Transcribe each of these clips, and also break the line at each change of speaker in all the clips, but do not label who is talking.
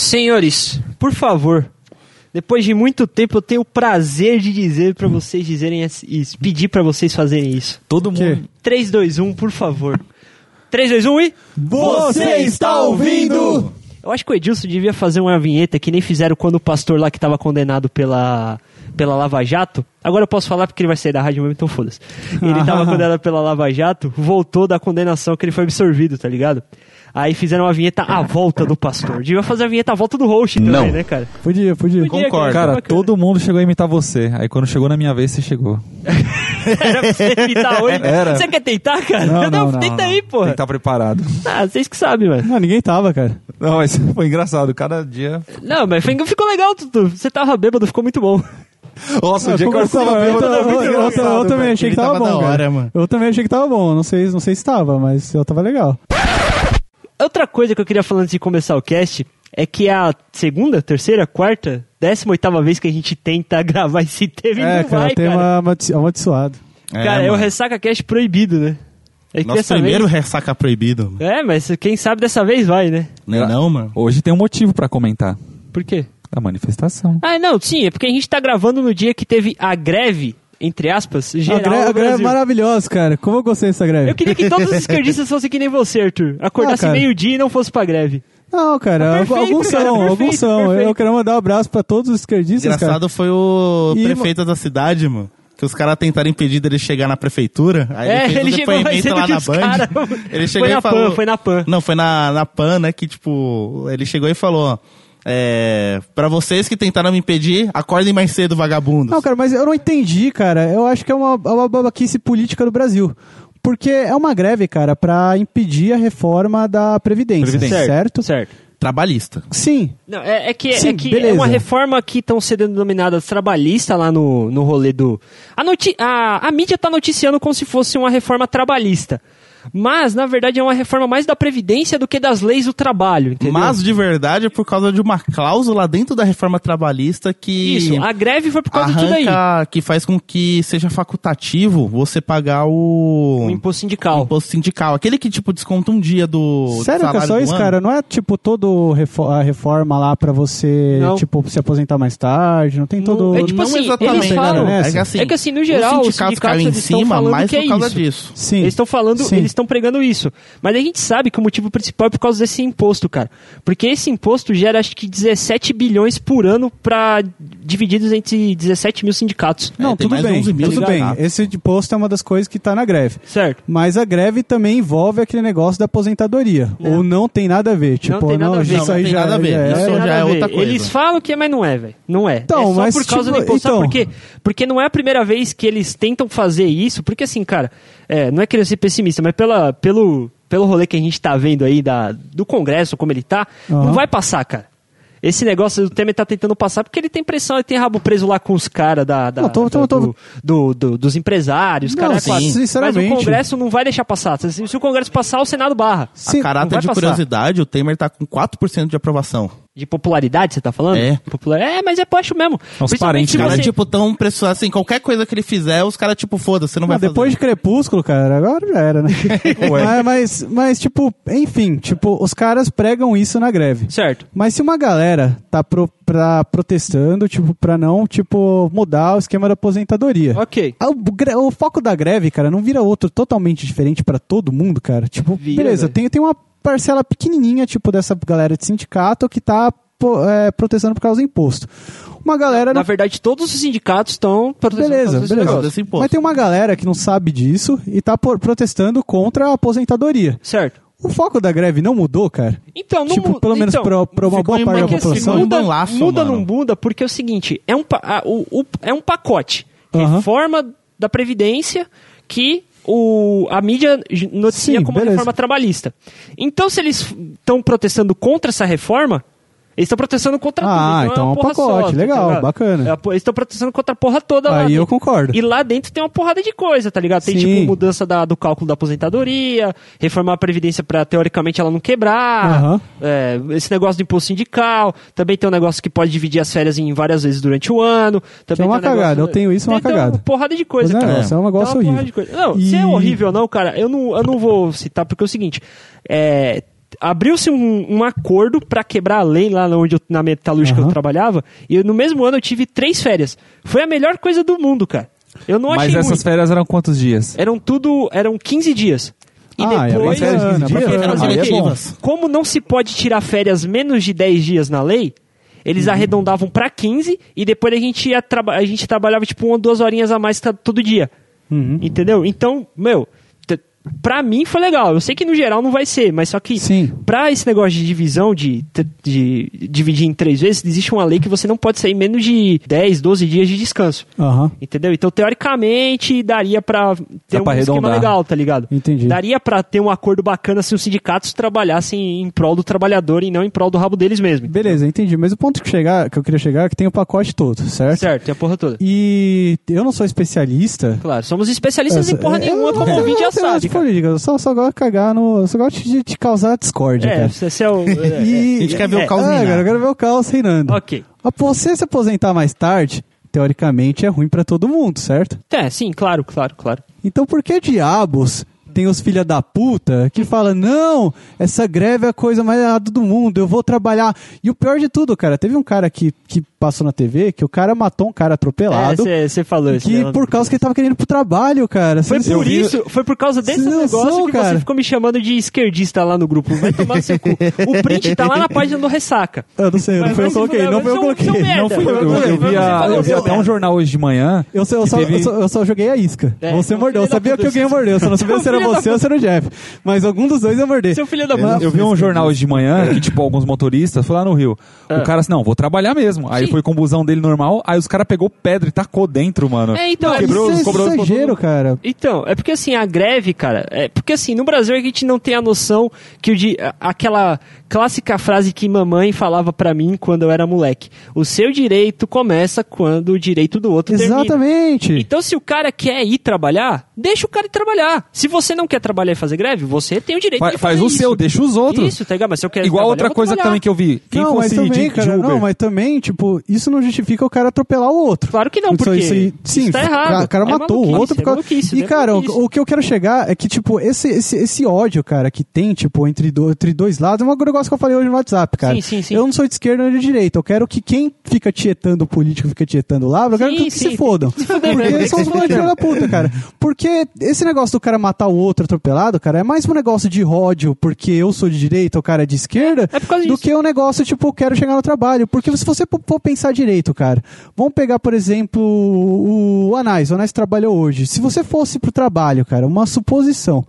Senhores, por favor, depois de muito tempo eu tenho o prazer de dizer pra vocês dizerem isso, pedir pra vocês fazerem isso.
Todo mundo.
3, 2, 1, por favor. 3, 2, 1 e...
Você está ouvindo?
Eu acho que o Edilson devia fazer uma vinheta que nem fizeram quando o pastor lá que tava condenado pela, pela Lava Jato. Agora eu posso falar porque ele vai sair da rádio mesmo, então foda-se. Ele tava condenado pela Lava Jato, voltou da condenação que ele foi absorvido, tá ligado? Aí fizeram uma vinheta à volta do pastor. Devia fazer a vinheta à volta do host também,
Não.
né, cara?
Podia, podia.
Podia,
Concordo.
cara,
Cara,
bacana.
todo mundo chegou a imitar você. Aí quando chegou na minha vez, você chegou.
Era pra você imitar hoje.
Era.
Você quer tentar, cara?
Não, não, não,
tenta
não.
aí, porra.
Tem que estar preparado.
Ah, vocês que sabem, mano.
Não, ninguém tava, cara.
Não, mas foi engraçado. Cada dia.
Não, mas foi- ficou legal, Tutu. Você tava bêbado, ficou muito bom.
Nossa, o dia que
eu,
tava
eu,
bêbado
eu, também achei que tava, bom,
hora, mano.
Eu também achei que tava bom. Não sei, não sei se tava, mas eu tava legal.
Outra coisa que eu queria falar antes de começar o cast é que é a segunda, terceira, quarta, décima oitava vez que a gente tenta gravar esse tema e
É,
não
cara,
vai,
tem
cara.
uma amaldi- amaldiçoado.
É,
cara, é o
mano.
Ressaca Cast proibido, né? É que
Nosso primeiro
vez...
ressaca proibido.
É, mas quem sabe dessa vez vai, né?
Não é não, mano?
Hoje tem um motivo pra comentar.
Por quê?
A manifestação.
Ah, não, sim, é porque a gente tá gravando no dia que teve a greve, entre aspas,
A
geral
greve,
no
a greve é maravilhosa, cara. Como eu gostei dessa greve.
Eu queria que todos os esquerdistas fossem que nem você, Arthur. Acordasse
Ah, cara.
meio-dia e não fosse pra greve.
Não, cara,
Tá perfeito,
alguns
cara,
são,
perfeito,
alguns são.
perfeito.
Eu quero mandar um abraço pra todos os esquerdistas, cara.
Engraçado foi o
E,
prefeito da cidade, mano. Que os caras tentaram impedir dele chegar na prefeitura. Aí
É,
ele fez
ele chegou mais
depoimento
cedo
lá na Band.
cara.
Ele chegou
Foi
e
na
falou...
Pan, foi na Pan.
Não, foi na, na Pan, né? Que tipo, ele chegou e falou, ó. É, pra vocês que tentaram me impedir, acordem mais cedo, vagabundos.
Não, cara, mas eu não entendi, cara. Eu acho que é uma, é uma babaquice política do Brasil. Porque é uma greve, cara, pra impedir a reforma da Previdência,
Previdência.
certo?
Certo.
Trabalhista.
Sim.
Não, é, é que, é,
Sim,
que é uma reforma que estão sendo denominadas trabalhista lá no, no rolê do. A, noti a, a mídia tá noticiando como se fosse uma reforma trabalhista. Mas, na verdade, é uma reforma mais da Previdência do que das leis do trabalho, entendeu?
Mas de verdade é por causa de uma cláusula dentro da reforma trabalhista que
Isso, a greve foi por causa disso daí.
arranca, que faz com que seja facultativo você pagar o,
O imposto sindical.
imposto sindical. Aquele que, tipo, desconta um dia do
Sério que é só isso,
ano.
cara? Não é tipo todo refo- a reforma lá pra você,
Não.
tipo, se aposentar mais tarde? Não tem todo.
é tipo
não
assim,
exatamente,
eles falam-
nessa.
É que assim,
É que assim, no geral,
os
os
sindicatos,
sindicatos,
caem em cima
falando
mais
que é
por causa
isso.
disso.
Sim.
Eles estão falando,
Sim.
eles estão pregando isso. Mas a gente sabe que o motivo principal é por causa desse imposto, cara. Porque esse imposto gera acho que 17 bilhões por ano para divididos entre 17 mil sindicatos.
Não,
É, tem
tudo bem,
11 mil
tudo bem. Esse imposto é uma das coisas que tá na greve.
Certo.
Mas a greve também envolve aquele negócio da aposentadoria.
Não.
Ou não tem nada a ver. Tipo,
tem nada a ver.
isso
Não,
aí
não
já,
nada a ver.
já é-
Isso já é
ver.
outra coisa.
Eles falam que é, mas não é, velho. Não é.
Então,
é só
mas,
por causa
tipo,
do imposto. Sabe
então-
por quê? Porque não é a primeira vez que eles tentam fazer isso. Porque assim, cara, é, não é querer ser pessimista, mas pela, pelo, pelo rolê que a gente tá vendo aí da, do Congresso, como ele tá, não
Aham.
vai passar, cara. Esse negócio o Temer tá tentando passar porque ele tem pressão, ele tem rabo preso lá com os caras da, da-
Não, tô- tô-
da-
tô-
do, do- do- dos empresários,
Não,
cara.
sim,
Mas
sinceramente.
o Congresso não vai deixar passar. Se, se o Congresso passar, o Senado barra.
Sim,
a caráter de
passar.
curiosidade, o Temer tá com 4% de aprovação.
De popularidade, você tá falando?
É.
Popular... É, mas é baixo mesmo.
Os parentes,
se
Os caras,
você-
tipo, tão pressionados, assim, qualquer coisa que ele fizer, os caras, tipo, foda-se, você não
Não,
vai
depois de
fazer.
Crepúsculo, cara, agora já era, né? mas, mas, mas, tipo, enfim, tipo, os caras pregam isso na greve.
Certo.
Mas se uma galera tá pro, pra, protestando, tipo, pra não, tipo, mudar o esquema da aposentadoria.
Ok.
Ah, O, o foco da greve, cara, não vira outro totalmente diferente pra todo mundo, cara? Tipo,
Vira,
beleza, tem, tem uma parcela pequenininha, tipo, dessa galera de sindicato que tá pô, é, protestando por causa do imposto. Uma galera...
Na verdade, todos os sindicatos estão protestando
Beleza,
por causa desse
beleza.
negócio.
desse imposto.
Mas tem uma galera que não sabe disso e tá por- protestando contra a aposentadoria.
Certo.
O foco da greve não mudou, cara?
Então, não
tipo, pelo menos
então,
pra, pra uma boa parte da
assim,
população.
população.
muda- um laço,
muda
mano.
não muda, porque é o seguinte, é um, a- o, o- é um pacote.
Aham.
Reforma da Previdência que o, a mídia noticia
Sim,
como
beleza.
reforma trabalhista. Então, se eles estão protestando contra essa reforma, eles estão protestando contra
Ah,
tudo.
então é
uma
um
porra
pacote,
só,
legal,
ligado?
bacana.
É eles estão protestando contra a porra toda lá.
Aí eu
dentro.
concordo.
E lá dentro tem uma porrada de coisa, tá ligado? Tem
Sim.
tipo mudança da- do cálculo da aposentadoria, reformar a previdência pra teoricamente ela não quebrar,
Aham.
é, esse negócio do imposto sindical, também tem um negócio que pode dividir as férias em várias vezes durante o ano. Também
é uma
um negócio-
cagada, eu tenho isso, é uma
Tem-
cagada.
porrada de coisa,
Mas é,
cara.
isso é um negócio horrível.
Não, se é
E-
horrível ou não, cara, eu não, eu não vou citar porque é o seguinte, é, abriu-se um, um acordo pra quebrar a lei lá onde eu- na metalúrgica que
Aham.
eu trabalhava, e no mesmo ano eu tive três férias. Foi a melhor coisa do mundo, cara. Eu não
Mas
achei
essas
ruim.
férias eram quantos dias?
Eram tudo, eram 15 dias. E
Ah, é
depois,
bacana,
férias de 15 dias? Aí é
como não se pode tirar férias menos de 10 dias na lei, eles
Uhum.
arredondavam pra 15 e depois a gente, ia a gente trabalhava tipo uma ou duas horinhas a mais todo dia.
Uhum.
Entendeu? Então, meu, pra mim foi legal. Eu sei que no geral não vai ser, mas só que
Sim.
pra esse negócio de divisão, de, t- de dividir em três vezes, existe uma lei que você não pode sair menos de 10, 12 dias de descanso.
Aham.
Entendeu? Então, teoricamente, daria pra ter
Dá
um
pra
esquema legal, tá ligado?
Entendi.
Daria pra ter um acordo bacana se os sindicatos trabalhassem em prol do trabalhador e não em prol do rabo deles mesmo.
Beleza, entendi. Mas o ponto que, chegar, que eu queria chegar é que tem o pacote todo, certo?
Certo, e a porra toda.
E eu não sou especialista.
Claro, somos especialistas em porra
É,
nenhuma,
eu-
como
eu-
ouvinte já
eu tenho
sabe.
Política, Eu só, só gosto de cagar no. Eu só gosto de, de causar discórdia,
É,
cara.
você é o... é,
E-
A gente quer ver
é,
o caos
Ah, cara, eu quero ver o caos reinando.
Ok.
Você se aposentar mais tarde, teoricamente é ruim pra todo mundo, certo?
É, sim, claro, claro, claro.
Então por que diabos tem os filha da puta que falam, não, essa greve é a coisa mais errada do mundo, eu vou trabalhar. E o pior de tudo, cara, teve um cara que, que passou na TV que o cara matou um cara atropelado.
É, você falou isso.
que
né?
por causa que ele tava querendo ir pro trabalho, cara.
Foi
Você-
por
eu vi-
isso, foi por causa desse
Você não
negócio
sou,
que
cara.
você ficou me chamando de esquerdista lá no grupo. Vai tomar seu cu. O print tá lá na página do Ressaca.
Eu não sei, não
Mas
foi eu coloquei, não foi eu
é um-
coloquei.
é.
Não fui eu. Eu, eu vi, a- eu vi até um jornal hoje de manhã.
Eu, só, eu,
que
só,
teve-
eu, só, eu só joguei a isca.
É,
você mordeu. Eu sabia que alguém ia morder. Eu só não sabia se era você ou se era o Jeff. Mas algum dos dois ia morder.
Seu filho da puta.
Eu vi um jornal hoje de manhã que, tipo, alguns motoristas foi lá no Rio.
Ah.
O cara assim, não, vou trabalhar mesmo. Aí. Foi com o busão dele normal, aí os caras pegou pedra e tacou dentro, mano.
É, então,
Quebrou,
Isso é
cobrou
exagero, cara.
Então, é porque assim, a greve, cara, é porque assim, no Brasil a gente não tem a noção que o a- aquela clássica frase que mamãe falava pra mim quando eu era moleque. O seu direito começa quando o direito do outro termina.
Exatamente.
Então, se o cara quer ir trabalhar, deixa o cara ir trabalhar. Se você não quer trabalhar e fazer greve, você tem o direito
Fa-
de
faz
fazer
o
isso.
seu, deixa os outros.
Isso, tá ligado? Mas se eu quero
Igual outra coisa
trabalhar.
também que eu vi. Quem
não, mas também,
de, de
cara,
Uber,
não, mas também, tipo, isso não justifica o cara atropelar o outro.
Claro que não,
Isso-
porque
isso aí- sim,
isso tá errado.
O cara
É
matou o outro por
é
causa...
maluquice,
E,
é
cara, o,
maluquice.
o que eu quero chegar é que, tipo, esse, esse, esse ódio, cara, que tem, tipo, entre, do- entre dois lados, é um negócio que eu falei hoje no WhatsApp, cara.
Sim, sim, sim.
Eu não sou de esquerda nem de direita. Eu quero que quem fica tietando o político, fica tietando o Lavra, eu quero
Sim,
que,
sim,
se fodam.
se
Porque
mesmo,
são os da puta, cara. Porque esse negócio do cara matar o outro atropelado, cara, é mais um negócio de ódio porque eu sou de direita, o cara é de esquerda,
É causa
do que um negócio, tipo, eu quero chegar no trabalho. Porque se você for for pensar direito, cara, vamos pegar, por exemplo, o Anais. O Anais trabalhou hoje. Se você fosse pro trabalho, cara, uma suposição.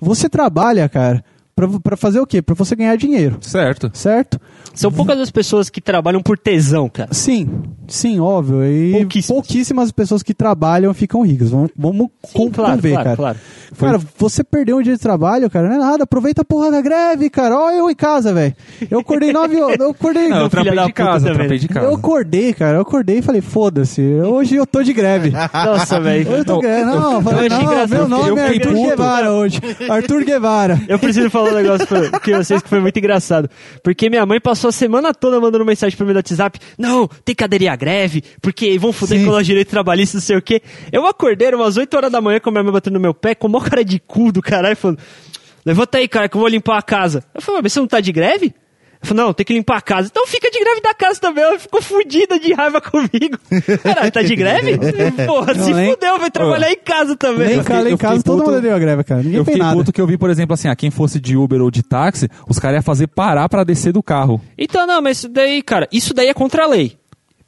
Você trabalha, cara, pra, pra fazer o quê? Pra você ganhar dinheiro,
Certo.
certo?
São poucas as pessoas que trabalham por tesão, cara.
Sim, sim, óbvio. E
Pouquíssimas.
pouquíssimas pessoas que trabalham ficam ricas. Vamos, vamos
Sim,
com-
claro,
conver,
claro,
cara.
claro.
Cara, você perdeu um dia de trabalho, cara, não é nada. Aproveita a porra da greve, cara. Olha eu em casa, velho. Eu acordei nove horas. Eu acordei.
Não, eu trampei de casa, trampei de casa.
Eu acordei, cara. Eu acordei e falei, foda-se. Hoje eu tô de greve.
Nossa, velho.
Hoje eu tô de greve. Não, eu falei, não, meu nome
eu
é Arthur
puto.
Guevara hoje. Arthur Guevara.
Eu preciso falar um negócio pra que vocês que foi muito engraçado. Porque minha mãe passou a semana toda mandando mensagem pra mim no WhatsApp. Não, tem que aderir à greve, porque vão foder com os direitos trabalhistas, não sei o quê. Eu acordei umas 8 horas da manhã com a minha mãe batendo no meu pé, com o maior cara de cu do caralho, falando: Levanta aí, cara, que eu vou limpar a casa. Eu falei, mas você não tá de greve? Eu falei, não, tem que limpar a casa. Então fica de greve da casa também. Ela ficou fudida de raiva comigo. Caralho, tá de greve? Porra, se
Não, nem-
fudeu, vai trabalhar em casa também.
Nem casa, em casa, todo
puto.
mundo aderiu à greve, cara. Ninguém
Eu fiquei
nada.
puto que eu vi, por exemplo, assim, ah, quem fosse de Uber ou de táxi, os caras iam fazer parar pra descer do carro.
Então, não, mas isso daí, cara, isso daí é contra a lei.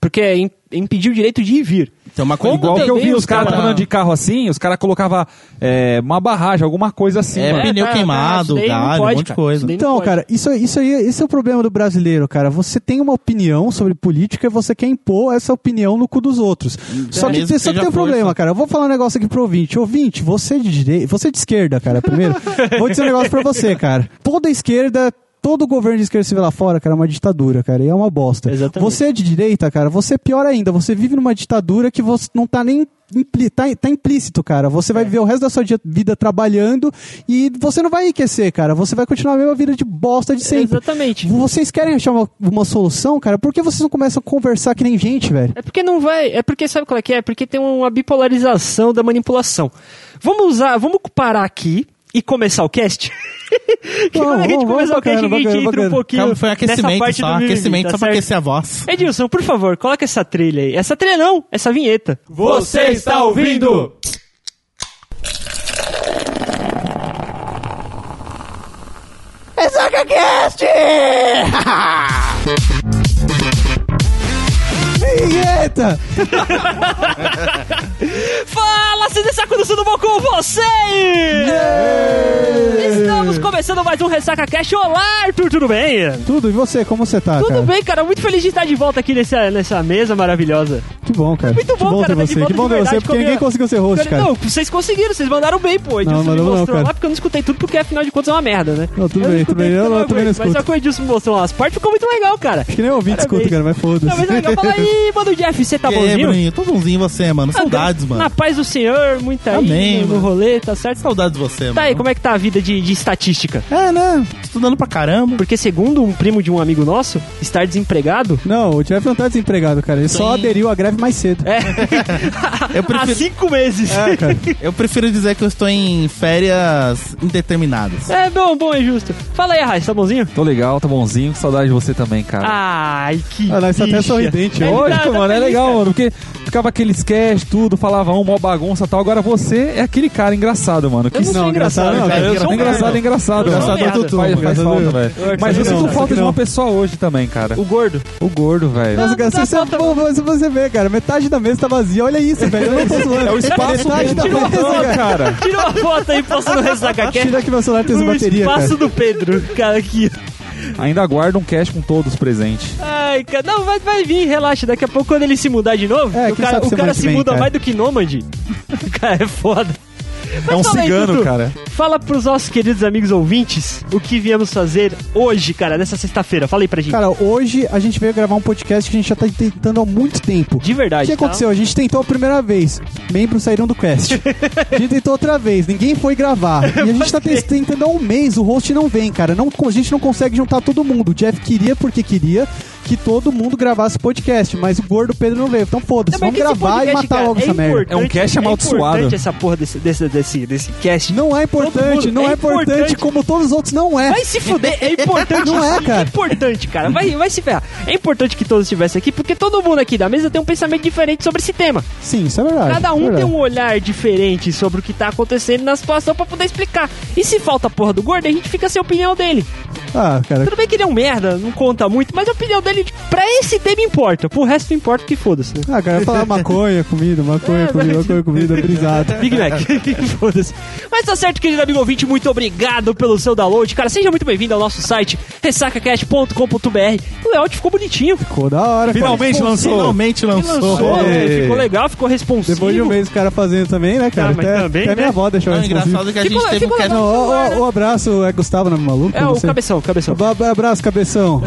Porque é impedir o direito de ir e vir.
Tem uma coisa
Igual que eu vi
os
caras
cara-
andando de carro assim, os caras colocavam é, uma barragem, alguma coisa assim,
É,
mano.
pneu
tá,
queimado,
isso daí não
galho, um
pode,
monte de
cara.
coisa.
Então, cara, isso, isso aí, esse é o problema do brasileiro, cara. Você tem uma opinião sobre política e você quer impor essa opinião no cu dos outros. Só que, só que tem um problema, cara. Eu vou falar um negócio aqui pro ouvinte. Ouvinte, você de direita, você de esquerda, cara, primeiro. vou dizer um negócio pra você, cara. Toda esquerda. Todo governo de esquerda vê lá fora, cara, é uma ditadura, cara, e é uma bosta.
Exatamente.
Você é de direita, cara, você é pior ainda. Você vive numa ditadura que você não tá nem impli- tá, tá implícito, cara. Você
É.
vai viver o resto da sua vida trabalhando e você não vai enriquecer, cara. Você vai continuar a mesma vida de bosta de sempre.
Exatamente.
Vocês querem achar uma, uma solução, cara? Por que vocês não começam a conversar que nem gente, velho?
É porque não vai. É porque sabe qual é que é? É porque tem uma bipolarização da manipulação. Vamos usar. Vamos parar aqui e começar o cast? que que a gente
vamos,
começar o
bacana,
cast, a gente
bacana,
entra um
bacana.
pouquinho
Calma, foi um
nessa
aquecimento
parte
só,
do mimimi,
aquecimento
tá
só pra
certo?
aquecer a voz.
Edilson, por favor, coloca essa trilha aí. Essa trilha não, essa vinheta.
Você está ouvindo?
Vinheta!
Fala, se sacudo tudo bom com vocês? Estamos começando mais um Ressaca Cast. Olá, Arthur, tudo bem?
Tudo, e você? Como você tá,
Tudo
cara?
bem, cara. Muito feliz de estar de volta aqui nessa, nessa mesa maravilhosa.
Que bom, cara.
Muito
que
bom, cara,
ter
tá de volta
Que bom
de
ter você, porque ninguém
combina-
conseguiu ser host, cara.
Não, vocês conseguiram, vocês mandaram bem, pô. Edilson
Não,
me
não,
mostrou
cara.
lá, porque eu não escutei tudo, porque afinal de contas é uma merda, né?
Não, tudo
Eu
bem, tudo bem. Eu não- também não
aguento, Mas
escuto.
só que o Edilson me mostrou umas partes, ficou muito legal, cara.
Acho que nem ouvinte
Parabéns.
escuta, cara, mas foda-se.
Não, mas é legal. Fala aí, mano, Jeff, você tá bonzinho?
Tô bonzinho você, mano. Saudades,
Na
mano.
paz do Senhor, muita aí
Amém,
no, no
mano.
rolê, tá certo?
Saudades de você, mano.
Tá aí, como é que tá a vida de, de estatística?
É, né? Estudando pra caramba.
Porque segundo um primo de um amigo nosso, estar desempregado
Não, o Jeff não tá desempregado, cara. Ele só
Sim.
aderiu à greve mais cedo.
é
Eu
há
prefiro,
cinco meses.
É, cara.
eu prefiro dizer que eu estou em férias indeterminadas.
É bom, bom, é justo. Fala aí, Arraia, tá bonzinho?
Tô legal, tô bonzinho, saudade de você também, cara.
Ai, que
Ah, nós tá até sorridente,
É.
Lógico,
tá- tá
mano, é legal,
cara.
mano, porque ficava aquele sketch, tudo, falava um, mó bagunça e tal. Agora você é aquele cara engraçado, mano. Que
não,
engraçado
engraçado,
não,
cara.
cara.
Eu sou um
engraçado, é engraçado,
merda.
Tutu,
Faz, falta, velho. Mas eu sinto falta de uma pessoa hoje também, cara.
O gordo.
O gordo, velho.
Nossa, cara,
dá
se você, se você vê, cara, metade da mesa tá vazia. Olha isso, velho. Eu não tô zoando.
É o espaço
metade da mesa, cara.
cara.
Tira uma foto aí, posta no Ressaca Cast.
Tira que meu celular tem essa
O
bateria,
espaço
cara.
do Pedro, cara, aqui.
Ainda aguarda um cast com todos presentes.
Ai, cara, não, vai, vai vir, relaxa. Daqui a pouco, quando ele se mudar de novo,
É,
o cara, o cara se
vem,
muda
cara.
mais do que Nômade. O cara é foda.
É um
aí,
cigano,
Dudu.
cara.
Fala pros nossos queridos amigos ouvintes o que viemos fazer hoje, cara, nessa sexta-feira. Fala aí pra gente.
Cara, hoje a gente veio gravar um podcast que a gente já tá tentando há muito tempo.
de
O
verdade.
que aconteceu? A gente tentou a primeira vez, membros saíram do cast. A gente tentou outra vez, ninguém foi gravar. E a gente tá tentando há um mês, o host não vem, cara. Não, a gente não consegue juntar todo mundo. O Jeff queria porque queria que todo mundo gravasse podcast, mas o gordo Pedro não veio. Então foda-se, vamos gravar e matar
cara,
logo
é
essa merda.
É um cast amaldiçoado.
É importante essa porra desse, desse, desse, desse cast.
Não é importante,
mundo-
não
é
é importante,
importante.
como todos os outros não é.
Vai se fuder, é importante.
Não é, cara.
É importante, cara. Vai, vai se ferrar. É importante que todos estivessem aqui, porque todo mundo aqui da mesa tem um pensamento diferente sobre esse tema.
Sim, isso é verdade.
Cada
é
um tem
verdade.
um olhar diferente sobre o que tá acontecendo na situação pra poder explicar. E se falta a porra do gordo, a gente fica sem a opinião dele.
Ah, cara.
Tudo bem que ele é um merda, não conta muito, mas a opinião dele, pra esse tema importa. Pro resto não importa que foda-se, né?
Ah, cara, eu ia falar maconha, comida, maconha,
É,
comida,
mas-
maconha, comida, brisado.
Big Mac. Foda-se. Mas tá certo, querido amigo ouvinte, muito obrigado pelo seu download. Cara, seja muito bem-vindo ao nosso site, ressacacast.com.br. O layout ficou bonitinho.
Ficou da hora, cara.
Finalmente lançou.
Finalmente lançou.
Lançou, né? ficou legal, ficou responsivo.
Depois de um mês o cara fazendo também, né, cara?
Ah,
até
também,
até
né?
minha avó deixou
Não, o
responsivo.
engraçado é que a
Ficou-
gente teve um
ficou.
Não, o, o, o abraço é Gustavo, não é maluco?
É, o cabeção, cabeção.
Ab- Abraço, cabeção.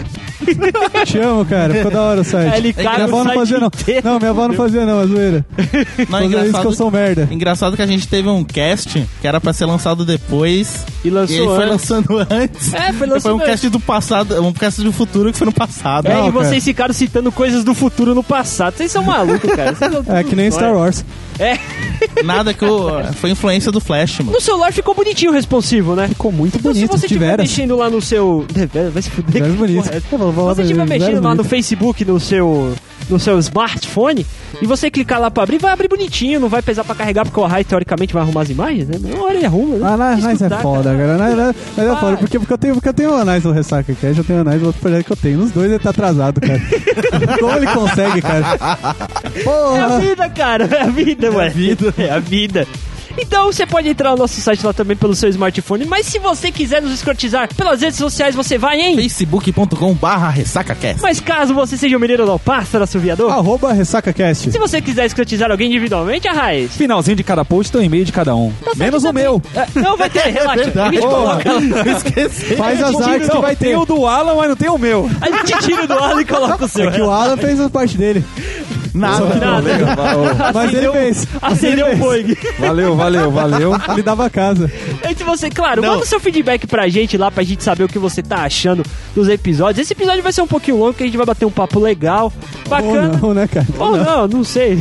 Te amo, cara. Ficou da hora o site.
É, ele caga
minha avó não fazia, não.
inteiro.
Não, minha avó não fazia, não, é zoeira.
Não,
Fazia isso que eu
engraçado,
sou merda.
engraçado que a gente teve um cast que era pra ser lançado depois.
E lançou
E aí foi lançando antes.
É, foi lançando
Foi um cast do passado, um cast do futuro que foi no passado.
É,
Não,
e vocês
cara.
ficaram citando coisas do futuro no passado. Vocês são malucos, cara. Vocês são
É que nem. Star Wars.
É,
Nada que eu, foi influência do Flash, mano.
no celular ficou bonitinho o responsivo, né?
Ficou muito
Então,
bonito,
se você estiver mexendo lá no seu. Vai se fuder.
Tiveras
que
bonito.
porra é essa?
Vou lá
Se você estiver
ver,
mexendo lá no. Facebook, no seu, no seu smartphone, e você clicar lá pra abrir, vai abrir bonitinho, não vai pesar pra carregar, porque o Rai teoricamente vai arrumar as imagens, né? Uma hora ele arruma, né?
Ah, nós, nós é
Estudar,
foda, cara. Nós, nós, nós é foda. Porque, porque, eu tenho, porque eu tenho o Anais no Ressaca Cash, eu tenho o Anais no outro projeto que eu tenho. Nos dois ele tá atrasado, cara. Como ele consegue, cara?
É a
Porra!
vida, cara. É a vida, ué. É a vida. É a vida. Então você pode entrar no nosso site lá também pelo seu smartphone, mas se você quiser nos escrotizar pelas redes sociais, você vai em.
facebook.com barra ressacacast.
Mas caso você seja o mineiro do pássaro assoviador,
Arroba RessacaCast.
se você quiser escrotizar alguém individualmente, a raiz.
Finalzinho de cada post tem um e-mail de cada um.
Tá certo
Menos o meu.
É, não, vai ter, relaxa. a gente coloca.
Esqueci.
Faz as artes que vai ter.
Tem o do Alan, mas não tem o meu.
A gente tira do ar e coloca o seu.
É que o Alan fez a parte dele.
Nada.
Nada.
Mas ele fez.
Acendeu o
fez.
bug.
Valeu, valeu, valeu.
Ele dava a casa.
Se você, claro,
Não.
manda seu feedback pra gente lá, pra gente saber o que você tá achando dos episódios. Esse episódio vai ser um pouquinho longo, que a gente vai bater um papo legal. Bacana.
Ou não, né, cara?
Ou não, não sei.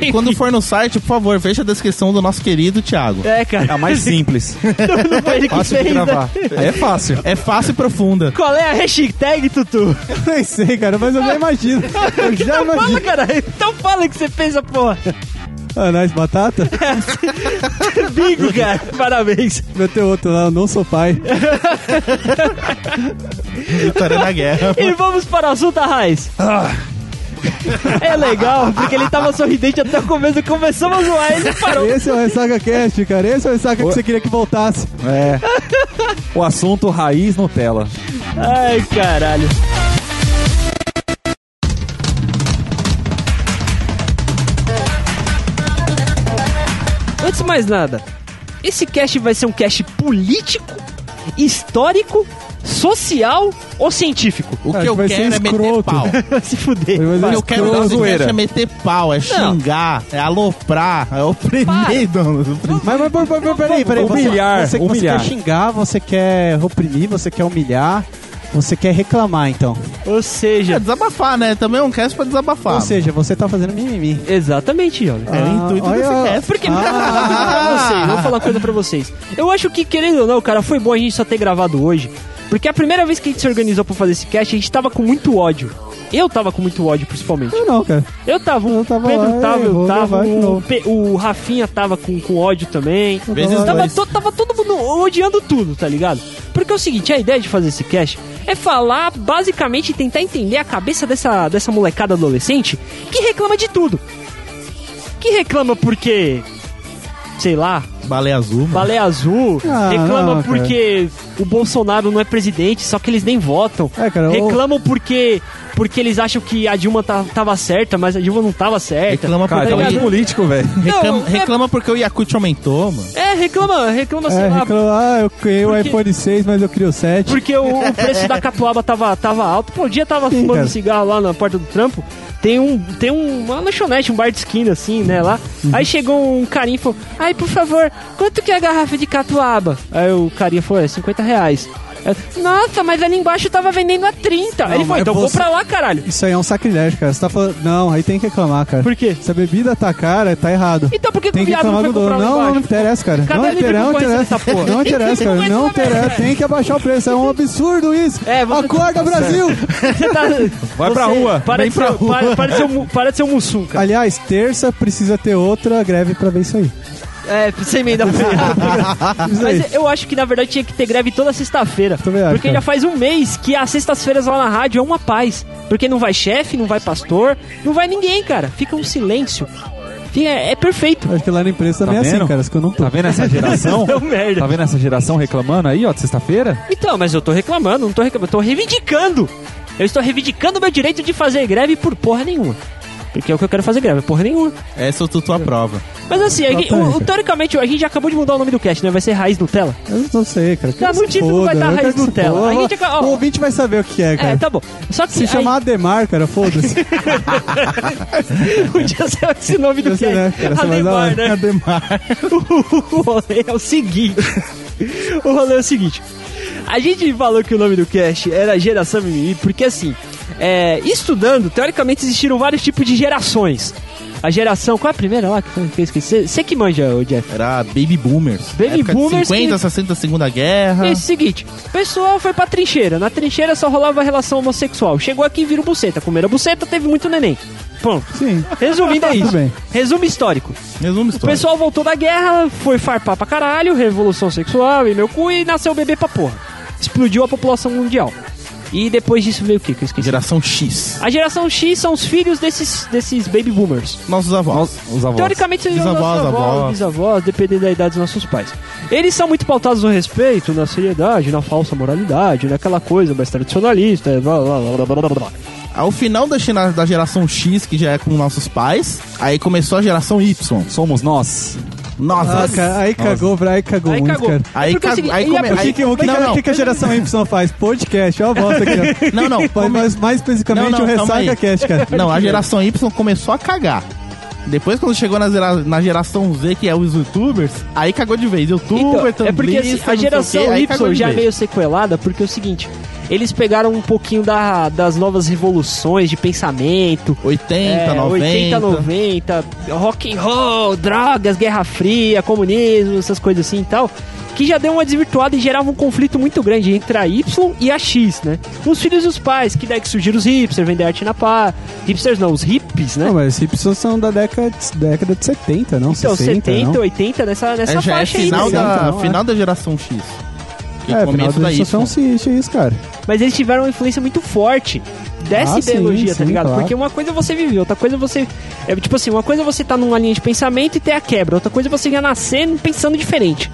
E quando for no site, por favor, veja a descrição do nosso querido Thiago.
É, cara.
É a mais simples.
Não foi ele que
fácil de
fez, né?
gravar. É fácil.
É fácil e profunda.
Qual é a hashtag, Tutu?
Nem sei, cara, mas eu já imagino. Eu já
Fala,
imagino.
cara. Então fala que você fez a porra.
Anais batata?
Bingo, cara. Parabéns.
Vai ter outro lá, eu não sou pai.
Vitória na guerra.
E vamos para o assunto da raiz. É legal, porque ele tava sorridente até o começo. Começamos a zoar, ele parou.
Esse é o Ressaca Cast, cara. Esse é o Ressaca que você queria que voltasse.
É. O assunto raiz Nutella.
Ai, caralho. Antes de mais nada, esse cast vai ser um cast político, histórico, social ou científico?
O
Cara,
que eu quero é meter pau.
Vai se fuder.
Vai
O que eu quero dar
zoeira.
é meter pau, é xingar, é aloprar, é oprimir, dono.
Mas, mas, mas, mas peraí, peraí.
Humilhar,
você, você,
humilhar.
Você quer xingar, você quer oprimir, você quer humilhar, você quer reclamar, então.
Ou
É
seja,
desabafar, né? Também é um cast pra desabafar.
Ou seja, você tá fazendo mimimi.
exatamente, jovem.
é o intuito
olha,
desse cast.
Porque,
Ah.
pra vocês, vou falar uma coisa pra vocês. Eu acho que, querendo ou não, cara, foi bom a gente só ter gravado hoje. Porque a primeira vez que a gente se organizou pra fazer esse cast, a gente tava com muito ódio. Eu tava com muito ódio, principalmente.
Eu não, cara.
Eu tava, o
Eu tava
Pedro
lá,
tava,
eu
tava, o. Pe- o Rafinha tava com, com ódio também.
Vezes
Tava, to- tava todo mundo odiando tudo, tá ligado? Porque é o seguinte, a ideia de fazer esse cast é falar, basicamente, tentar entender a cabeça dessa, dessa molecada adolescente que reclama de tudo. Que reclama porque, sei lá,
Baleia azul. mano.
baleia azul,
Ah,
reclama
não, cara.
porque o Bolsonaro não é presidente, só que eles nem votam.
É, cara, o-
reclamam porque porque eles acham que a Dilma tá- tava certa, mas a Dilma não tava certa.
Reclama
Cara,
porque,
tá
o
muito
I-
político, velho.
reclama,
é-
reclama porque o Yakut aumentou, mano.
É, reclama, reclama, sei
É,
lá,
reclama, ah, eu criei o
Porque-
iPhone 6, mas eu criei o 7.
porque o, o preço da catuaba tava, tava alto. Pô, o dia tava
Sim,
fumando
cara.
cigarro lá na porta do trampo. Tem um, tem um, uma lanchonete, um bar de esquina, assim, né, lá.
Uhum.
Aí chegou um carinha e falou, ai, por favor, quanto que é a garrafa de catuaba? Aí o carinha falou, é 50 reais. Nossa, mas ali embaixo tava vendendo a 30. Aí ele falou, então
você-
compra lá, caralho.
Isso aí é um sacrilégio, cara. Você tá falando. Não, aí tem que reclamar, cara.
Por quê?
Se a bebida tá cara, tá errado.
Então por que, que
Tem
o
que
viado não foi
do
comprar
Não, não interessa, cara.
Cadê
Não interessa, não interessa. Não interessa, cara.
Não
Não interessa. Tem que abaixar o preço. É um absurdo isso.
É, você-
Acorda, Brasil!
Você tá-
Vai pra
você-
rua,
Para
vem
de, ser,
pra rua.
Ser um, mu- para de ser um mussum, cara.
Aliás, terça precisa ter outra greve pra ver isso aí.
É, sem emenda. Mas eu acho que na verdade tinha que ter greve toda sexta-feira.
Acho,
Porque já faz um mês que as sextas-feiras lá na rádio é uma paz. Porque não vai chefe, não vai pastor, não vai ninguém, cara. Fica um silêncio. Fica- é, perfeito.
Acho que lá na empresa também é
Tá
assim,
vendo?
cara. Isso que eu não tô.
Tá vendo essa geração?
Deu merda.
Tá vendo essa geração reclamando aí, ó, de sexta-feira?
Então, mas eu tô reclamando, não tô reclamando, eu tô reivindicando. Eu estou reivindicando o meu direito de fazer greve por porra nenhuma. Porque é o que eu quero fazer greve, porra nenhuma.
Essa o Tutu aprova.
Mas assim, a gente- o- o- teoricamente, a gente já acabou de mudar o nome do cast, né? Vai ser Raiz Nutella.
Eu não sei, cara.
Tá, no título vai dar
eu quero
raiz
que se
Nutella.
foda.
A gente acaba- ó.
O ouvinte vai saber o que é, cara.
É, tá bom. Só que
Se
aí-
chamar Ademar, cara, foda-se.
Podia ser esse nome do
né,
cast.
cara? Você vai dar-
Ademar, né?
Ademar.
O rolê é o seguinte. O rolê é o seguinte. A gente falou que o nome do cast era Geração Mimimi, porque assim, é, estudando, teoricamente existiram vários tipos de gerações. A geração. Qual é a primeira lá que foi- que eu esqueci? Você que manja, o Jeff.
Era Baby Boomers.
Baby
Época de
Boomers
50,
que-
60, Segunda Guerra.
É o seguinte, o pessoal foi pra trincheira. Na trincheira só rolava relação homossexual. Chegou aqui e virou buceta. Comeram buceta, teve muito neném. Pronto.
Sim.
Resumindo é
Tudo
isso.
bem.
Resumo histórico.
Resumo
O
história.
pessoal voltou da guerra, foi farpar pra caralho, revolução sexual e meu cu e nasceu o bebê pra porra. Explodiu a população mundial. E depois disso veio o quê? Que eu esqueci.
Geração X.
A geração X são os filhos desses, desses baby boomers.
Nossos avós.
Os avós.
Teoricamente seriam
Bisavós,
nossos avós,
avós.
bisavós, dependendo da idade dos nossos pais. Eles são muito pautados no respeito, na seriedade, na falsa moralidade, naquela coisa mais tradicionalista, blá blá blá blá blá blá.
Ao final da, da geração X, que já é com nossos pais, aí começou a geração Y.
Somos nós.
Nossa.
Ah, cara, aí cagou, aí cagou
Aí
muito,
cagou.
cara.
Aí,
é o
ca-
seguinte,
aí
a-
come-
O que, que, o que,
não,
que-
não.
o que a geração Y faz? Podcast, ó a bosta aqui, ó.
Não, não. Come-
mas mais especificamente
Não, não,
o Ressaca
aí.
Cast, cara.
Não, a geração Y começou a cagar. Depois, quando chegou na, gera- na geração Z, que é os youtubers, aí cagou de vez. Youtuber,
Então, é porque assim, a geração
quê, aí cagou
Y já é
vez.
meio sequelada, porque é o seguinte, eles pegaram um pouquinho da, das novas revoluções de pensamento.
80,
é,
90.
80, 90, rock and roll, drogas, Guerra Fria, comunismo, essas coisas assim e tal. Que já deu uma desvirtuada e gerava um conflito muito grande entre a Y e a X, né? Os filhos e os pais, que daí que surgiram os hipsters, vender arte na pá. Hipsters não, os hippies, né?
Não, mas hipsters são da década, década de 70, não?
então,
60,
70,
não?
80, nessa, nessa
É, já é
faixa aí.
final,
né?
da,
não, é.
final da geração X. Que
É, final
começo
da
da
geração
Y.
X, isso, cara.
Mas eles tiveram uma influência muito forte dessa
Ah, sim,
ideologia, tá
sim,
ligado?
claro.
Porque uma coisa é você viver, outra coisa é você. É, tipo assim, uma coisa é você tá numa linha de pensamento e ter a quebra, outra coisa é você já nascer pensando diferente.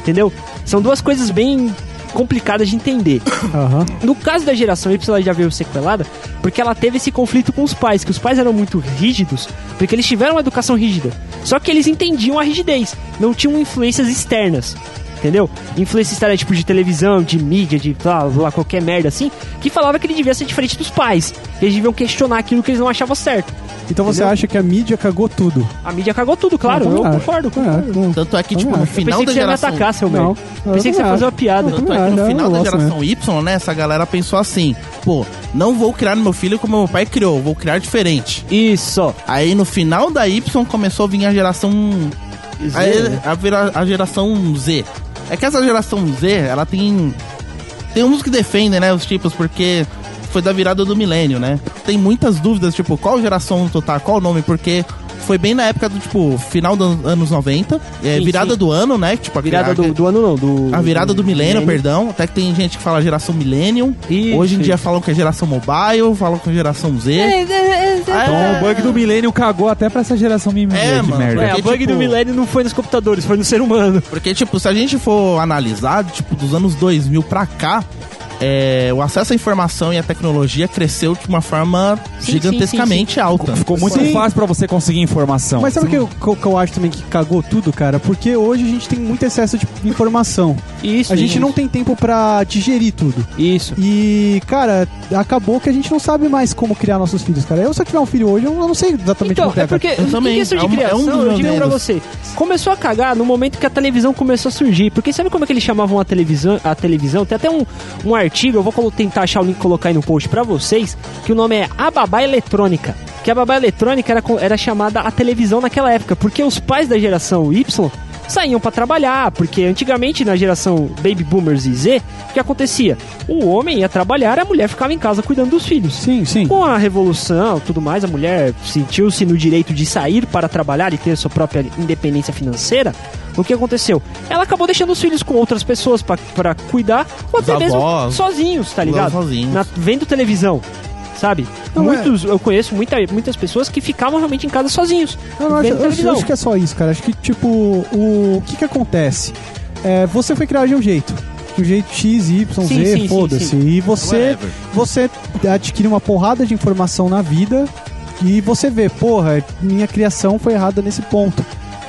Entendeu? São duas coisas bem complicadas de entender.
Aham.
No caso da geração Y, ela já veio sequelada porque ela teve esse conflito com os pais, que os pais eram muito rígidos, porque eles tiveram uma educação rígida. Só que eles entendiam a rigidez, não tinham influências externas. Entendeu? Influência externa tipo de televisão, de mídia, de blá, blá, qualquer merda assim, que falava que ele devia ser diferente dos pais. Que eles deviam questionar aquilo que eles não achavam certo.
Então você
Entendeu?
acha que a mídia cagou tudo?
A mídia cagou tudo, claro,
Não,
eu
também
concordo. concordo.
É, não.
Tanto é que, tipo, no
acho.
Eu
final
pensei
da
que você ia me
geração...
atacar, seu
Não,
merda.
eu
Pensei que você ia fazer uma piada.
Eu
Tanto é que no final
eu
da
gosto
geração Y, né, essa galera pensou assim, pô, não vou criar meu filho como meu pai criou, vou criar diferente.
Isso.
Aí no final da Y começou a vir a geração.
Zero.
A, a, a geração Z. É que essa geração Z, ela tem. Tem uns que defendem, né, os tipos, porque foi da virada do milênio, né? Tem muitas dúvidas, tipo, qual geração tu tá, qual nome, porque foi bem na época do, tipo, final dos anos 90, é,
Sim,
virada
sim.
do ano, né? Tipo, a
Virada
a-
do, do ano não, do...
a virada do milênio,
milênio.
perdão. Até que tem gente que fala geração millennium.
Isso,
Hoje em dia falam que é geração mobile, falam que é geração Z.
Então o bug do milênio cagou até pra essa geração mimimi
É,
de
mano,
merda.
É, a
Porque,
bug
tipo-
do milênio não foi nos computadores, foi no ser humano.
Porque, tipo, se a gente for analisar, tipo, dos anos 2000 pra cá, é, o acesso à informação e à tecnologia cresceu de uma forma
Sim,
gigantescamente alta.
Ficou muito
Sim.
fácil pra você conseguir informação.
Mas sabe o que, eu- que eu- acho também que cagou tudo, cara? Porque hoje a gente tem muito excesso de informação.
Isso.
A gente
isso.
não tem tempo pra digerir tudo.
Isso.
E, cara, acabou que a gente não sabe mais como criar nossos filhos, cara. Eu, se eu tiver um filho hoje, eu não sei exatamente
Então,
como criar.
é porque
Eu
em
também.
questão de
É um- é um
eu digo pra você, começou a cagar no momento que a televisão começou a surgir. Porque sabe como é que eles chamavam a televisão? A televisão? Tem até um, um artigo, eu vou tentar achar o link e colocar aí no post pra vocês, que o nome é A Babá Eletrônica. Que a babá eletrônica era, era chamada a televisão naquela época, porque os pais da geração Y saíam pra trabalhar, porque antigamente na geração Baby Boomers e Z, o que acontecia? O homem ia trabalhar, a mulher ficava em casa cuidando dos filhos.
Sim, sim.
Com a revolução tudo mais, a mulher sentiu-se no direito de sair para trabalhar e ter sua própria independência financeira. O que aconteceu? Ela acabou deixando os filhos com outras pessoas pa- pra cuidar, ou até
Os
mesmo
avós.
sozinhos, tá ligado?
sozinhos.
Na- vendo televisão, sabe?
Não,
Muitos, eu conheço muita, muitas pessoas que ficavam realmente em casa sozinhos.
Eu, não acho,
vendo
eu acho- eu
televisão.
acho que é só isso, cara. Acho que, tipo, o, o que que acontece? É, você foi criado de um jeito. De um jeito X, Y,
Sim,
Z,
sim,
foda-se. E você,
Whatever.
você adquire uma porrada de informação na vida e você vê, porra, minha criação foi errada nesse ponto.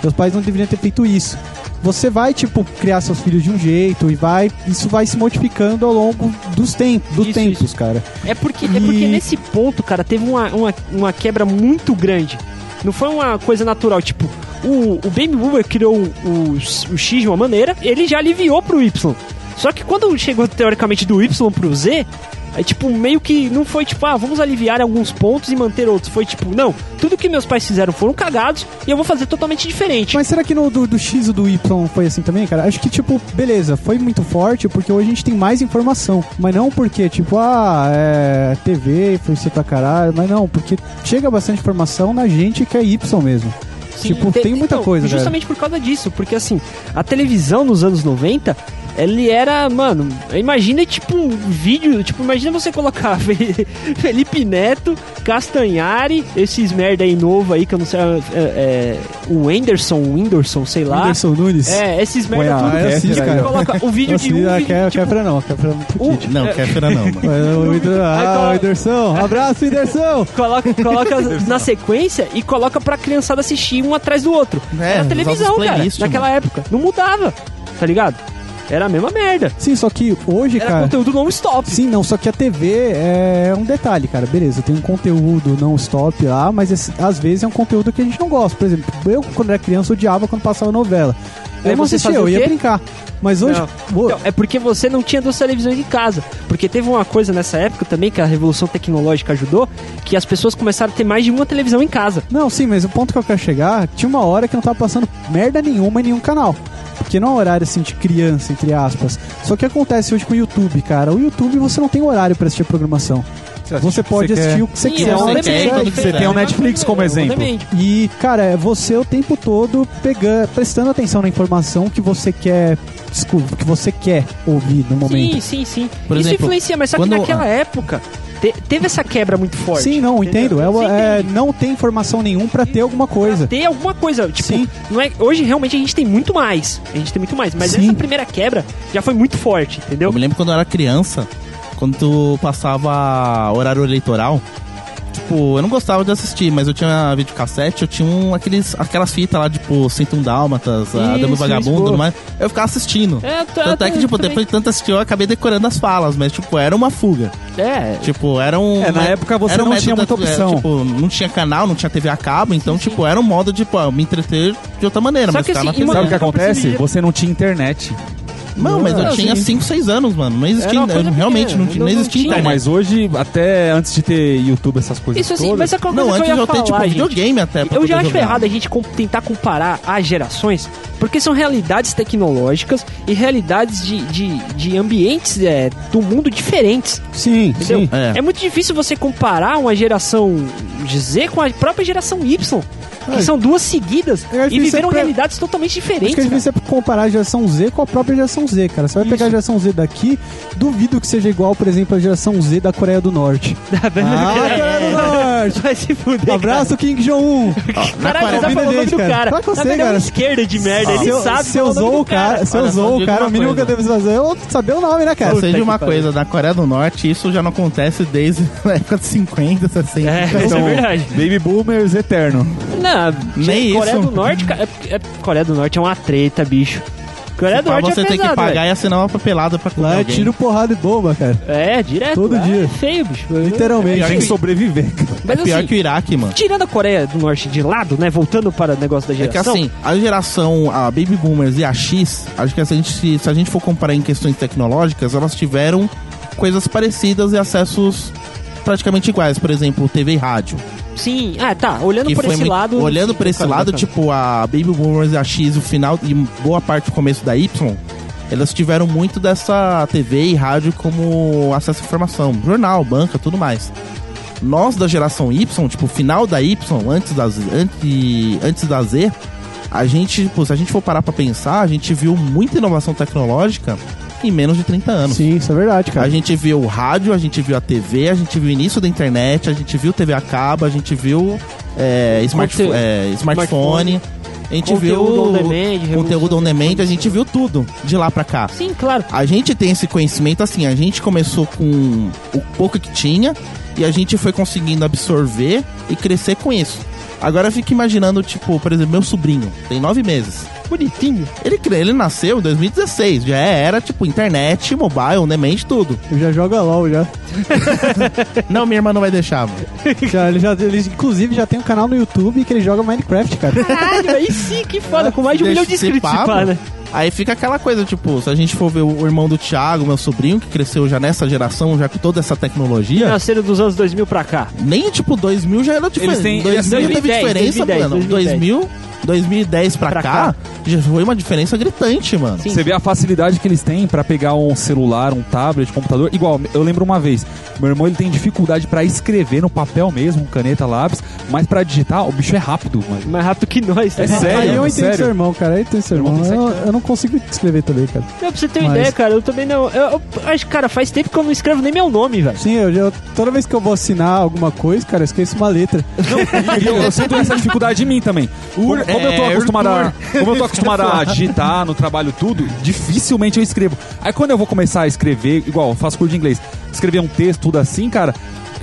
Meus pais não deveriam ter feito isso. Você vai, tipo, criar seus filhos de um jeito e vai. Isso vai se modificando ao longo dos tempos, dos
Isso,
tempos,
isso.
cara.
É porque, é
E-
porque nesse ponto, cara, teve uma, uma, uma quebra muito grande. Não foi uma coisa natural, tipo, o, o Baby Boomer criou o, o, o X de uma maneira, ele já aliviou pro Y. Só que quando chegou, teoricamente, do Y pro Z, é tipo, meio que não foi tipo, ah, vamos aliviar alguns pontos e manter outros. Foi tipo, não, tudo que meus pais fizeram foram cagados e eu vou fazer totalmente diferente.
Mas será que no do, do X e do Y foi assim também, cara? Acho que, tipo, beleza, foi muito forte porque hoje a gente tem mais informação. Mas não porque, tipo, ah, é TV, influencia pra caralho. Mas não, porque chega bastante informação na gente que é Y mesmo. tipo,
te-
tem muita
então,
coisa, cara.
Justamente por causa disso, porque assim, a televisão nos anos 90, ele era, mano, imagina tipo um vídeo, tipo, imagina você colocar Fe- Felipe Neto, Castanhari, esses merda aí novo aí, que eu não sei, é, é, o Anderson, o Whindersson, sei lá.
Whindersson Nunes.
É, esses merda
Olha,
tudo.
ah, eu assisto,
Você
cara.
coloca o vídeo de um
ah,
vídeo,
quer,
tipo,
Kefra não, é muito
um-
kid.
Não,
É.
Kéfera não, mano.
Mas o Whindersson- Ah, abraço, Whindersson!
Coloca, coloca na sequência e coloca pra criançada assistir um atrás do outro.
É,
Era televisão, cara, naquela época. Não mudava, tá ligado? Era a mesma merda.
Sim, só que hoje,
Era
cara.
conteúdo non-stop.
Sim, não, só que a TV é um detalhe, cara. Beleza, tem um conteúdo não stop lá, mas esse- às vezes é um conteúdo que a gente não gosta. Por exemplo, eu, quando era criança, odiava quando passava novela. Eu
Aí
não
você
assistia, eu ia brincar. Mas hoje.
Então, é porque você não tinha duas televisões em casa. Porque teve uma coisa nessa época também que a revolução tecnológica ajudou, que as pessoas começaram a ter mais de uma televisão em casa.
Não, sim, mas o ponto que eu quero chegar, tinha uma hora que não tava passando merda nenhuma em nenhum canal. Porque não é um horário assim de criança, entre aspas. Só que acontece hoje com o YouTube, cara. O YouTube você não tem horário pra assistir a programação. Você pode
quer.
assistir o que você
Sim,
quiser.
é
onde
você
você
quer,
Você tem o Netflix como exemplo.
E, cara, é você o tempo todo pegando, prestando atenção na informação que você quer. Desculpa, que você quer ouvir no momento.
Sim, sim, sim.
Por
Isso
exemplo,
influencia, mas só que naquela época te- teve essa quebra muito forte.
Sim, não, entendo. É,
Você
é,
entende?
não tem informação nenhum pra ter alguma coisa.
ter alguma coisa. Tipo,
Sim.
não é, hoje realmente a gente tem muito mais. A gente tem muito mais. Mas
Sim.
essa primeira quebra já foi muito forte, entendeu?
Eu me lembro quando eu era criança, quando tu passava horário eleitoral. Tipo, eu não gostava de assistir, mas eu tinha videocassete, eu tinha um, aqueles, aquelas fitas lá, tipo, 101 Dálmatas, a
Isso,
Dama
isso,
Vagabundo, tudo mais. Eu ficava assistindo.
É, tá-
Tanto é que,
tá-
tipo,
também.
depois de tanto assistir, eu acabei decorando as falas, mas, tipo, era uma fuga.
É.
Tipo, era um.
É, na época você
era um
não tinha muita opção.
é, tipo, não tinha canal, não tinha TV a cabo, então, tipo, era um modo de, pô, me entreter de outra maneira,
Só
mas
que assim, uma-
Sabe o que acontece? Você não tinha internet.
Não, mas eu tinha
assim,
5, 6 anos, mano. Não existia.
Era uma coisa
realmente,
pequena,
não, tinha-
não-
existia.
Não,
internet.
mas hoje, até antes de ter YouTube, essas coisas
Isso assim,
todas...
mas é uma coisa
Não,
que
antes
eu
de
ia
eu ter,
falar,
tipo,
gente.
videogame até pra
Eu já
poder
acho
jogar.
errado a gente com- tentar comparar as gerações, porque são realidades tecnológicas e realidades de, de, de ambientes é, do mundo diferentes.
Sim,
Entendeu?
sim.
É.
É. muito difícil você comparar uma geração Z com a própria geração Y. Que
É.
são duas seguidas
É
e viveram
pra-
realidades totalmente
Acho
diferentes.
que é difícil comparar a geração Z com a própria geração Z, cara. Você vai pegar a geração Z daqui, duvido que seja igual, por exemplo, a geração Z da Coreia do Norte. Ah, Coreia do Norte!
Vai se fuder.
Abraço, Kim Jong-un!
Caralho, você
Coreia-
tá falando o nome do
cara.
cara.
Com
Na
você,
é
cara.
uma esquerda de merda. Ele
Se eu-
sabe
se usou
do
o cara, se usou o cara, o mínimo que eu devo fazer é eu saber o nome, né, cara?
Eu sei de uma coisa, na Coreia do Norte isso já não acontece desde a época de 50, 60.
É, isso
Então,
é verdade.
Baby Boomers eterno.
Não,
Nem
Coreia
isso.
do Norte, cara, é, é- Coreia do Norte é uma treta, bicho. Coreia do
Pra
Norte
você
é
tem que
pesado,
pagar
velho.
e assinar uma papelada pra comer
Lá é
alguém.
tiro, porrada e bomba, cara.
É, direto.
Todo
é,
dia.
É feio, bicho.
Literalmente.
Tem que sobreviver.
Mas
É pior
assim,
que o Iraque, mano.
tirando a Coreia do Norte de lado, né, voltando para o negócio da
É que
geração.
assim, a geração, a Baby Boomers e a X, acho que se a gente, se, se a gente for comparar em questões tecnológicas, elas tiveram coisas parecidas e acessos praticamente iguais. Por exemplo, TV e rádio.
Sim, ah, tá. Olhando
que
por esse
muito-
lado.
Olhando por esse lado, tipo, a Baby Boomers e a X, o final e boa parte do começo da Y, elas tiveram muito dessa TV e rádio como acesso à informação. Jornal, banca, tudo mais. Nós da geração Y, tipo, final da Y, antes da Z, antes, antes da Z, a gente, tipo, se a gente for parar pra pensar, a gente viu muita inovação tecnológica em menos de 30 anos.
Sim, isso é verdade, cara.
A gente viu o rádio, a gente viu a TV, a gente viu o início da internet, a gente viu TV a cabo, a gente viu é, smart, é, smartphone, a gente
Conteúdo
viu
on demand,
conteúdo on demand, a gente viu tudo de lá pra cá.
Sim, claro.
A gente tem esse conhecimento assim, a gente começou com o pouco que tinha e a gente foi conseguindo absorver e crescer com isso. Agora eu fico imaginando, tipo, por exemplo, meu sobrinho, tem nove meses.
Bonitinho.
Ele, ele nasceu em 2016, já era, tipo, internet, mobile, on demand, tudo.
Eu já joga LOL, já.
Não, minha irmã não vai deixar, mano.
já, ele já ele, inclusive, já tem um canal no YouTube que ele joga Minecraft, cara.
Caralho, aí sim, que foda. Com mais de um milhão de inscritos, pá, né?
Aí fica aquela coisa, tipo, se a gente for ver o irmão do Thiago, meu sobrinho, que cresceu já nessa geração, já com toda essa tecnologia,
Nasceram dos anos 2000 pra cá.
nem tipo 2000 já era diferente.
têm-
2000 teve
2010,
diferença,
2010,
mano.
2010.
2000, 2010 pra,
Pra
cá,
cá.
já foi uma diferença gritante, mano.
Sim.
Você vê a facilidade que eles têm pra pegar um celular, um tablet, computador. Igual, eu lembro uma vez, meu irmão ele tem dificuldade pra escrever no papel mesmo, caneta, lápis, mas pra digitar, o bicho é rápido, mano.
Mais rápido que nós.
É
né?
sério?
Aí eu entendo
sério?
seu irmão, cara. Eu entendo seu irmão.
Irmão tem
Eu, eu não consigo escrever também, cara.
Não, pra você ter uma
Mas-
ideia, cara, eu também não. Eu, eu acho, cara, faz tempo que eu não escrevo nem meu nome, velho.
Sim, eu, já- toda vez que eu vou assinar alguma coisa, cara, eu esqueço uma letra.
E eu, eu sinto essa dificuldade em mim também. Como, como eu tô
é,
acostumado a, como eu tô acostumado a digitar no trabalho tudo, dificilmente eu escrevo. Aí quando eu vou começar a escrever, igual, eu faço curso de inglês, escrever um texto, tudo assim, cara,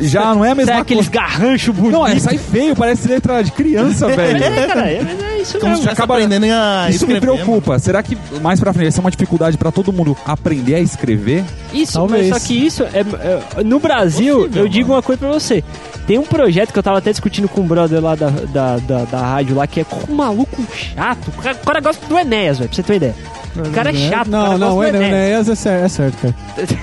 já não é a mesma
Sai aqueles
coisa.
garranchos bonitos.
Não, é, sai feio, parece letra de criança, velho.
É, cara, é, mas é isso
Como
mesmo.
estivesse aprendendo a
Isso me preocupa. Será que mais pra frente vai ser uma dificuldade pra todo mundo aprender a escrever?
Isso,
Talvez.
mas só que isso é, é- no Brasil,
Possível,
eu digo
mano.
uma coisa pra você. Tem um projeto que eu tava até discutindo com o brother lá da, da, da, da rádio lá, que é com um maluco chato. O cara, o cara gosta do Enéas, velho, pra você ter uma ideia. O cara é chato, o
Não,
cara
não, o Enéas,
Enéas.
é certo, é certo, cara.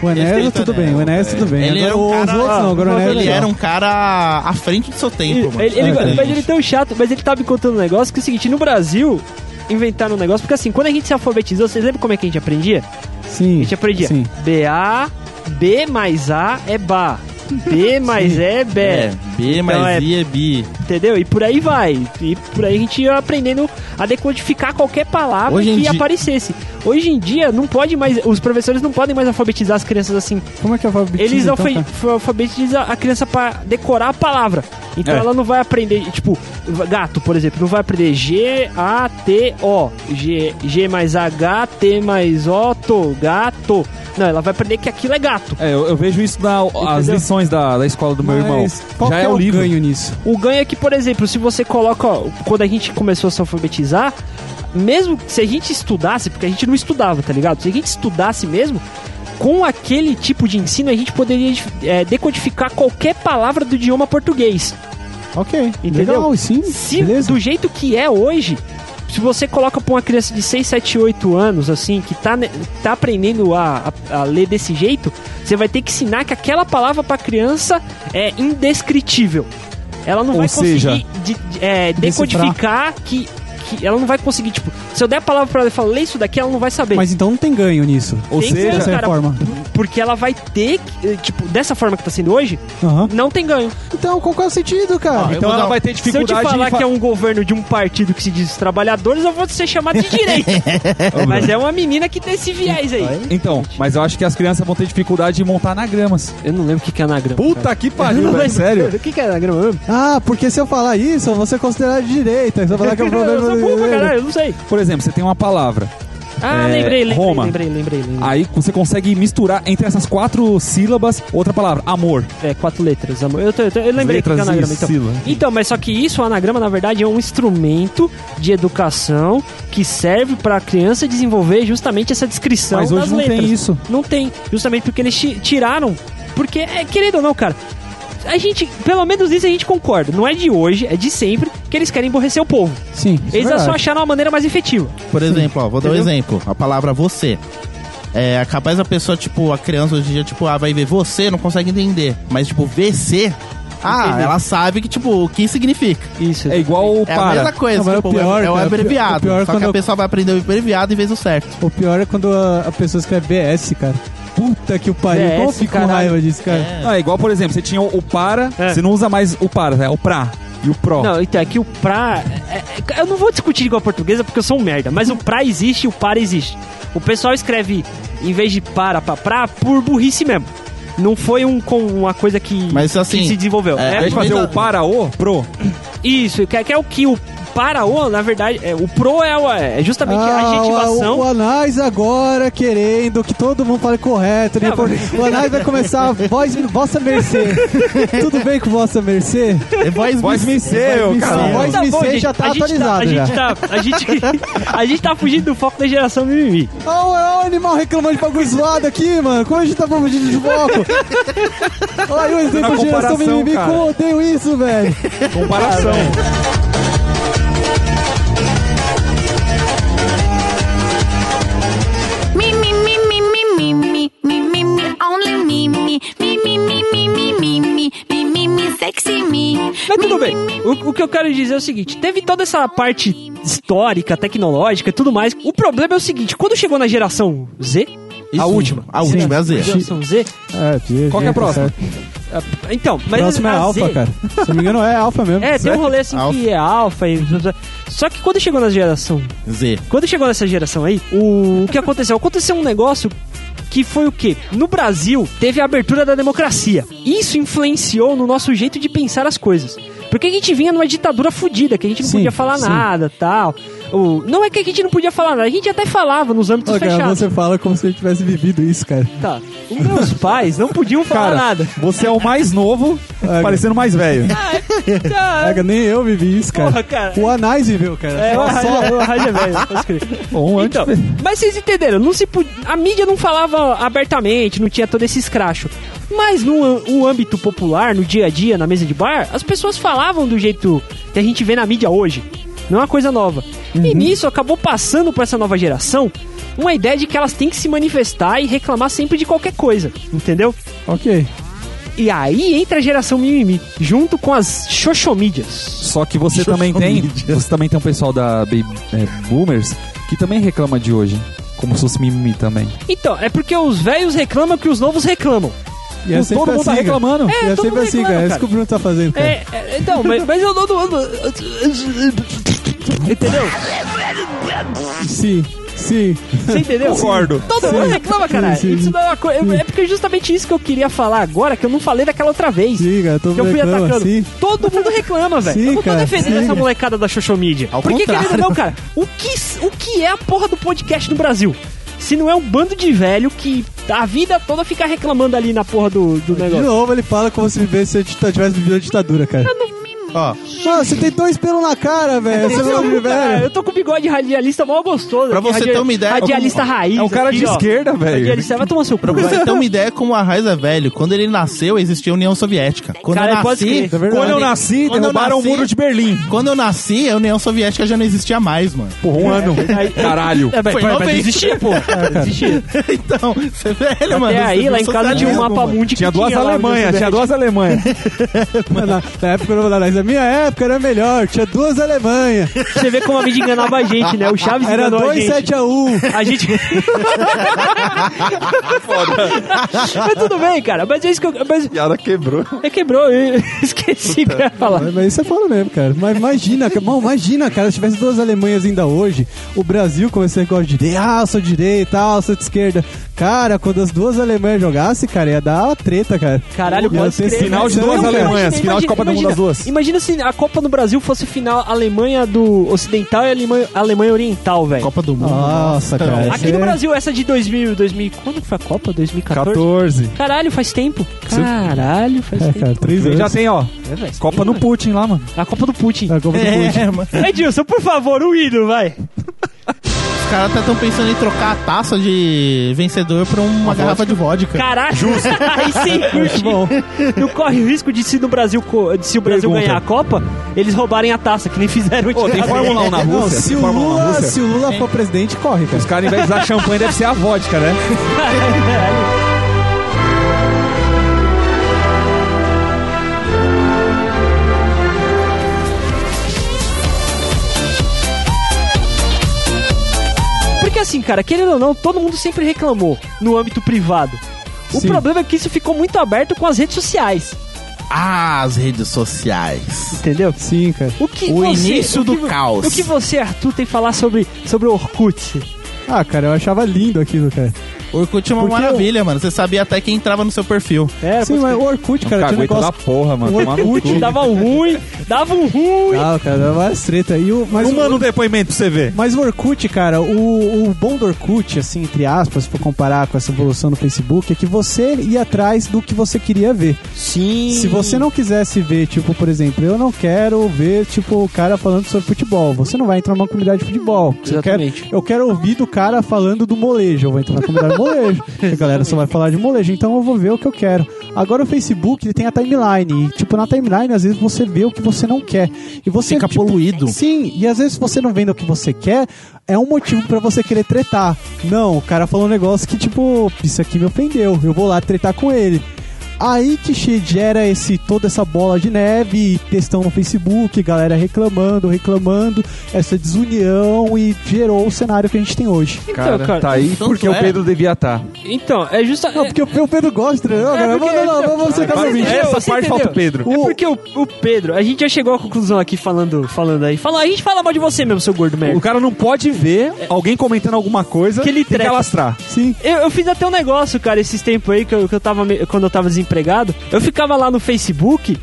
O Enéas
fez
tudo bem, o
Enéas,
Enéas tudo bem.
Ele era um
os
cara-
outros não, agora o Enéas é
Ele era um cara à frente do seu tempo, mano.
Ele, ele,
É,
mas ele tem um chato, mas ele tá me contando um negócio que é o seguinte, no Brasil, inventaram um negócio, porque assim, quando a gente se alfabetizou, vocês lembram como é que a gente aprendia?
Sim.
A gente aprendia
Sim.
B-A, B mais A é Bá. B mais E é Bé.
É, B mais
Então é-
I é bi.
Entendeu? E por aí vai. E por aí a gente ia aprendendo a decodificar qualquer palavra
Hoje
que
dia-
aparecesse. Hoje em dia, não pode mais. Os professores não podem mais alfabetizar as crianças assim.
Como é que alfabetiza,
Eles
então,
alfa-
cara?
alfabetizam a criança pra decorar a palavra. Então
É.
ela não vai aprender, tipo, gato, por exemplo, não vai aprender G-A-T-O. G, G mais H, T mais O, to, gato. Não, ela vai aprender que aquilo é gato.
É, eu, eu vejo isso nas lições da, da escola do meu irmão.
Qual
Já
que
é,
é
o
o
livro.
ganho nisso?
O ganho é que, por exemplo, se você coloca. ó, Quando a gente começou a se alfabetizar, mesmo se a gente estudasse, porque a gente não estudava, tá ligado? Se a gente estudasse mesmo, com aquele tipo de ensino, a gente poderia é, decodificar qualquer palavra do idioma português.
Ok,
Entendeu?
legal, sim,
Se
beleza.
do jeito que é hoje, se você coloca pra uma criança de 6, 7, 8 anos, assim, que tá, tá aprendendo a, a, a ler desse jeito, você vai ter que ensinar que aquela palavra pra criança é indescritível. Ela não
Ou
vai
seja,
conseguir de- de- é,
decifrar.
decodificar que, que. Ela não vai conseguir, tipo, se eu der a palavra pra ela e falar, lê isso daqui, ela não vai saber.
Mas então não tem ganho nisso.
Ou
Tem
seja,
ganho,
Essa
cara,
reforma.
Porque ela vai ter, que, eh, tipo, dessa forma que tá sendo hoje,
Aham.
não tem ganho.
Então, qual que é o sentido, cara?
Eu
então ela vai ter
Se eu te
dificuldade
falar
fa-
que é um governo de um partido que se diz trabalhadores, eu vou ser chamado de direita. Mas é uma menina que tem esse viés aí.
Então, mas eu acho que as crianças vão ter dificuldade de montar anagramas.
Eu não lembro o que que é anagrama.
Puta que
Eu
pariu, velho, sério.
O que que é anagrama mesmo?
Ah, porque se eu falar isso, eu vou ser considerado de direita. Se eu falar que é um problema...
burro pra caralho, eu não sei.
Por exemplo, você tem uma palavra.
Ah,
É,
lembrei, lembrei,
Roma.
lembrei, lembrei, lembrei.
Aí você consegue misturar entre essas quatro sílabas outra palavra, amor.
É, quatro letras, amor. Eu, tô- eu, tô- eu lembrei o que é
Letras
anagrama, então.
sílabas.
Então, mas só que isso, o anagrama, na verdade, é um instrumento de educação que serve para a criança desenvolver justamente essa descrição
Mas hoje
das
não tem
letras.
isso.
Não tem, justamente porque eles ti- tiraram. Porque, é, querendo ou não, cara, a gente, pelo menos isso a gente concorda. Não é de hoje, é de sempre que eles querem emborrecer o povo.
Sim, isso é
Eles só
verdade.
acharam uma maneira mais efetiva.
Por exemplo, ó, vou dar um
Entendeu?
exemplo. A palavra você. É capaz a pessoa, tipo, a criança hoje em dia, tipo, ah, vai ver você, não consegue entender. Mas, tipo, VC, ah,
Entendeu.
ela sabe que, tipo, o que significa.
Isso.
É igual o
É a
para.
mesma coisa,
Não,
tipo,
o pior,
é, é o abreviado.
o pior é
só que
quando
a
eu-
pessoa vai aprender o abreviado em vez do certo.
O pior é quando a, a pessoa escreve BS, cara. Puta que o pariu.
BS,
Como eu fico com raiva disso, cara?
É.
É igual, por exemplo, você tinha o, o para,
É.
você não usa mais o para, é o pra e o pro.
Não, então, é que o pra. é- é- eu não vou discutir igual a portuguesa porque eu sou um merda, mas o pra existe e o para existe. O pessoal escreve, em vez de para, pra, pra por burrice mesmo. Não foi um, com uma coisa que,
Mas, assim,
que se desenvolveu.
é,
É,
fazer
mas
o para o, pro.
Isso, que, é- que é o que o para o, na verdade, é, o pro é, o- é justamente a
Ah, o,
adjetivação.
o Anais agora querendo que todo mundo fale correto. né?
Não, mas-
O Anais vai começar voz, vossa mercê. Tudo bem com vossa mercê?
É voz,
Voz me seu,
me
cara.
ser. voz
Tá
me
bom,
ser
gente,
já tá
a gente
atualizado
a gente tá, a gente, a gente tá fugindo do foco da geração mimimi.
Olha o animal reclamando de bagulho zoado aqui, mano. Como a gente tá fugindo de foco? Olha o exemplo de geração
comparação,
mimimi,
cara.
como eu odeio isso, velho.
Comparação.
Only me, me, me, me, me, me, me, me, me, me, me, me, sexy me.
Mas tudo bem. O, o que eu quero dizer é o seguinte: teve toda essa parte histórica, tecnológica e tudo mais. O problema é o seguinte: quando chegou na geração Z,
Isso,
a última.
A última, é a Z.
Geração Z.
É,
Qual que é a próxima?
ah, Então, mas
Próximo é
a
alfa,
Z,
cara. Se não me engano, é alfa mesmo.
É, tem um rolê assim
Alpha.
que é alfa e. Só que quando chegou na geração.
Z.
Quando chegou nessa geração aí, o, o que aconteceu? Aconteceu um negócio que foi o quê? No Brasil, teve a abertura da democracia. Isso influenciou no nosso jeito de pensar as coisas. Porque a gente vinha numa ditadura fodida, que a gente não
Sim,
podia falar
sim.
nada tal. O, não é que a gente não podia falar nada, a gente até falava nos âmbitos
cara,
fechados.
você fala como se a gente tivesse vivido isso, cara.
Tá. Os meus pais não podiam falar
Cara,
nada.
você é o mais novo,
É,
parecendo mais velho.
Ah,
Cara, nem eu vivi isso, cara.
Porra, cara.
O Anais viveu, cara.
É, o
Só-
Arraja, o Arraja é velho, pode crer.
Antes.
Então, mas vocês entenderam, não se pod- a mídia não falava abertamente, não tinha todo esse escracho. Mas no, no âmbito popular, no dia a dia, na mesa de bar, as pessoas falavam do jeito que a gente vê na mídia hoje. Não é uma coisa nova. E nisso acabou passando para essa nova geração uma ideia de que elas têm que se manifestar e reclamar sempre de qualquer coisa, entendeu?
Ok.
E aí entra a geração mimimi, junto com as xoxomídias.
Só que você também tem. Você também tem um pessoal da Baby é, Boomers que também reclama de hoje. Como se fosse mimimi também.
Então, é porque os velhos reclamam que os novos reclamam.
E é sempre
Todo mundo tá
assim, cara.
reclamando.
É,
E é
todo
sempre
mundo
assim, cara. É isso que o Bruno tá fazendo, cara.
É, é, então, mas, mas eu não. Não- não- Entendeu?
Sim, sim.
Você entendeu?
Concordo.
Todo mundo reclama, cara.
Sim, sim,
Isso
sim.
não é uma coisa. É porque é justamente isso que eu queria falar agora, que eu não falei daquela outra vez.
Sim, cara. Todo
Que eu
mundo
fui
reclama,
atacando.
sim.
Todo mundo reclama, velho.
Sim,
Eu não tô
cara,
defendendo
sim.
essa molecada da social media.
Ao
Porque,
contrário.
querendo ou não, cara, o que, o que é a porra do podcast no Brasil? Se não é um bando de velho que a vida toda fica reclamando ali na porra do, do
De
negócio.
novo, ele fala como se vivesse, se a gente tivesse vivido a ditadura, cara.
Ó,
Mano, você tem dois pelos na cara, velho. Você não
Cara,
velho.
eu tô com bigode radialista mó gostoso.
Pra
aqui,
você ter uma ideia,
Radialista raiz.
É um cara
aqui,
de
ó.
esquerda, velho.
Radialista, vai tomar seu cu.
pra você ter uma ideia como a Raiz é velho, quando ele nasceu existia a União Soviética. Quando
Cara,
eu
pode
nasci.
É verdade.
Quando eu nasci,
Quando eu
derrubaram
nasci-
o muro de Berlim.
Quando eu nasci, a União Soviética já não existia mais, mano.
Por um ano.
Aí-
Caralho.
É, mas,
Foi
mas, existia, pô. Existia.
então, você é velho, mano.
Até aí, lá em casa tinha um mapa mundi que
Tinha duas Alemanhas, tinha duas Alemanhas.
Na, na época eu não na minha época era melhor, tinha duas Alemanhas.
Você vê como a mídia enganava a gente, né? O Chaves
Era
enganou a gente.
2-7-1.
A gente. mas tudo bem, cara. Mas é isso que eu. Mas
piada quebrou.
é quebrou. eu Esqueci que eu ia falar.
Mas, mas isso é foda mesmo, cara. Mas imagina, cara, mano, imagina, cara, se tivesse duas Alemanhas ainda hoje, o Brasil com esse negócio de direita, ah, eu sou de direita, ah, eu sou de esquerda. Cara, quando as duas Alemanhas jogassem, cara, ia dar uma treta, cara.
Caralho, pode
ter
crer.
Final de duas. Alemanhas, final de Copa do Mundo das duas.
Imagina se a Copa no Brasil fosse final Alemanha do Ocidental e Alemanha, Alemanha Oriental, velho.
Copa do Mundo.
Nossa, cara.
Aqui no Brasil, essa de 2000, 2000. Quando foi a Copa? 2014?
14.
Caralho, faz tempo. Caralho, faz
É,
tempo.
cara, três anos.
Já tem, ó.
É, velho,
Copa
tem,
no
mano.
Putin lá, mano.
A Copa do Putin.
A Copa do Putin.
É, mano.
Edilson, por favor, o ídolo, vai.
Os caras estão pensando em trocar a taça de vencedor pra uma garrafa de vodka.
Caralho. Justo. Aí sim, curti.
bom.
Não corre o risco de se no Brasil, co- de se o Brasil
Pergunta.
ganhar a Copa, eles roubarem a taça, que nem fizeram
Pô, tem. Fórmula 1 na
Não,
Rússia?
se
Tem
o,
Fórmula 1 na
Lula,
Rússia?
se o Lula for presidente, corre, cara.
Os caras, em vez de usar champanhe, deve ser a vodka, né?
Assim, cara, querendo ou não, todo mundo sempre reclamou no âmbito privado. O
Sim.
problema é que isso ficou muito aberto com as redes sociais,
Ah, as redes sociais.
entendeu?
Sim, cara.
O que
O
você-
início
o que
do caos.
O que você, Arthur, tem que falar sobre, sobre o Orkut?
Ah, cara, eu achava lindo aquilo, cara.
O Orkut é uma
Porque
maravilha, mano. Você sabia até quem entrava no seu perfil.
É,
Sim, mas o Orkut, cara, tinha um
da
negócio...
porra, mano.
O Orkut
dava um ruim, dava um ruim.
Ah, cara, dava várias treta. E o, mas,
Não
o,
manda um depoimento pra você ver.
mas o Orkut, cara, o, o bom do Orkut, assim, entre aspas, se for comparar com essa evolução no Facebook, é que você ia atrás do que você queria ver.
Sim.
Se você não quisesse ver, tipo, por exemplo, eu não quero ver, tipo, o cara falando sobre futebol. Você não vai entrar numa comunidade de futebol. Eu quero,
Exatamente.
eu quero ouvir do cara falando do molejo. Eu vou entrar na comunidade molejo. a galera só vai falar de molejo. Então eu vou ver o que eu quero. Agora o Facebook, ele tem a timeline. E, tipo, na timeline, às vezes você vê o que você não quer. E você
Fica
tipo,
poluído.
Sim, e às vezes você não vendo o que você quer, é um motivo pra você querer tretar. Não, o cara falou um negócio que, tipo, isso aqui me ofendeu. Eu vou lá tretar com ele. Aí que gera esse, toda essa bola de neve, textão no Facebook, galera reclamando, reclamando, essa desunião e gerou o cenário que a gente tem hoje.
Então,
Cara,
cara,
tá aí porque
é.
o Pedro devia estar.
Então, é justa...
Não, porque o Pedro gosta, entendeu?
É
cara?
porque-
não, não, não, vamos ser.
Essa
Você
parte
entendeu?
falta o Pedro.
É
O-
porque o, o Pedro, a gente já chegou à conclusão aqui falando, falando aí. Fala, a gente fala mal de você mesmo, seu gordo merda.
O cara não pode ver alguém comentando alguma coisa
Que ele
tem que
trepa.
alastrar.
Sim.
Eu, eu fiz até um negócio, cara, esses tempos aí que eu, que eu tava me- quando eu tava Eu ficava lá no Facebook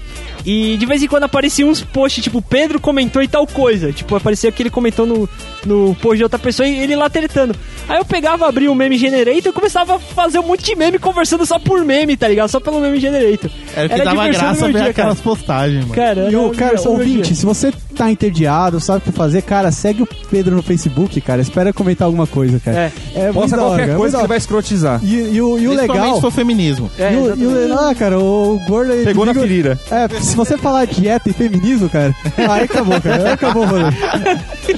E de vez em quando aparecia uns posts, tipo, Pedro comentou e tal coisa. Tipo, aparecia que ele comentou no, no post de outra pessoa e ele lá tretando. Aí eu pegava, abria o meme generator e começava a fazer um monte de meme conversando só por meme, tá ligado? Só pelo meme generator.
Era o que
Era
dava graça ver
dia,
aquelas postagens, mano.
Cara,
E o cara,
meu
ouvinte,
dia.
se você tá entediado, sabe o que fazer, cara, segue o Pedro no Facebook, cara. Espera comentar alguma coisa, cara.
É.
É,
Posta
da hora,
qualquer
cara,
coisa que
hora.
vai escrotizar.
E, e o, e o
Principalmente
legal.
se for feminismo.
É,
e, o, e o ah, cara, o gordo aí.
Pegou na ferida.
É, se você falar dieta e feminismo, cara, aí acabou, cara. Aí acabou o rolê.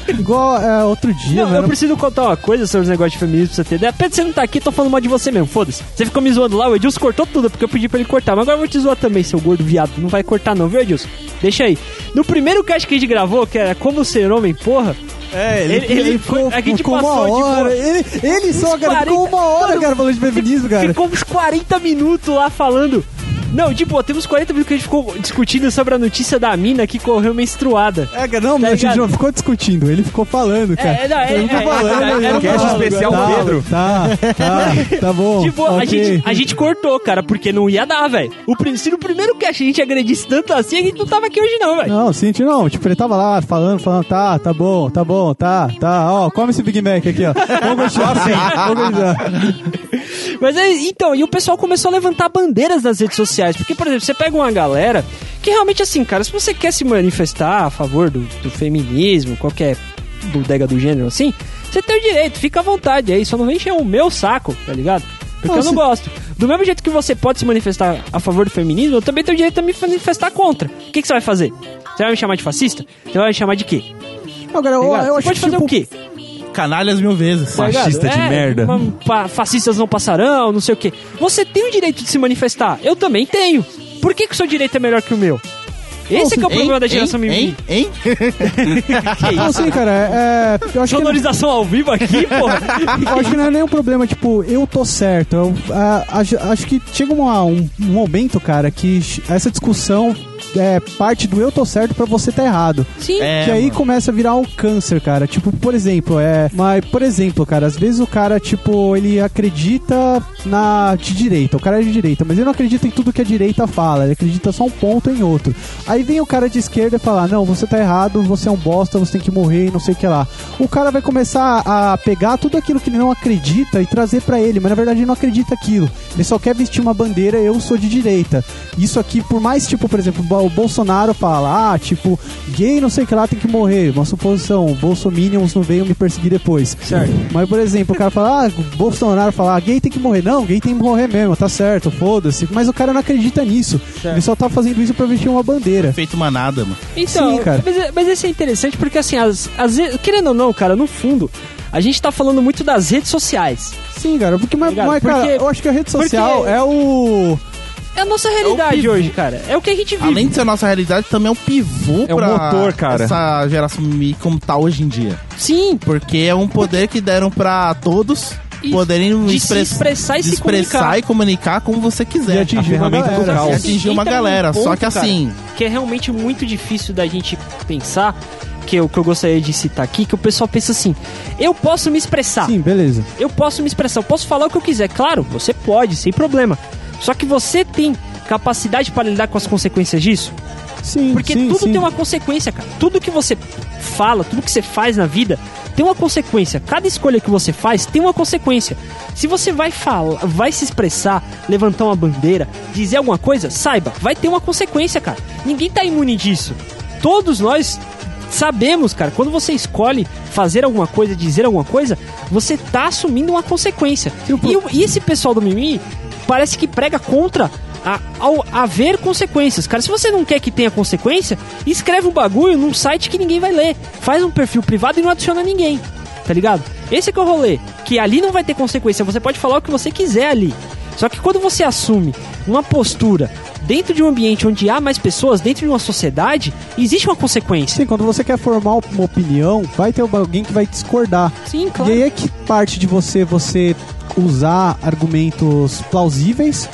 Igual é, outro dia,
Não, eu
mano.
preciso contar uma coisa sobre os negócios de feminismo pra você ter. Pedro, você não tá aqui, tô falando mal de você mesmo, foda-se. Você ficou me zoando lá, o Edilson cortou tudo, porque eu pedi pra ele cortar. Mas agora eu vou te zoar também, seu gordo viado. Não vai cortar não, viu, Edilson? Deixa aí. No primeiro cast que a gente gravou, que era Como Ser Homem, porra...
É,
ele- ele foi- a gente
ficou uma
passou de
hora.
boa.
Ele, ele só,
Uns
cara, ficou
40
uma hora,
Mano,
cara, falando de feminismo, cara.
Ficou uns 40 minutos lá falando... Não, tipo, temos 40 minutos que a gente ficou discutindo sobre a notícia da mina que correu menstruada.
É, cara, não,
Tá
mas a gente não ficou discutindo, ele ficou falando, cara.
É, não, é-
ele ficou
é-
falando.
é- um
ficou
cast
falando.
especial
tá,
Pedro.
Tá, tá, tá bom.
Tipo, a,
ok.
gente, a gente cortou, cara, porque não ia dar, velho. Se no primeiro cast a gente agredisse tanto assim, a gente não tava aqui hoje não, velho.
Não, Cintia, não. Tipo, ele tava lá falando, falando, tá, tá bom, tá bom, tá, tá. Ó, come esse Big Mac aqui, ó. Vamos continuar assim. Vamos continuar.
Mas é, então, e o pessoal começou a levantar bandeiras nas redes sociais. Porque, por exemplo, você pega uma galera que realmente, assim, cara, se você quer se manifestar a favor do, do feminismo, qualquer bodega do gênero assim, você tem o direito, fica à vontade aí, só não vem encher o meu saco, tá ligado? Porque
Não,
eu não gosto. Do mesmo jeito que você pode se manifestar a favor do feminismo, eu também tenho o direito de me manifestar contra. O que, que você vai fazer? Você vai me chamar de fascista? Você vai me chamar de quê?
Agora, eu,
Tá
eu
você
acho
pode
que,
fazer
tipo,
o quê?
Canalhas mil vezes.
Fascista de merda.
uma- fascistas não passarão, não sei o quê. Você tem o direito de se manifestar. Eu também tenho. Por que, que o seu direito é melhor que o meu? Esse é que é o problema da geração
hein,
mimimi.
hein, hein?
Não, assim, cara, é, eu acho que
Sonorização ao vivo aqui, porra.
eu acho que não é nenhum problema, tipo, eu tô certo. Eu, acho, acho que chega uma- um, um momento, cara, que essa discussão é parte do eu tô certo pra você tá errado.
Sim.
É,
que aí
mano.
começa a virar um câncer, cara. Tipo, por exemplo, é. Mas, por exemplo, cara, às vezes o cara, tipo, ele acredita na de direita. O cara é de direita, mas ele não acredita em tudo que a direita fala. Ele acredita só um ponto em outro. Aí vem o cara de esquerda e fala: Não, você tá errado, você é um bosta, você tem que morrer e não sei o que lá. O cara vai começar a pegar tudo aquilo que ele não acredita e trazer pra ele, mas na verdade ele não acredita aquilo. Ele só quer vestir uma bandeira, eu sou de direita. Isso aqui, por mais, tipo, por exemplo, o Bolsonaro fala, ah, tipo, gay não sei o que lá tem que morrer. Uma suposição, bolsominions não venham me perseguir depois.
Certo.
Mas, por exemplo, o cara fala, ah, Bolsonaro fala, ah, gay tem que morrer. Não, gay tem que morrer mesmo, tá certo, foda-se. Mas o cara não acredita nisso.
Certo.
Ele só tá fazendo isso pra vestir uma bandeira.
Feito manada, mano.
Então,
Sim, cara.
Mas, mas isso é interessante porque, assim, às, às vezes, querendo ou não, cara, no fundo, a gente tá falando muito das redes sociais.
Sim, cara, porque, mas, mas, cara,
Porque-
eu acho que a rede social
porque-
é o.
É a nossa realidade
pivô.
hoje, cara. É o que a gente vive.
Além de ser a nossa realidade, também é um pivô
É um
pra
motor, cara.
essa geração como tá hoje em dia.
Sim,
Porque é um poder que deram pra todos Poderem
de
express-
se expressar e se
expressar
comunicar.
e comunicar como você
E
quiser.
atingir uma
ferramenta
galera.
caos.
E
Assim,
atingir uma galera. Só
ponto,
que
cara,
assim,
que é realmente muito difícil da gente pensar, que eu, que eu gostaria de citar aqui, que o pessoal pensa assim, eu posso me expressar,
Sim, beleza.
eu posso me expressar, eu posso falar o que eu quiser. Claro, você pode, sem problema. Só que você tem capacidade para lidar com as consequências disso?
Sim,
Porque
sim,
tudo
sim.
tem uma consequência, cara. Tudo que você fala, tudo que você faz na vida tem uma consequência. Cada escolha que você faz tem uma consequência. Se você vai falar, vai se expressar, levantar uma bandeira, dizer alguma coisa, saiba, vai ter uma consequência, cara. Ninguém tá imune disso. Todos nós sabemos, cara, quando você escolhe fazer alguma coisa, dizer alguma coisa, você tá assumindo uma consequência. E, e esse pessoal do Mimi parece que prega contra a- ao haver consequências. Cara, se você não quer que tenha consequência, escreve um bagulho num site que ninguém vai ler. Faz um perfil privado e não adiciona ninguém. Tá ligado? Esse é que é o rolê. Que ali não vai ter consequência. Você pode falar o que você quiser ali. Só que quando você assume uma postura dentro de um ambiente onde há mais pessoas, dentro de uma sociedade, existe uma consequência.
Sim, quando você quer formar uma opinião, vai ter alguém que vai discordar.
Sim, claro.
E aí é que parte de você você usar argumentos plausíveis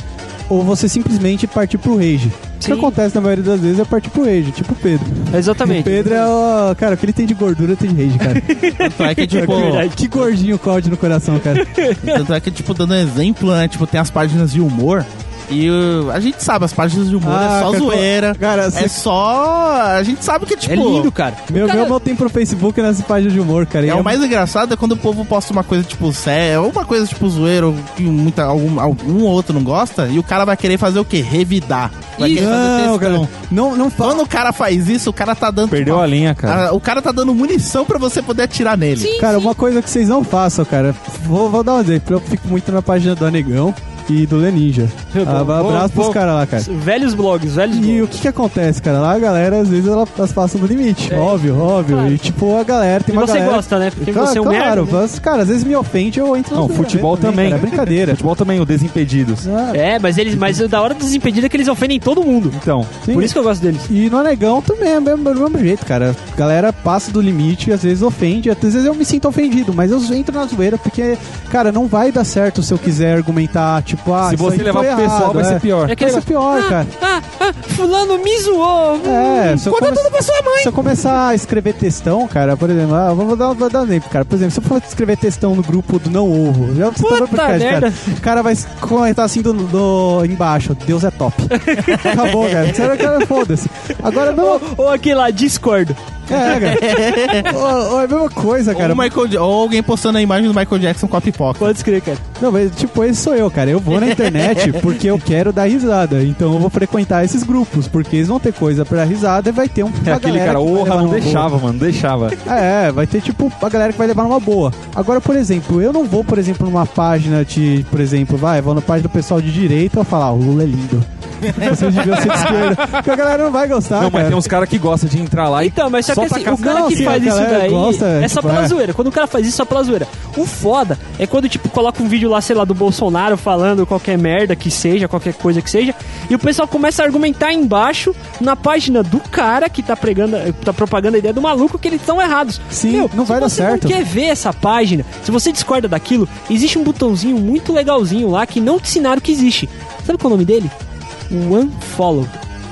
ou você simplesmente partir pro rage. O que acontece na maioria das vezes é partir pro rage, tipo o Pedro.
Exatamente.
O Pedro é o. Cara, o que ele tem de gordura tem de rage, cara.
tanto é que, tipo,
que gordinho o Claudio no coração, cara.
tanto é que, tipo, dando exemplo, né? Tipo, tem as páginas de humor E uh, a gente sabe, as páginas de humor
Ah,
é só
cara,
zoeira.
cara,
é
você-
só. A gente sabe que, tipo.
É lindo, cara.
Meu,
cara-
meu mal tem pro Facebook nessa página de humor, cara. e
É o mais engraçado é quando o povo posta uma coisa tipo séria, ou uma coisa tipo zoeira, ou que muita, algum, algum ou outro não gosta, e o cara vai querer fazer o quê? Revidar. Vai
Isso.
querer fazer
Não, cara. Não, não fala.
Quando o cara faz isso, o cara tá dando.
Perdeu a linha, cara.
Ah, o cara tá dando munição pra você poder atirar nele.
Sim,
Cara,
sim.
uma coisa que vocês não façam, cara. Vou, vou dar um exemplo. Eu fico muito na página do Anegão e do Leninja.
Bom,
Ah, abraço pros caras lá, cara.
Velhos blogs, velhos
E
blogs.
o que que acontece, cara? Lá a galera, às vezes, ela- elas passam do limite.
É.
Óbvio, óbvio.
Claro.
E tipo, a galera tem
E
uma
você
galera...
gosta, né? Porque
Claro,
você é um
claro,
merda. né?
mas, cara, às vezes me ofende, eu entro
Não,
no
futebol também.
Cara, é brincadeira.
Futebol também, o Desimpedidos.
Ah,
É, mas eles, mas o da hora dos impedidos é que eles ofendem todo mundo.
Então,
sim.
Por isso que eu gosto deles.
E no Anegão também é o mesmo, do mesmo jeito, cara. A galera passa do limite, às vezes ofende, às vezes eu me sinto ofendido, mas eu entro na zoeira porque, cara, não vai dar certo se eu quiser argumentar, tipo, ah,
se você levar pro pessoal,
errado,
vai
é.
ser pior.
É
Vai
aquele
ser pior, cara.
Ah, ah, fulano me zoou.
É, se eu,
Conta
come-
tudo pra sua mãe.
se eu começar a escrever textão, cara, por exemplo, ah, vou, dar, vou dar um exemplo, cara. Por exemplo, se eu for escrever textão no grupo do Não Ovo, já você tá
Puta
vendo cara.
merda.
O cara vai comentar assim do, do- embaixo, Deus é top. Acabou, cara. Sério, cara, foda-se. Agora, não.
Ou, ou aquele lá, discordo.
É, cara. Ô, ô, é a mesma coisa, cara.
Ou, o Michael ou alguém postando a imagem do Michael Jackson com a pipoca.
Pode escrever, cara.
Não, mas tipo, esse sou eu, cara. Eu vou na internet porque eu quero dar risada. Então eu vou frequentar esses grupos, porque eles vão ter coisa pra risada e vai ter um.
É aquele cara,
levar
não deixava,
boa.
mano, deixava.
É, vai ter tipo a galera que vai levar numa boa. Agora, por exemplo, eu não vou, por exemplo, numa página de, por exemplo, vai, vou na página do pessoal de direita e falar, "Ah, o Lula é lindo. Vocês deviam ser de esquerda. Porque a galera não vai gostar.
não, mas
cara.
tem uns caras que gostam de entrar lá e
Então, mas só,
só
que assim, o cara
Não,
que faz isso
galera
daí
gosta,
é só
tipo,
pela
é.
zoeira. Quando o cara faz isso, é só pela zoeira. O foda é quando, tipo, coloca um vídeo lá, sei lá, do Bolsonaro falando qualquer merda que seja, qualquer coisa que seja, e o pessoal começa a argumentar embaixo na página do cara que tá pregando, tá propagando a ideia do maluco que eles estão errados.
Sim, não vai
se
dar
você
certo.
não quer ver essa página, se você discorda daquilo, existe um botãozinho muito legalzinho lá que não te ensinaram que existe. Sabe qual é o nome dele? O Unfollow.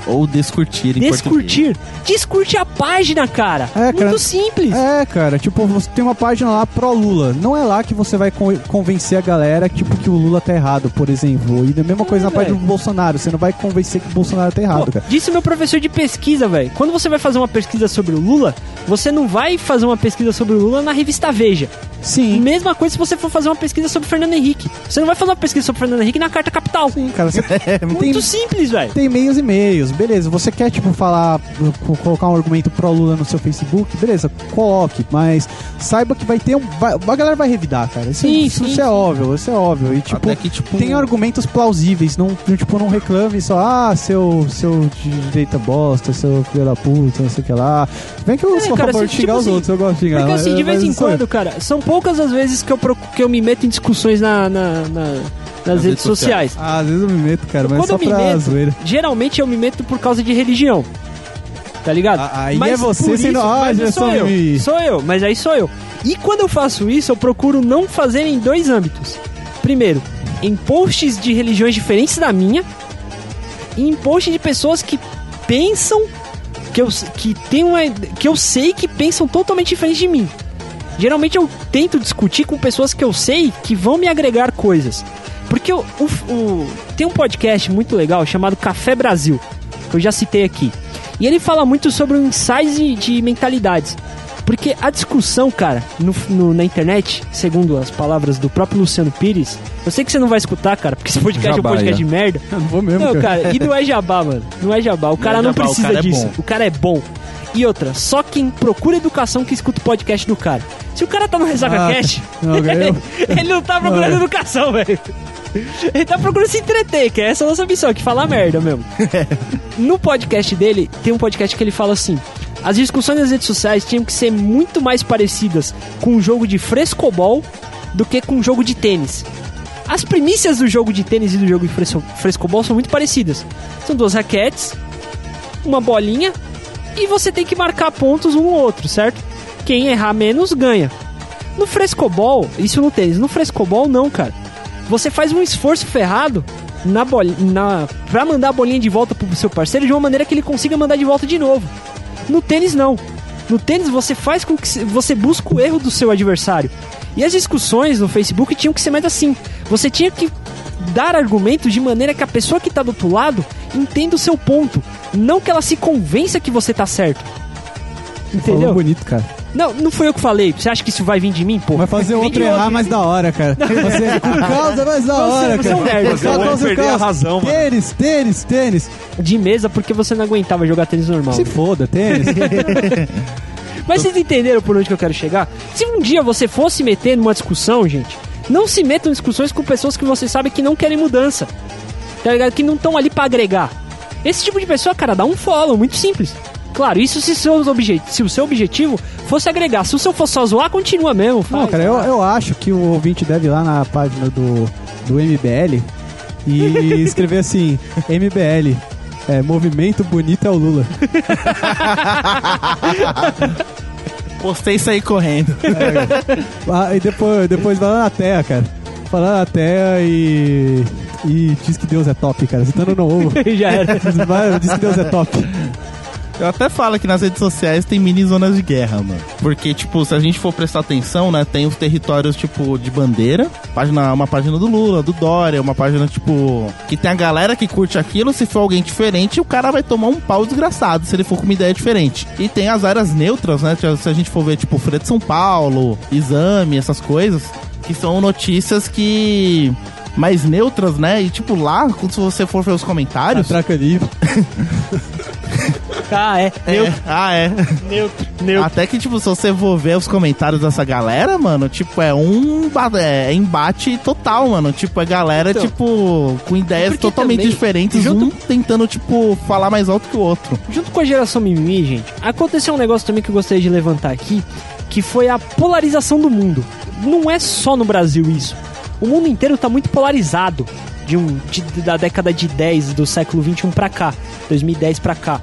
Ou descurtir em português.
Descurtir. Descurte a página, cara.
É, cara.
Muito simples.
É, cara, tipo, você tem uma página lá pro Lula. Não é lá que você vai con- convencer a galera tipo, que o Lula tá errado, por exemplo. E a mesma coisa
É,
na página do Bolsonaro. Você não vai convencer que o Bolsonaro tá errado,
Pô,
cara.
disse meu professor de pesquisa, velho. Quando você vai fazer uma pesquisa sobre o Lula, você não vai fazer uma pesquisa sobre o Lula na revista Veja.
Sim.
Mesma coisa se você for fazer uma pesquisa sobre Fernando Henrique. Você não vai fazer uma pesquisa sobre Fernando Henrique na Carta Capital.
Sim, cara, você
Muito
tem,
simples, velho.
tem meios e meios, beleza. Você quer, tipo, falar, co- colocar um argumento pro Lula no seu Facebook, beleza, coloque, mas saiba que vai ter um. Vai, a galera vai revidar, cara. Isso,
Sim,
isso,
sim,
isso é
sim.
óbvio, isso é óbvio. E, tipo,
Até que, tipo,
tem argumentos plausíveis, não, tipo, não reclame só, ah, seu, seu de direita bosta, seu filho da puta, não sei o que lá. Bem que eu
É,
sou a
cara,
favor
assim,
de xingar
tipo
os
assim,
outros, eu gosto de xingar.
Porque assim,
mas-
de vez
mas
em
é-
quando, cara, são poucas as vezes que eu, que eu me meto em discussões na, na- na- nas redes
redes sociais.
sociais.
Ah, às vezes eu me meto, cara, mas
Quando
só
eu me
pra
meto,
zoeira.
geralmente eu me meto por causa de religião. Tá ligado?
Ah, aí é você
por
sendo, ah,
mas
já
sou eu. Sou eu, mas aí sou eu. E quando eu faço isso, eu procuro não fazer em dois âmbitos. Primeiro, em posts de religiões diferentes da minha, e em posts de pessoas que pensam que eu que tem uma que eu sei que pensam totalmente diferente de mim. Geralmente eu tento discutir com pessoas que eu sei que vão me agregar coisas. Porque o, o- o- tem um podcast muito legal chamado Café Brasil, que eu já citei aqui. E ele fala muito sobre o insights de, de mentalidades. Porque a discussão, cara, no- no- na internet, segundo as palavras do próprio Luciano Pires, eu sei que você não vai escutar, cara, porque esse podcast é um
Jabá,
podcast
já.
de merda.
Eu não vou mesmo,
Não,
cara.
cara, e não é jabá, mano. Não é jabá. O cara
é
não,
jabá, o
precisa
cara é
disso.
bom.
o cara é bom. E outra, só quem procura educação que escuta o podcast do cara. Se o cara tá no Ressaca
Ah,
Cash,
não, cara,
ele não tá procurando
Mano.
educação, velho. Ele tá procurando se entreter, que é essa a nossa missão, que falar merda mesmo. no podcast dele, tem um podcast que ele fala assim: as discussões nas redes sociais tinham que ser muito mais parecidas com um jogo de frescobol do que com um jogo de tênis. As primícias do jogo de tênis e do jogo de fresco, frescobol são muito parecidas. São duas raquetes, uma bolinha e você tem que marcar pontos um no outro, certo? Quem errar menos ganha. No frescobol, isso no tênis, no frescobol não, cara. Você faz um esforço ferrado na na, pra mandar a bolinha de volta pro seu parceiro de uma maneira que ele consiga mandar de volta de novo. No tênis não. No tênis você faz com que você busca o erro do seu adversário. E as discussões no Facebook tinham que ser mais assim. Você tinha que dar argumentos de maneira que a pessoa que tá do outro lado entenda o seu ponto. Não que ela se convença que você tá certo.
Falou
Entendeu?
bonito, cara.
Não, não foi eu que falei. Você acha que isso vai vir de mim, pô?
Vai fazer outro errar
onde?
mais da hora, cara. Você, com causa mais da
Você-
hora,
você é um
cara.
nerd, você é
nerd, perder a razão, mano.
Tênis, tênis, tênis.
De mesa porque você não aguentava jogar tênis normal.
Se foda, tênis.
Mas vocês entenderam por onde que eu quero chegar? Se um dia você fosse meter numa discussão, gente, não se metam em discussões com pessoas que você sabe que não querem mudança. Tá ligado? Que não estão ali pra agregar. Esse tipo de pessoa, cara, dá um follow, muito simples. Claro, isso se, seus obje se o seu objetivo fosse agregar. Se o seu for só zoar, continua mesmo.
Não,
faz.
cara, eu, eu acho que o ouvinte deve ir lá na página do, do MBL e escrever assim: MBL. É, movimento bonito é o Lula.
Postei isso aí correndo.
Ah, e depois, depois vai lá na Terra, cara. Vai lá na Terra e. E diz que Deus é top, cara. Citando no ovo.
Já era.
Vai, diz que Deus é top.
Eu até falo que nas redes sociais tem mini zonas de guerra, mano. Porque, tipo, se a gente for prestar atenção, né, tem os territórios, tipo, de bandeira. Página, uma página do Lula, do Dória, uma página, tipo, que tem a galera que curte aquilo. Se for alguém diferente, o cara vai tomar um pau desgraçado se ele for com uma ideia diferente. E tem as áreas neutras, né? Se a gente for ver, tipo, Folha de São Paulo, Exame, essas coisas, que são notícias que. Mais neutras, né? E tipo, lá, quando se você for ver os comentários.
Traca livre.
Ah, é.
É, ah, é.
neutro, neutro.
Até que, tipo, se você for ver os comentários dessa galera, mano, tipo, é um ba- é, embate total, mano. Tipo, é galera,
Então.
tipo, com ideias totalmente
também,
diferentes,
junto-
um tentando, tipo, falar mais alto que o outro.
Junto com a geração mimimi, gente, aconteceu um negócio também que eu gostaria de levantar aqui, que foi a polarização do mundo. Não é só no Brasil isso. O mundo inteiro tá muito polarizado de um de- da década de 10 do século 21 pra cá, 2010 pra cá.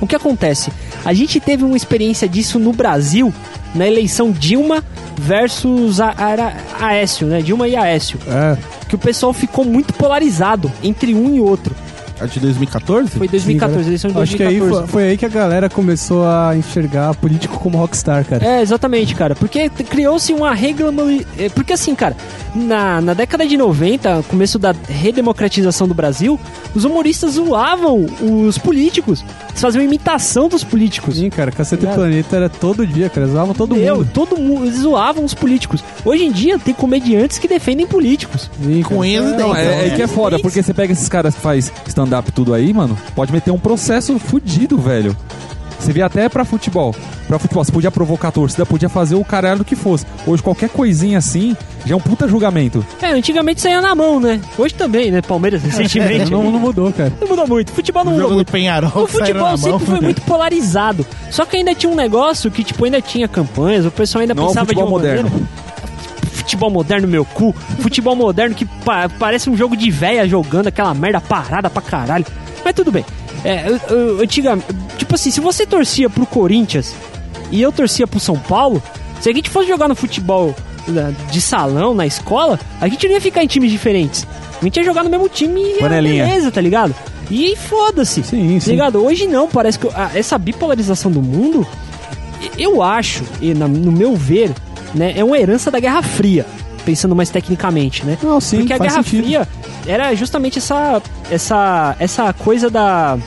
O que acontece? A gente teve uma experiência disso no Brasil na eleição Dilma versus a, era Aécio, né? Dilma e Aécio.
É.
Que o pessoal ficou muito polarizado entre um e outro.
A de 2014?
Foi 2014, eleição de
Acho que aí
2014.
foi, foi aí que a galera começou a enxergar político como rockstar, cara.
É, exatamente, cara. Porque criou-se uma reclama... é, Porque assim, cara, na, na década de 90, começo da redemocratização do Brasil, os humoristas zoavam os políticos. Eles faziam imitação dos políticos.
Sim, cara, Cacete
Obrigado.
Planeta era todo dia, cara. Eles usavam todo
Meu,
mundo.
todo mundo, eles zoavam os políticos. Hoje em dia tem comediantes que defendem políticos.
Sim,
Com e
É,
dentes.
Não, é, é que é foda, porque você pega esses caras que faz stand-up tudo aí, mano, pode meter um processo fudido, velho. Você vê até pra futebol. Pra futebol, você podia provocar a torcida, podia fazer o caralho que fosse. Hoje, qualquer coisinha assim já é um puta julgamento.
É, antigamente saía na mão, né? Hoje também, né? Palmeiras recentemente.
não, não mudou, cara.
Não mudou muito. Futebol não
O
mudou
jogo do
muito.
Penharol
O futebol sempre
mão.
foi muito polarizado. Só que ainda tinha um negócio que, tipo, ainda tinha campanhas, o pessoal ainda
Não é o
pensava
futebol
de uma
moderno.
maneira- Futebol moderno, meu cu. Futebol moderno que pa- parece um jogo de véia jogando aquela merda parada pra caralho. Mas tudo bem. É, eu- eu- antiga, tipo assim, se você torcia pro Corinthians e eu torcia pro São Paulo, se a gente fosse jogar no futebol né, de salão, na escola, a gente não ia ficar em times diferentes. A gente ia jogar no mesmo time e
Panelinha.
beleza, tá ligado? E foda-se.
Sim,
Tá
sim.
ligado? Hoje não, parece que essa bipolarização do mundo, eu acho, e no meu ver, né, é uma herança da Guerra Fria, pensando mais tecnicamente, né?
Não, sim,
Porque a Guerra
sentido.
Fria era justamente essa, essa, essa coisa da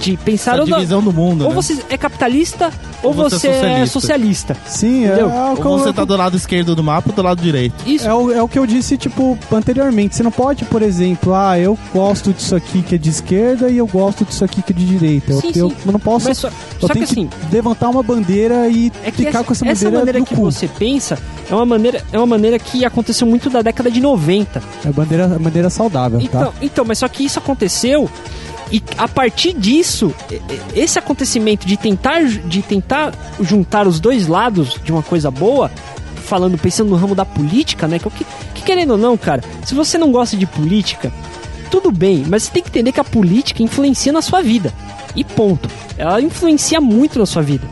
de pensar
Essa
ou, da-
divisão do mundo,
ou
né?
você é capitalista ou,
Ou você
você,
é
é
socialista.
socialista.
Sim, é,
Entendeu?
é o que
Ou
eu-
você tá do lado esquerdo do mapa ou do lado direito.
Isso.
É o, é o que eu disse, tipo, anteriormente. Você não pode, por exemplo, ah, eu gosto disso aqui que é de esquerda e eu gosto disso aqui que é de direita. Eu,
Sim,
eu
sim.
não posso.
Mas só,
eu
só que assim,
levantar uma bandeira e
É que
ficar
essa,
com essa
essa
bandeira
maneira
no
que
cu.
você pensa é uma maneira, é uma maneira que aconteceu muito da década de 90.
É a bandeira, a bandeira saudável,
Então,
tá?
então, mas só que isso aconteceu e a partir disso, esse acontecimento de tentar, de tentar juntar os dois lados de uma coisa boa, falando, pensando no ramo da política, né? Que, que, que querendo ou não, cara, se você não gosta de política, tudo bem, mas você tem que entender que a política influencia na sua vida. E ponto. Ela influencia muito na sua vida.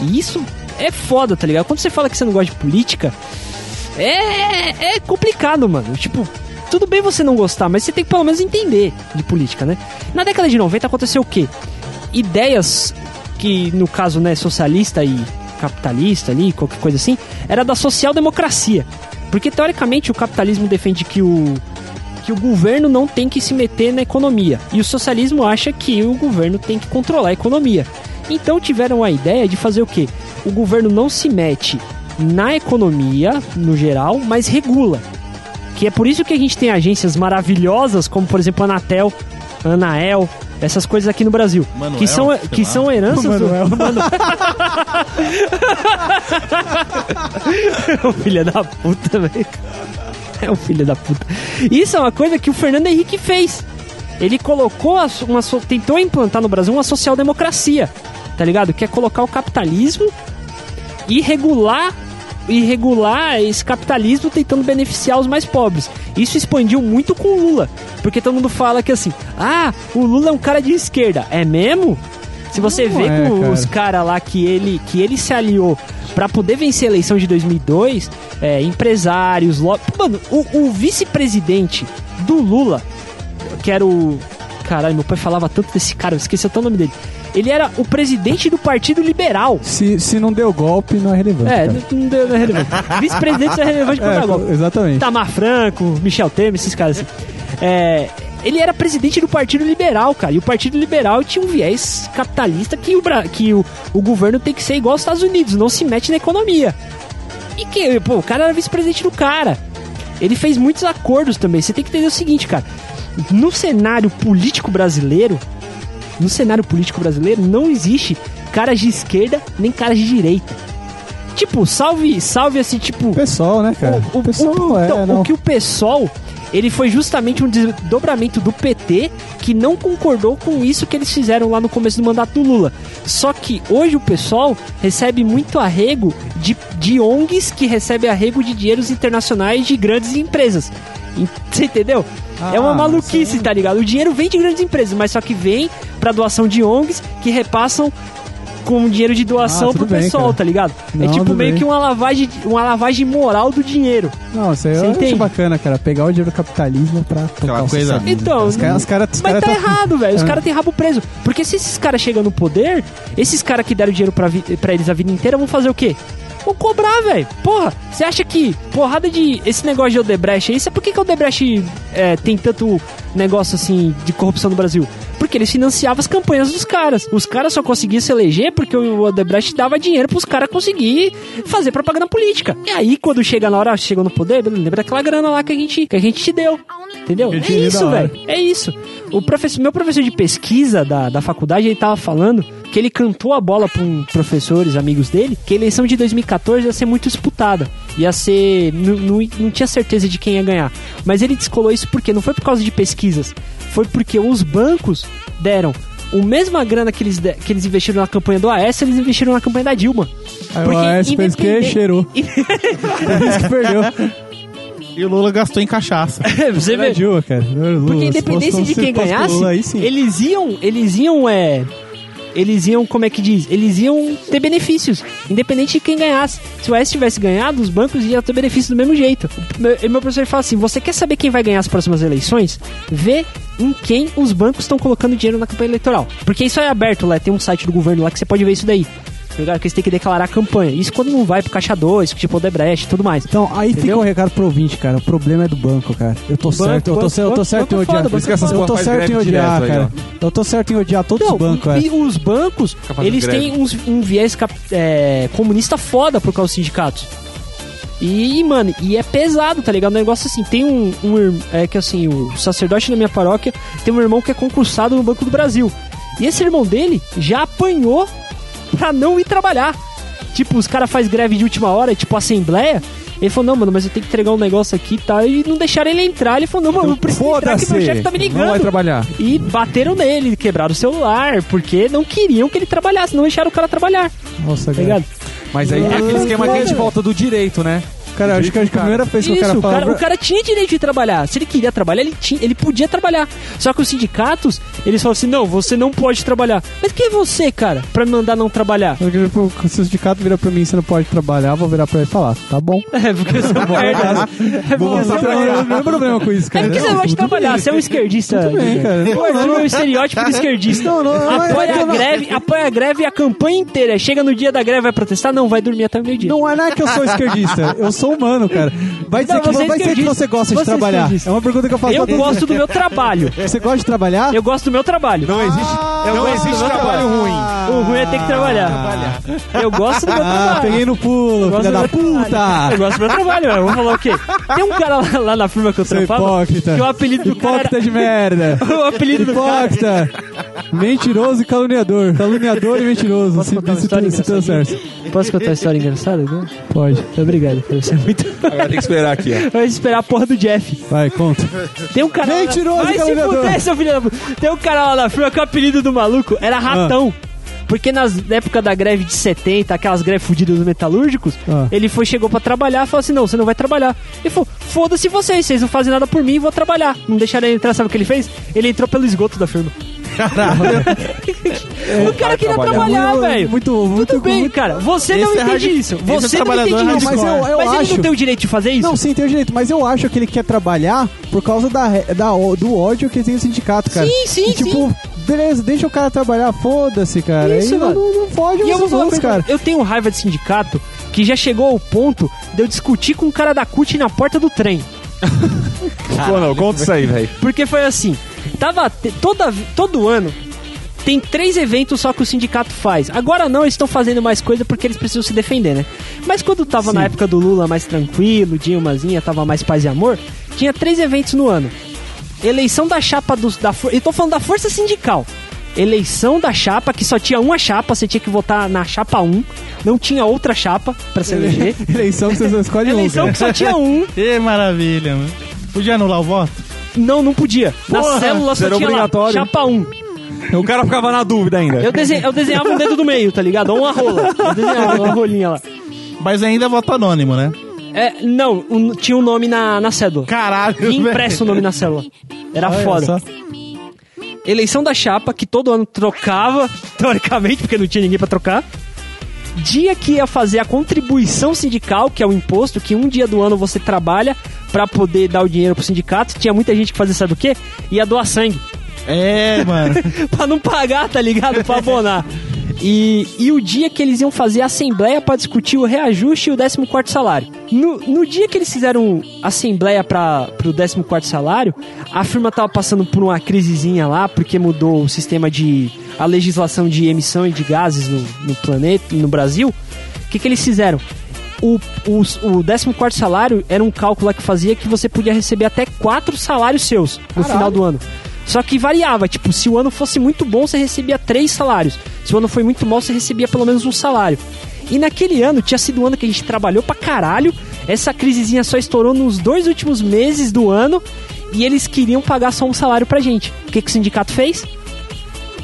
E isso é foda, tá ligado? Quando você fala que você não gosta de política, é, é complicado, mano. Tipo, tudo bem você não gostar, mas você tem que pelo menos entender de política, né? Na década de 90 aconteceu o quê? Ideias que, no caso, né, socialista e capitalista ali, qualquer coisa assim, era da social-democracia. Porque, teoricamente, o capitalismo defende que o, que o governo não tem que se meter na economia. E o socialismo acha que o governo tem que controlar a economia. Então tiveram a ideia de fazer o quê? O governo não se mete na economia, no geral, mas regula. Que é por isso que a gente tem agências maravilhosas, como por exemplo a Anatel, a Anael, essas coisas aqui no Brasil.
Manuel,
que são, que
lá.
são heranças do,
Manuel.
do Manu- É um filho da puta, velho. É um filho da puta. Isso é uma coisa que o Fernando Henrique fez. Ele colocou uma tentou implantar no Brasil uma social-democracia, tá ligado? Que é colocar o capitalismo e regular e regular esse capitalismo tentando beneficiar os mais pobres. Isso expandiu muito com o Lula, porque todo mundo fala que assim, ah, o Lula é um cara de esquerda, é mesmo? Se você
Não
vê
é,
com
cara.
os caras lá que ele que ele se aliou pra poder vencer a eleição de 2002, é, empresários, lo... mano, o, o vice-presidente do Lula, que era o caralho, meu pai falava tanto desse cara, eu esqueci até o nome dele. Ele era o presidente do Partido Liberal.
Se, se não deu golpe, não é relevante.
É,
cara.
não, não deu não é relevante. Vice-presidente é relevante
É,
dar golpe.
exatamente.
Tamar Franco, Michel Temer, esses caras assim. É, ele era presidente do Partido Liberal, cara. E o Partido Liberal tinha um viés capitalista que o, que o, o governo tem que ser igual aos Estados Unidos, não se mete na economia. E que, pô, o cara era vice-presidente do cara. Ele fez muitos acordos também. Você tem que entender o seguinte, cara. No cenário político brasileiro, no cenário político brasileiro, não existe caras de esquerda nem caras de direita. Tipo, salve, salve assim, tipo.
Pessoal, né, cara?
O, o-
pessoal
o-
é,
então,
não.
o que o PSOL, ele foi justamente um desdobramento do PT que não concordou com isso que eles fizeram lá no começo do mandato do Lula. Só que hoje o PSOL recebe muito arrego de, de ONGs que recebem arrego de dinheiros internacionais de grandes empresas. Você entendeu? É uma
Ah,
maluquice, tá ligado? O dinheiro vem de grandes empresas, mas só que vem pra doação de ONGs que repassam com dinheiro de doação
Ah,
pro
bem,
pessoal,
cara.
tá ligado?
Não,
é tipo meio
bem.
que uma lavagem, uma lavagem moral do dinheiro.
Não, isso aí
Você
eu
entende?
acho bacana, cara. Pegar o dinheiro do capitalismo pra tocar
coisa-.
Então,
os caras, os
Mas
caras
tá
tão-
errado, velho. Os
É.
caras têm rabo preso. Porque se esses caras chegam no poder, esses caras que deram dinheiro pra, vi- pra eles a vida inteira vão fazer o quê? Vão cobrar, velho. Porra, você acha que porrada de. Esse negócio de Odebrecht aí, sabe por que, que o Odebrecht é, tem tanto negócio assim de corrupção no Brasil? Porque eles financiavam as campanhas dos caras. Os caras só conseguiam se eleger porque o Odebrecht dava dinheiro pros caras conseguir fazer propaganda política. E aí, quando chega na hora, chegou no poder, lembra daquela grana lá que a gente, que a gente te deu. Entendeu? É isso, velho. É isso. O professor, meu professor de pesquisa da, da faculdade, ele tava falando que ele cantou a bola para um professores, amigos dele, que a eleição de 2014 ia ser muito disputada. Ia ser. Não, não, não tinha certeza de quem ia ganhar. Mas ele descolou isso porque não foi por causa de pesquisas. Foi porque os bancos deram. O mesma grana que eles, que eles investiram na campanha do AS, eles investiram na campanha da Dilma.
Aí
Porque
o AS fez
independente-
Cheirou. Por isso que perdeu.
E o Lula gastou em cachaça.
Você vê?
Cara. Lula,
Porque independente de quem ganhasse,
Lula,
eles iam, eles iam, é, eles iam, como é que diz? Eles iam ter benefícios, independente de quem ganhasse. Se o S tivesse ganhado, os bancos iam ter benefícios do mesmo jeito. Meu, e meu professor fala assim: você quer saber quem vai ganhar as próximas eleições? Vê em quem os bancos estão colocando dinheiro na campanha eleitoral. Porque isso é aberto lá, tem um site do governo lá que você pode ver isso daí. Tá ligado? Que eles têm que declarar a campanha. Isso quando não vai pro Caixa 2, tipo o Debrecht e tudo mais.
Então, aí fica
Entendeu?
o recado pro ouvinte, cara. O problema é do banco, cara. Eu tô
Banco,
certo, eu tô,
banco,
cer- eu tô certo em
é
odiar.
foda,
Por isso que essas
eu tô certo em odiar,
direto aí,
cara. Eu tô certo em odiar todos os bancos,
e,
cara.
e os bancos, eles
greve.
têm uns- um viés cap- é, comunista foda por causa dos sindicatos. E, mano, e é pesado, tá ligado? Um negócio assim, tem um, um é que assim, o sacerdote da minha paróquia tem um irmão que é concursado no Banco do Brasil. E esse irmão dele já apanhou pra não ir trabalhar. Tipo, os caras fazem greve de última hora, tipo assembleia. Ele falou, não, mano, mas eu tenho que entregar um negócio aqui e tal. E não deixaram ele entrar. Ele falou, não, mano, eu preciso entrar que meu chefe tá me ligando.
Não vai trabalhar.
E bateram nele, quebraram o celular, porque não queriam que ele trabalhasse, não deixaram o cara trabalhar,
Nossa,
tá ligado?
Mas aí é aquele esquema que a gente volta do direito, né?
Cara, acho que acho que a primeira vez que o cara
o
fala.
cara, o cara tinha direito de trabalhar. Se ele queria trabalhar, ele, tinha, ele podia trabalhar. Só que os sindicatos, eles falam assim: não, você não pode trabalhar. Mas quem é você, cara, pra me mandar não trabalhar?
Porque, tipo, Se o sindicato vira pra mim, você não pode trabalhar, eu vou virar pra ele e falar, tá bom.
É porque você é um merda. É porque você é merda.
eu não tenho problema com isso,
É
cara.
porque você
Não,
de
tudo
trabalhar, você é um esquerdista.
Tudo bem, cara. Não,
O
não,
é o estereótipo do esquerdista.
Não, não, não,
apoia
é
a
não-
greve, apoia a greve a campanha inteira. Chega no dia da greve, vai protestar? Não, vai dormir até o meio-dia.
Não é, não é que eu sou esquerdista. Eu sou humano, cara. Vai dizer,
Não,
que,
vocês
vai
que
dizer
eu
que
disse.
você gosta de
Vocês que eu
trabalhar.
disse.
É uma pergunta que eu faço
Eu
pra todos.
gosto do meu trabalho.
Você gosta de trabalhar?
Eu gosto do meu trabalho.
Não existe,
Eu
não
gosto
existe
do meu
trabalho ruim.
O ruim é ter que trabalhar. Eu gosto do meu
Ah,
trabalho.
peguei no pulo,
Eu gosto
filha
do
da
meu
puta!
trabalho. Eu gosto do meu trabalho, eu vou falar o quê? Tem um cara lá, lá na firma que eu
Seu
trampava
hipócrita.
que o apelido do cara
Hipócrita de merda.
era... O apelido do cara...
Hipócrita. Mentiroso e caluniador. Caluniador e mentiroso.
Posso
Se,
contar uma
se,
história
se, se deu
engraçadinha?
certo.
Posso contar uma história engraçada?
Pode.
Obrigado, Você é muito...
Agora tem que esperar aqui, ó.
Vai esperar a porra do Jeff.
Vai, conta.
Tem um cara... lá na-
Mentiroso,
Vai se fuder, seu filho da puta. Tem um cara lá na firma que o apelido do maluco era Ratão. Porque nas na época da greve de 70, aquelas greves fudidas dos metalúrgicos,
Ah.
ele foi, chegou pra trabalhar e falou assim: não, você não vai trabalhar. Ele falou: foda-se vocês, vocês não fazem nada por mim, vou trabalhar. Não deixaram ele entrar, sabe o que ele fez? Ele entrou pelo esgoto da firma. O cara queria
trabalhar.
Muito-
velho.
Muito, muito.
Tudo bem,
muito-
cara. Você
Esse
não
é
entende isso. Você
é
não
trabalhador
entende isso.
Mas eu, eu
Mas ele
acho.
não tem o direito de fazer isso?
Não, sim, tem o direito, mas eu acho que ele quer trabalhar por causa da, da, do ódio que tem no sindicato, cara.
Sim, sim,
E, tipo, beleza, deixa o cara trabalhar, foda-se, cara.
Isso, mano.
não, não
E vou
os outros, cara.
eu tenho raiva de sindicato que já chegou ao ponto de eu discutir com o cara da CUT na porta do trem.
Pô, não, conta isso aí, velho.
Porque foi assim, tava toda, todo ano tem três eventos só que o sindicato faz. Agora não, eles estão fazendo mais coisa porque eles precisam se defender, né? Mas quando tava na época do Lula mais tranquilo, Dilmazinha tava mais paz e amor, tinha três eventos no ano. Eleição da chapa dos, da eu tô falando da força sindical. Eleição da chapa, que só tinha uma chapa, você tinha que votar na chapa 1, não tinha outra chapa pra se eleger.
Eleição que você só escolhe um,
Eleição que só tinha um,
Que maravilha, mano. Podia anular o voto?
Não, não podia. Na
Porra,
célula só
era
tinha lá,
obrigatório.
chapa 1.
O cara ficava na dúvida ainda.
Eu, desen- eu desenhava um dedo do meio, tá ligado? Ou uma rola. Eu desenhava uma rolinha lá.
Mas ainda é voto anônimo, né?
É, não, um- tinha um nome na, na cédula.
Caralho,
Vinha impresso o nome na célula. Era
Olha
foda.
só.
Eleição da chapa, que todo ano trocava, teoricamente, porque não tinha ninguém pra trocar. Dia que ia fazer a contribuição sindical, que é o imposto, que um dia do ano você trabalha pra poder dar o dinheiro pro sindicato. Tinha muita gente que fazia, sabe o quê? Ia doar sangue.
É, mano.
pra não pagar, tá ligado? Pra abonar. E, e o dia que eles iam fazer a assembleia pra discutir o reajuste e o 14 salário. No, no dia que eles fizeram assembleia para pro 14 salário, a firma tava passando por uma crisezinha lá, porque mudou o sistema de. a legislação de emissão de gases no, no planeta, no Brasil. O que, que eles fizeram? O, o, o 14 salário era um cálculo lá que fazia que você podia receber até quatro salários seus no final do ano. Só que variava, tipo, se o ano fosse muito bom, você recebia três salários. Se o ano foi muito mal, você recebia pelo menos um salário. E naquele ano, tinha sido um ano que a gente trabalhou pra caralho. Essa crisezinha só estourou nos dois últimos meses do ano. E eles queriam pagar só um salário pra gente. O que, que o sindicato fez?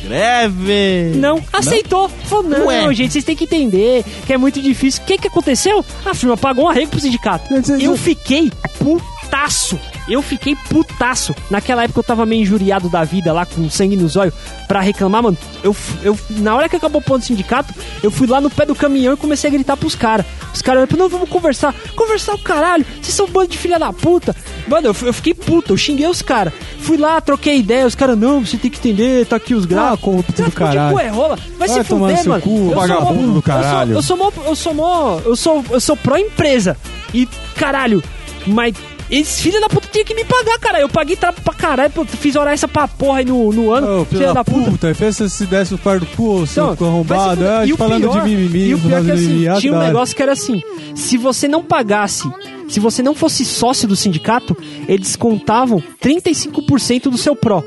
Greve.
Não, aceitou. Falou, não,
Ué.
gente, vocês têm que entender que é muito difícil. O que, que aconteceu? A firma pagou um arrego pro sindicato.
Não,
Eu fiquei putaço. Eu fiquei putaço. Naquela época eu tava meio injuriado da vida lá, com sangue nos olhos, pra reclamar, mano. Eu, eu, na hora que acabou o ponto do sindicato, eu fui lá no pé do caminhão e comecei a gritar pros caras. Os caras não, vamos conversar. Conversar o caralho, vocês são um bando de filha da puta. Mano, eu, eu fiquei puto, eu xinguei os caras. Fui lá, troquei ideia, os caras, não, você tem que entender, tá aqui os
Ah,
gráficos.
corrupto do caralho.
de rola. Vai,
Vai
se fuder, mano.
cu,
Eu sou
vagabundo
mó-
do caralho.
Eu sou, eu sou mó, eu sou mó, eu sou, eu sou pró-empresa. E, caralho, mas esse filho da puta tinha que me pagar, cara. Eu paguei tra- pra caralho, fiz hora essa pra porra aí no, no ano.
Ô, filho da puta, pensa se desse o par do seu
Então,
arrombado. É,
E
falando
pior-
de mimimi,
E o pior é que assim,
mimimi,
tinha um negócio que era assim: se você não pagasse, se você não fosse sócio do sindicato, eles contavam 35% do seu pró.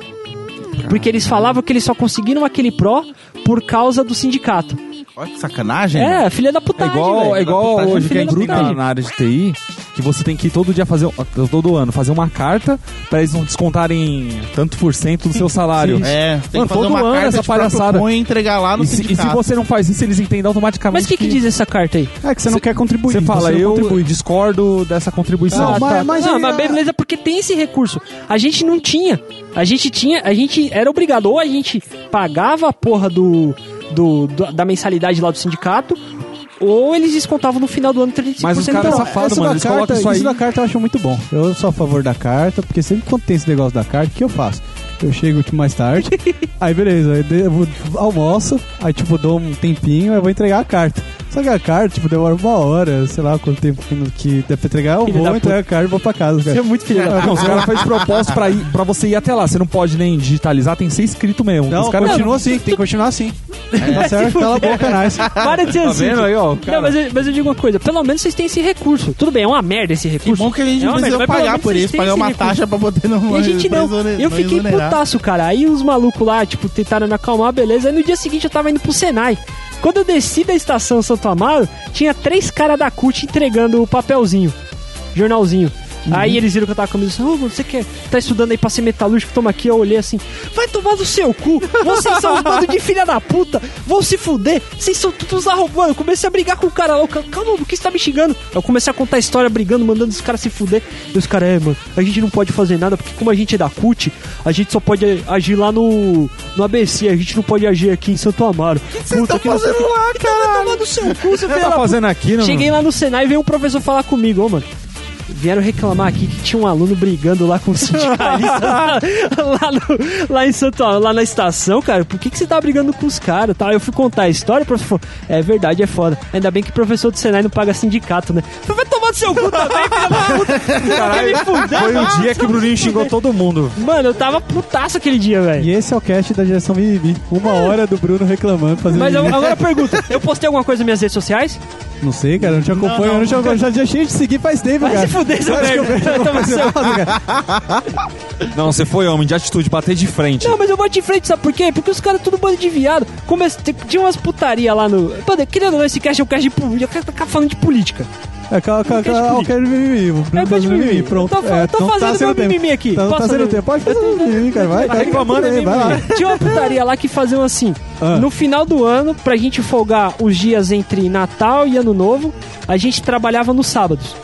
Porque eles falavam que eles só conseguiram aquele pró por causa do sindicato.
Olha que sacanagem.
É, filha da
É
putagem,
igual, é igual
Putagem,
hoje que
da
gente tá
putagem.
na área de TI, que você tem que todo dia fazer, todo ano, fazer uma carta pra eles não descontarem tanto por cento do seu salário.
É, você tem
Mano,
que fazer
todo
uma
ano
carta
essa palhaçada.
punho e entregar lá no
E se, e se você não faz isso, eles entendem automaticamente
Mas o que, que diz essa carta aí?
É que você não quer contribuir.
Você fala, eu
contribui.
discordo dessa contribuição.
Não, mas- mas
não,
aí-
mas beleza, porque tem esse recurso. A gente não tinha. A gente tinha, a gente era obrigado. Ou a gente pagava a porra do, do, do- da mensalidade lá do sindicato, ou eles descontavam no final do ano 35%
Mas os caras safado,
Essa
mano, eles
carta,
isso aí.
da carta eu acho muito bom. Eu sou a favor da carta, porque sempre quando tem esse negócio da carta, o que eu faço? Eu chego tipo, mais tarde, aí beleza, aí eu almoço, aí tipo dou um tempinho, aí eu vou entregar a carta. Só que a carta, tipo, demora uma hora, sei lá quanto tempo que, que deve entregar. Eu
Filho
vou entregar a carta e vou pra casa,
Você é
cara.
muito filho da
Não, os caras fazem propósito pra, ir, pra você ir até lá. Você não pode nem digitalizar, tem que ser escrito mesmo.
Não,
os caras
continua assim, tem que continuar assim. Tá certo? Cala a boca, nice.
Para de ser
Tá
assim.
vendo aí, ó?
Não, mas eu, mas eu digo uma coisa, pelo menos vocês têm esse recurso. Tudo bem, é uma merda esse
Que
recurso.
bom que a gente
é
não pagar por isso, pagar uma
recurso.
taxa pra poder não
E a gente não. Eu fiquei putaço, cara. Aí os malucos lá, tipo, tentaram me acalmar, beleza. Aí no dia seguinte eu tava indo pro Senai. Quando eu desci da estação Santo Amaro, tinha três caras da CUT entregando o papelzinho, jornalzinho.
Uhum.
Aí eles viram que eu tava com a camisa ô, mano, você quer, tá estudando aí pra ser metalúrgico, toma aqui, eu olhei assim, vai tomar no seu cu, vocês são os bando de filha da puta, vão se fuder, vocês são todos arrombados, eu comecei a brigar com o cara lá, o cara, calma, por que você tá me xingando? Eu comecei a contar a história, brigando, mandando os caras se fuder, e os caras, é, mano, a gente não pode fazer nada, porque como a gente é da CUT, a gente só pode agir lá no, no ABC, a gente não pode agir aqui em Santo Amaro. O que
vocês estão fazendo lá,
cara? tomar no seu cu, você
tá fazendo aqui, não?
Cheguei lá no Senai e veio um professor falar comigo, ô mano. Vieram reclamar aqui que tinha um aluno brigando lá com o sindicalista lá, lá, no- lá em Santo lá na estação, cara. Por que, que você tá brigando com os caras? Tá? Eu fui contar a história, o professor falou, é verdade, é foda. Ainda bem que professor do Senai não paga sindicato, né? Vai tomar do seu cu também, filha da puta. Me fuder?
Foi o dia que o Bruninho xingou todo mundo.
Mano, eu tava putaço aquele dia, velho.
E esse é o cast da geração Mimimi. Uma hora do Bruno reclamando, fazendo
Mas eu- agora pergunta, eu postei alguma coisa nas minhas redes sociais?
Não sei, cara, eu não te acompanho, eu não te acompanho. Já deixei de seguir faz tempo,
Vai
cara.
se fuder, seu
eu
Vai
errada, cara?
Não, você foi homem de atitude, bater de frente.
Não, mas eu vou de frente, sabe por quê? Porque os caras tudo bando de viado. Come... Tinha umas putaria lá no. Mano, querendo ou não, esse cast é um cast de política. Eu quero ficar falando de política.
É,
de
calma, eu quero mimimi.
Mimimi.
Pronto.
Tô fa-
É,
tô
então
fazendo
sendo
meu mimimi aqui.
Tá, tá sendo
meu-
tempo. Pode fazer o mimimi, cara. Vai,
Tá
vai,
reclamando,
vai,
é
vai lá.
Tinha uma putaria lá que faziam assim.
Ah.
No final do ano, pra gente folgar os dias entre Natal e Ano Novo, a gente trabalhava nos sábados.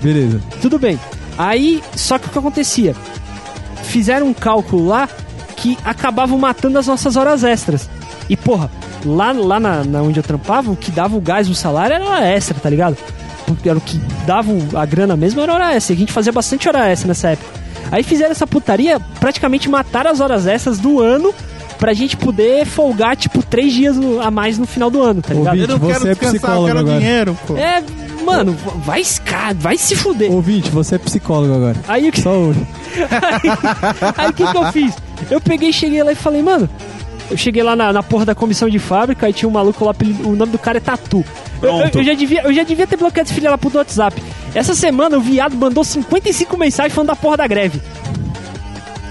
Beleza.
Tudo bem. Aí, só que o que acontecia? Fizeram um cálculo lá que acabavam matando as nossas horas extras. E, porra, lá, lá na, na onde eu trampava, o que dava o gás, o salário era hora extra, tá ligado? Era o que dava a grana mesmo, era hora extra. A gente fazia bastante hora extra nessa época. Aí fizeram essa putaria, praticamente mataram as horas extras do ano pra gente poder folgar, tipo, três dias a mais no final do ano, tá ligado?
Ouvinte,
Eu não quero
é
descansar, eu quero
agora.
dinheiro, pô.
É, mano, vai, vai se fuder.
Ouvinte, você é psicólogo agora.
Aí o que
Só hoje.
Aí o que, que eu fiz? Eu peguei, cheguei lá e falei, mano. Eu cheguei lá na, na porra da comissão de fábrica e tinha um maluco lá, o nome do cara é Tatu. Eu, eu-
Pronto.
eu já devia, eu já devia ter bloqueado esse filho da puta do WhatsApp. Essa semana o viado mandou 55 mensagens falando da porra da greve.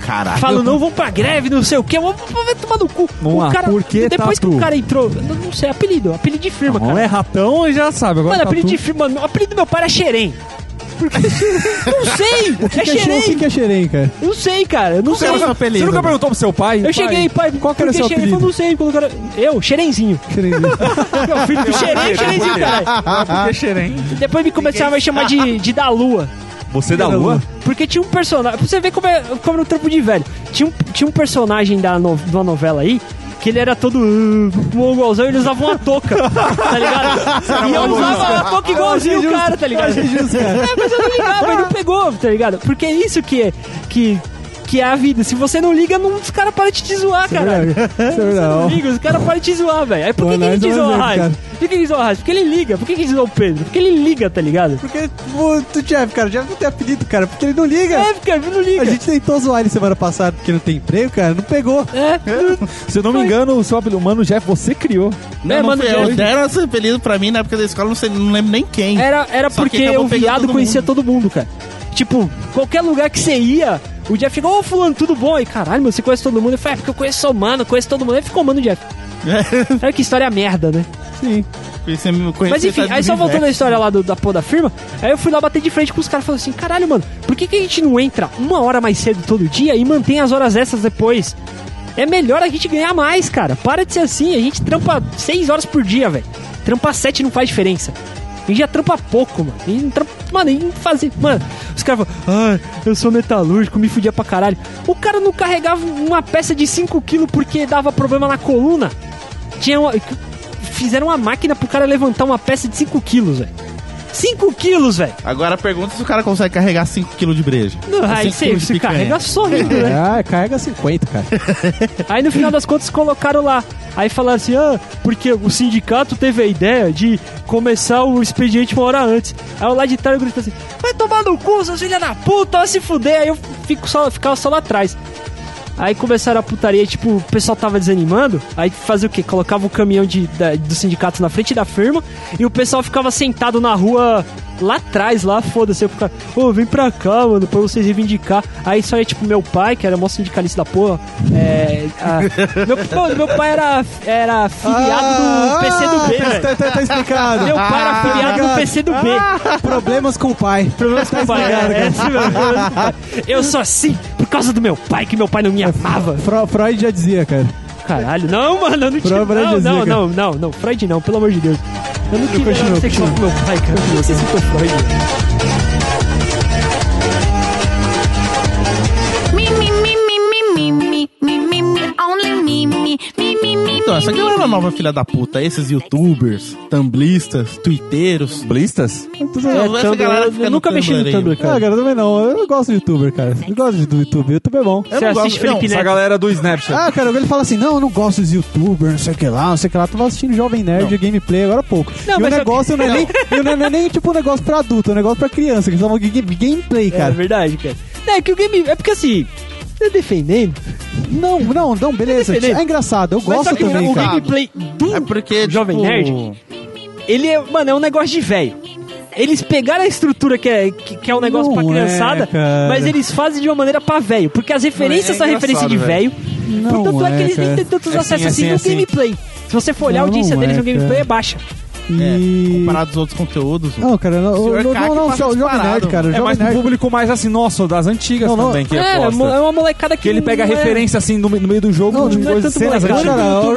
Caralho.
Falando, não, vamos pra greve, não sei o que, vamos tomar no cu.
Vamos
o
lá,
cara,
por que
Depois que
Tatu?
o cara entrou, não, não sei, apelido, apelido de firma,
Não
cara.
é ratão, já sabe. Agora
Mano,
tá
apelido de firma, o apelido do meu pai era Xerém. Porque, não sei,
O que,
é
que, é, xerém? o que, que é xerém, cara?
Eu não sei, cara, eu não sei.
era o
Você nunca perguntou pro seu pai?
Eu
Pai,
cheguei, pai,
qual que era
por
seu apelido?
falou, não sei, quando o cara... Eu, Xerenzinho.
Xerém.
Meu filho do Xerém, Xerenzinho, caralho.
Por que xerém?
Depois me começaram a chamar de, de da Lua.
Você da lua?
Porque tinha um personagem. Pra você ver como é, como é um trampo de velho. Tinha um, tinha um personagem da no, de uma novela aí. Que ele era todo uh, mongolzão e ele usava uma touca, tá ligado? E eu usava uma touca igualzinho o cara, tá ligado?
Justo, cara.
É, mas eu não ligava, ele não pegou, tá ligado? Porque é isso que é, que, que é a vida. Se você não liga, não, os caras param de te zoar,
é
caralho.
Isso é
Você não liga, os caras param de te zoar, velho. Aí por que,
Pô,
que ele
nós
te zoa
cara.
Por que, ele zoa? Porque ele liga. Por que, que ele zoa o Pedro? Porque ele liga, tá ligado?
Porque o do Jeff, cara, o Jeff não tem apelido, cara, porque ele não liga.
É, cara, ele não liga.
A gente tentou zoar ele semana passada porque não tem emprego, cara, não pegou.
É,
Se eu não me engano, o seu apelido, mano, Jeff, você criou.
Não,
É,
não
mano,
eu.
já-
Deram esse apelido pra mim na época da escola, não, sei, não lembro nem quem.
era, era
Só
porque o viado
todo
conhecia todo mundo, cara. Tipo, qualquer lugar que você ia, o Jeff ficou, ô fulano, tudo bom? E caralho, meu, você conhece todo mundo? Eu falei, é porque eu conheço o mano, conheço todo mundo. Aí ficou mano Jeff. Olha que história merda, né?
Sim.
Mas enfim, aí só voltando à história lá do, da porra da firma, aí eu fui lá bater de frente com os caras e falei assim, caralho, mano, por que, que a gente não entra uma hora mais cedo todo dia e mantém as horas extras depois? É melhor a gente ganhar mais, cara. Para de ser assim, a gente trampa seis horas por dia, velho. Trampar sete não faz diferença. A gente já trampa pouco, mano. Não trampa, mano, e não fazer. Mano, os caras falam, ah, eu sou metalúrgico, me fudia pra caralho. O cara não carregava uma peça de 5kg porque dava problema na coluna. Tinha uma, fizeram uma máquina pro cara levantar uma peça de 5 quilos, velho. 5 quilos, velho.
Agora pergunta se o cara consegue carregar 5kg de breja.
Não,
Ou
Aí
5
você
quilos
carrega sorrindo, né?
Ah, carrega 50, cara.
Aí no final das contas colocaram lá. Aí falaram assim, ah, porque o sindicato teve a ideia de começar o expediente uma hora antes. Aí eu lá de trás eu grito assim, vai tomar no cu, seus filha da puta, vai se fuder. Aí eu fico só, ficava só lá atrás. Aí começaram a putaria, tipo, o pessoal tava desanimando. Aí fazia o quê? Colocava o caminhão de, da, do sindicato na frente da firma e o pessoal ficava sentado na rua lá atrás, lá, foda-se. Eu ficava, ô, vem pra cá, mano, pra vocês reivindicar. Aí só ia, tipo, meu pai, que era mó sindicalista da porra. É. a- meu, mano, meu pai era, era filiado do PCdoB,
tá,
velho.
tá, tá explicado.
Meu pai era filiado do PCdoB.
Problemas com o pai.
Problemas com o pai. É, é pai. Eu sou assim por causa do meu pai, que meu pai não me amava.
Freud já dizia, cara.
Caralho, não, mano, eu não tinha. Não, não, não, não, não, Freud não, pelo amor de Deus. Eu não queria ser meu pai, cara. Se foi Freud.
Então, essa galera nova filha da puta, esses youtubers, tumblistas, twitteiros.
Blistas?
É,
essa galera
eu
fica no
nunca mexi no
Tumblr aí.
Tumblr,
Ah,
cara.
cara, eu também não. Eu gosto de youtuber, cara. Eu gosto do YouTube. YouTube é bom.
Eu
Você
não
assiste
gosto-
Felipe
Essa
Neto?
galera do Snapchat.
Ah, cara, ele fala assim: não, eu não gosto dos youtubers, não sei o que lá, não sei o que lá. Tava assistindo Jovem Nerd gameplay agora há pouco.
Não,
e o
mas eu-
negócio não é, nem, não é nem tipo um negócio pra adulto, é um negócio pra criança, que eles falam gameplay,
É
cara.
verdade, cara. É que o game. É porque assim. Tá defendendo?
Não, não, não, beleza.
defendendo.
É engraçado, eu
Mas
gosto também,
o
cara.
gameplay do
É porque,
Jovem
tipo,
Nerd, ele é. Mano, é um negócio de velho. Eles pegaram a estrutura que é, que, que é um negócio
Não
pra
é,
criançada,
cara.
mas eles fazem de uma maneira pra velho. Porque as referências
é
são referência de velho. Portanto, é, que
é,
eles nem têm tantos
É
acessos
assim,
assim, no
assim, assim.
gameplay. Se você for olhar a audiência deles
é,
no gameplay,
cara.
é baixa.
E...
comparado aos outros conteúdos.
Não, cara, não,
Senhor
não, não, não, jo- Jovem. Nerd, cara.
É
Jovem
mais
Nerd.
público mais assim, nossa, das antigas
Não, não.
também que
É, é
aposta.
uma molecada que.
Que ele pega
é-
referência assim no, no meio do jogo
Não,
de
não
é
coisas, cenas antigas.
O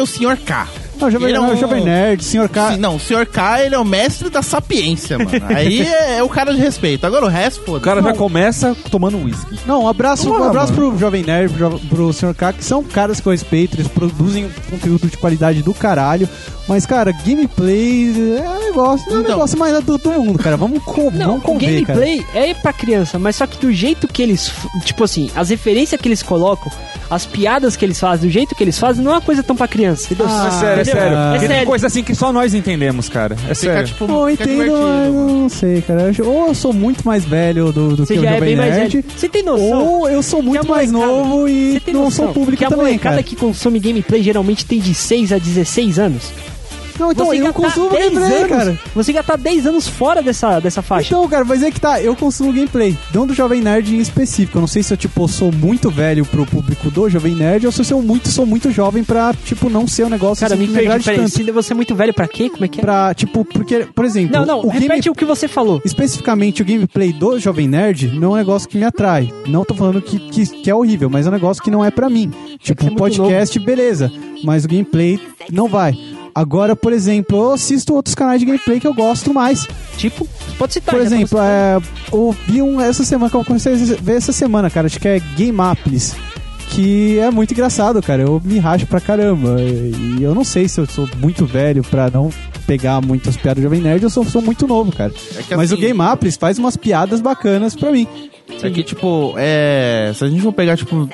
é o Sr. K.
Não, Jovem,
Ele é
não,
um-
Jovem Nerd, Senhor K.
Sim, não, o Sr. K, ele é o mestre da sapiência, mano. Aí é, é o cara de respeito. Agora o resto,
O
foda
cara já começa tomando uísque.
Não, um abraço, um abraço
mano.
pro Jovem Nerd, pro, pro Sr. K, que são caras que eu respeito, eles produzem conteúdo de qualidade do caralho. Mas, cara, gameplay é um negócio, é um
Então.
negócio mais adulto do mundo, cara. Vamos, com,
Não,
vamos
o
conver, cara.
gameplay é pra criança, mas só que do jeito que eles. Tipo assim, as referências que eles colocam, as piadas que eles fazem, do jeito que eles fazem, não é uma coisa tão pra criança.
Ah,
é sério, é sério.
É
Porque tem
sério.
coisa assim que só nós entendemos, cara. É
Fica,
sério.
tipo, fica
entendo, mas não sei, cara. Ou eu sou muito mais velho do, do que o
já é
Jovem
bem mais
Nerd.
Você tem noção?
ou eu sou muito
a
mais novo e não sou público
que a
também,
molecada
cara.
que consome gameplay geralmente tem de 6 a 16 anos.
Não, então
você
eu
tá
consumo
10
gameplay,
anos,
cara.
Você já tá 10 anos fora dessa, dessa faixa.
Então, cara, mas é que tá, eu consumo gameplay, não do Jovem Nerd em específico. Eu não sei se eu, tipo, sou muito velho pro público do Jovem Nerd ou se eu sou muito, sou muito jovem pra, tipo, não ser um negócio
Cara,
assim,
me perdi, peraí. Se você é muito velho pra quê? Como é que é?
Pra, tipo, porque, por exemplo,
Não, não,
o game-
repete o que você falou.
especificamente o gameplay do Jovem Nerd não é um negócio que me atrai. Não tô falando que, que, que é horrível, mas é um negócio que não é pra mim. Tipo,
é
podcast, beleza. Mas o gameplay não vai. Agora, por exemplo, eu assisto outros canais de gameplay que eu gosto mais.
Tipo, pode citar.
Por
já
exemplo, é, eu vi um essa semana que eu comecei a ver essa semana, cara. Acho que é Game Apples. Que é muito engraçado, cara. Eu me racho pra caramba. E eu não sei se eu sou muito velho pra não pegar muitas piadas do Jovem Nerd eu sou muito novo, cara.
É que
Mas
assim-
o Game Apples faz umas piadas bacanas pra mim.
É que, tipo, é. Se a gente for pegar, tipo.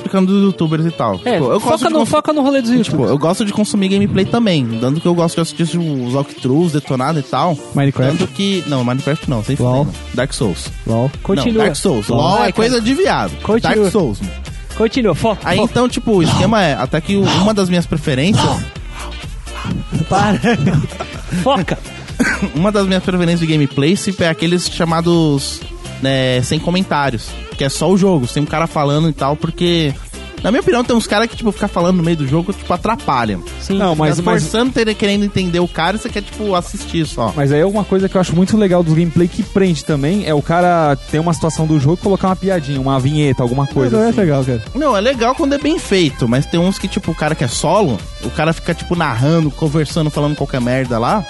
Explicando dos youtubers e tal.
É,
tipo, eu gosto
foca,
de
no,
cons-
foca no rolê dos
Tipo,
youtubers.
eu gosto de consumir gameplay também. Dando que eu gosto de assistir tipo, os walkthroughs, detonado e tal.
Minecraft.
Tanto que. Não, Minecraft não, sem
LOL.
Dark Souls.
LOL.
Continua.
Não, Dark Souls.
LOL.
LOL é coisa de viado.
Continua.
Dark Souls, mano.
Continua, foca.
Aí
foca.
então, tipo, o esquema é, até que uma das minhas preferências,
Para. foca.
uma das minhas preferências de gameplay é aqueles chamados né, sem comentários, que é só o jogo, sem um cara falando e tal, porque na minha opinião tem uns caras que tipo ficar falando no meio do jogo, tipo atrapalham.
Sim.
Não, mas, mas,
forçando, querendo entender o cara, e você quer tipo assistir só.
mas aí é uma coisa que eu acho muito legal do gameplay que prende também, é o cara ter uma situação do jogo e colocar uma piadinha, uma vinheta, alguma coisa
Não é
assim.
legal, cara.
Não, é legal quando é bem feito, mas tem uns que tipo o cara que é solo, o cara fica tipo narrando, conversando, falando qualquer merda lá.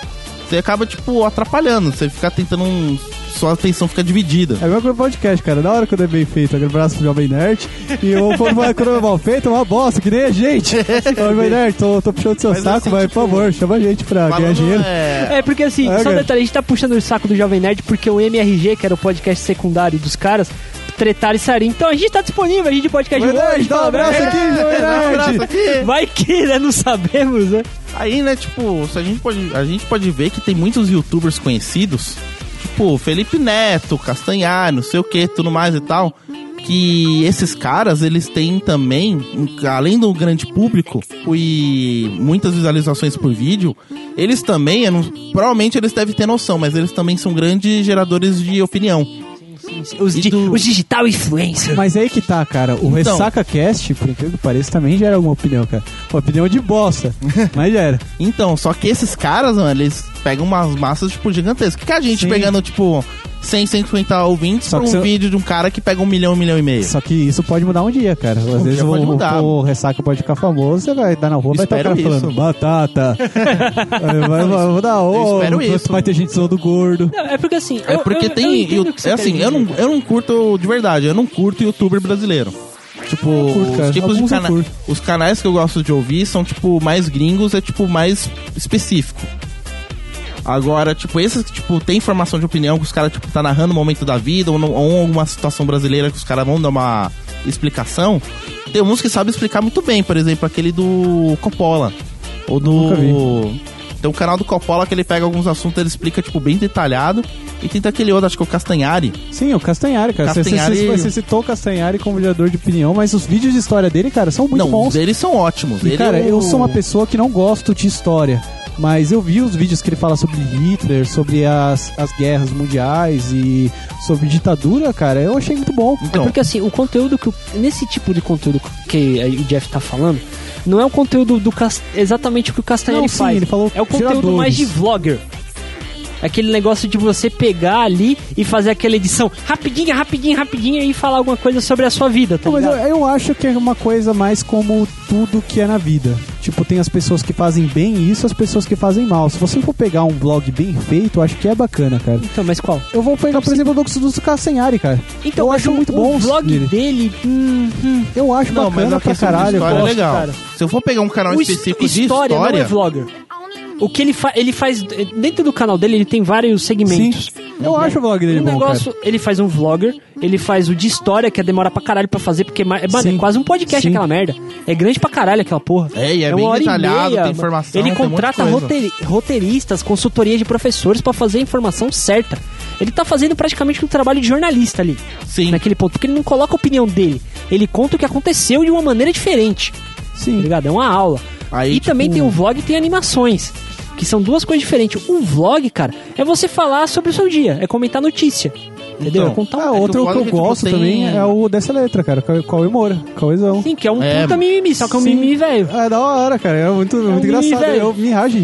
Você acaba, tipo, atrapalhando. Você fica tentando um- sua atenção fica dividida.
É igual com o podcast, cara. Na hora quando é bem feito, aquele braço pro Jovem Nerd. E o quando vai- quando é mal feito, é uma bosta, que nem a gente. Jovem Nerd, tô, tô puxando seu
Mas
saco,
assim,
mas
tipo,
por favor, chama a gente pra ganhar dinheiro.
é,
É, porque assim,
É,
só um detalhe, a gente tá puxando o saco do Jovem Nerd porque o MRG, que era o podcast secundário dos caras, tretaram e saíram. Então a gente tá disponível, a gente podcast
Jovem Nerd,
hoje,
dá um abraço aqui,
um
Nerd.
aqui.
Vai que, né? Não sabemos, né?
Aí, né, tipo, se a gente pode, a gente pode ver que tem muitos youtubers conhecidos, tipo Felipe Neto, Castanhar, não sei o que, tudo mais e tal, que esses caras, eles têm também, além do grande público e muitas visualizações por vídeo, eles também, provavelmente eles devem ter noção, mas eles também são grandes geradores de opinião.
Os, di-
do-
os digital influencers.
Mas aí que tá, cara. O
Então.
Ressaca Cast, por incrível que pareça, também gera alguma opinião, cara. Uma opinião de bosta. mas gera.
Então, só que esses caras, mano, eles pegam umas massas, tipo, gigantescas. Que a gente
Sim.
pegando, tipo, 100, 150 ouvintes
Só
pra um vídeo de um cara que pega um milhão, um milhão e meio.
Só que isso pode mudar um dia, cara. Às
Um
vezes o,
pode mudar.
o Ressaca pode ficar famoso, você vai dar na rua, vai estar cara falando
isso.
batata. vai, vai, vai mudar
Eu espero isso.
Vai ter gente zoando gordo.
Não, é porque assim.
É porque
eu-
tem.
eu
eu- é assim, eu não, eu não curto, de verdade, eu não curto youtuber brasileiro. Tipo,
curto,
os tipos de
Alguns eu
cana
curto.
Os canais que eu gosto de ouvir são, tipo, mais gringos, é tipo mais específico. Agora, tipo, esses que, tipo, tem informação de opinião que os caras, tipo, tá narrando o momento da vida, ou, não- ou alguma situação brasileira que os caras vão dar uma explicação. Tem uns que sabem explicar muito bem, por exemplo, aquele do Coppola. Ou do. Tem um canal do Coppola que ele pega alguns assuntos, ele explica, tipo, bem detalhado. E tem aquele outro, acho que é o Castanhari.
Sim, o Castanhari, cara. Você-
Castanhari-
Você, você citou o Castanhari como vereador de opinião, mas os vídeos de história dele, cara, são muito
não,
bons.
os deles são ótimos.
E, cara,
é o-
eu sou uma pessoa que não gosto de história. Mas eu vi os vídeos que ele fala sobre Hitler, sobre as, as guerras mundiais e sobre ditadura, cara, eu achei muito bom.
É
Então,
porque assim, o conteúdo que. o- Nesse tipo de conteúdo que o Jeff tá falando, não é o conteúdo do exatamente o que o
sim,
faz.
ele falou
é o conteúdo
tiradores.
mais de vlogger. Aquele negócio de você pegar ali e fazer aquela edição rapidinha, rapidinha, rapidinha e falar alguma coisa sobre a sua vida, tá
Não, mas eu,
ligado?
eu acho que é uma coisa mais como tudo que é na vida. Tipo, tem as pessoas que fazem bem isso, as pessoas que fazem mal. Se você for pegar um vlog bem feito, eu acho que é bacana, cara.
Então, mas qual?
Eu vou pegar, por exemplo, o do, do Castanhari, cara.
Então,
eu
mas
acho
o-
muito
o
bom
vlog
dele.
dele. hum, hum,
Eu acho
Não, mas
bacana
a
pra caralho.
história é
gosto,
legal.
cara.
Se eu for pegar um canal
o
específico de
história,
história,
não é vlogger. O que ele, fa ele faz. Dentro do canal dele, ele tem vários segmentos.
Sim, eu acho o vlog dele
Um
bom,
negócio, ele faz um vlogger, ele faz o de história, que demora pra caralho pra fazer, porque é, ma- é, mano, é quase um podcast
Sim.
aquela merda. É grande pra caralho aquela porra.
É, e é
uma
bem
hora e
detalhado,
meia,
tem informação,
Ele contrata
coisa.
roteiri- roteiristas, consultoria de professores pra fazer a informação certa. Ele tá fazendo praticamente um trabalho de jornalista ali,
sim.
naquele ponto, porque ele não coloca a opinião dele. Ele conta o que aconteceu de uma maneira diferente. Tá
Sim.
ligado? É uma aula.
Aí,
e também
tipo,
tem o vlog e tem animações. Que são duas coisas diferentes. Um vlog, cara, é você falar sobre o seu dia, é comentar notícia. Entendeu?
Então,
é contar um
Ah,
que
outro que
vlog
eu
que, tipo,
gosto
tem-
também é o dessa letra, cara. Cauê- Cauê Moura. Cauêzão.
Sim, que é um
É,
puta mimimi, só que é um mimimi velho.
É da hora, cara. É muito, muito
mimimi,
engraçado. Eu me rajo.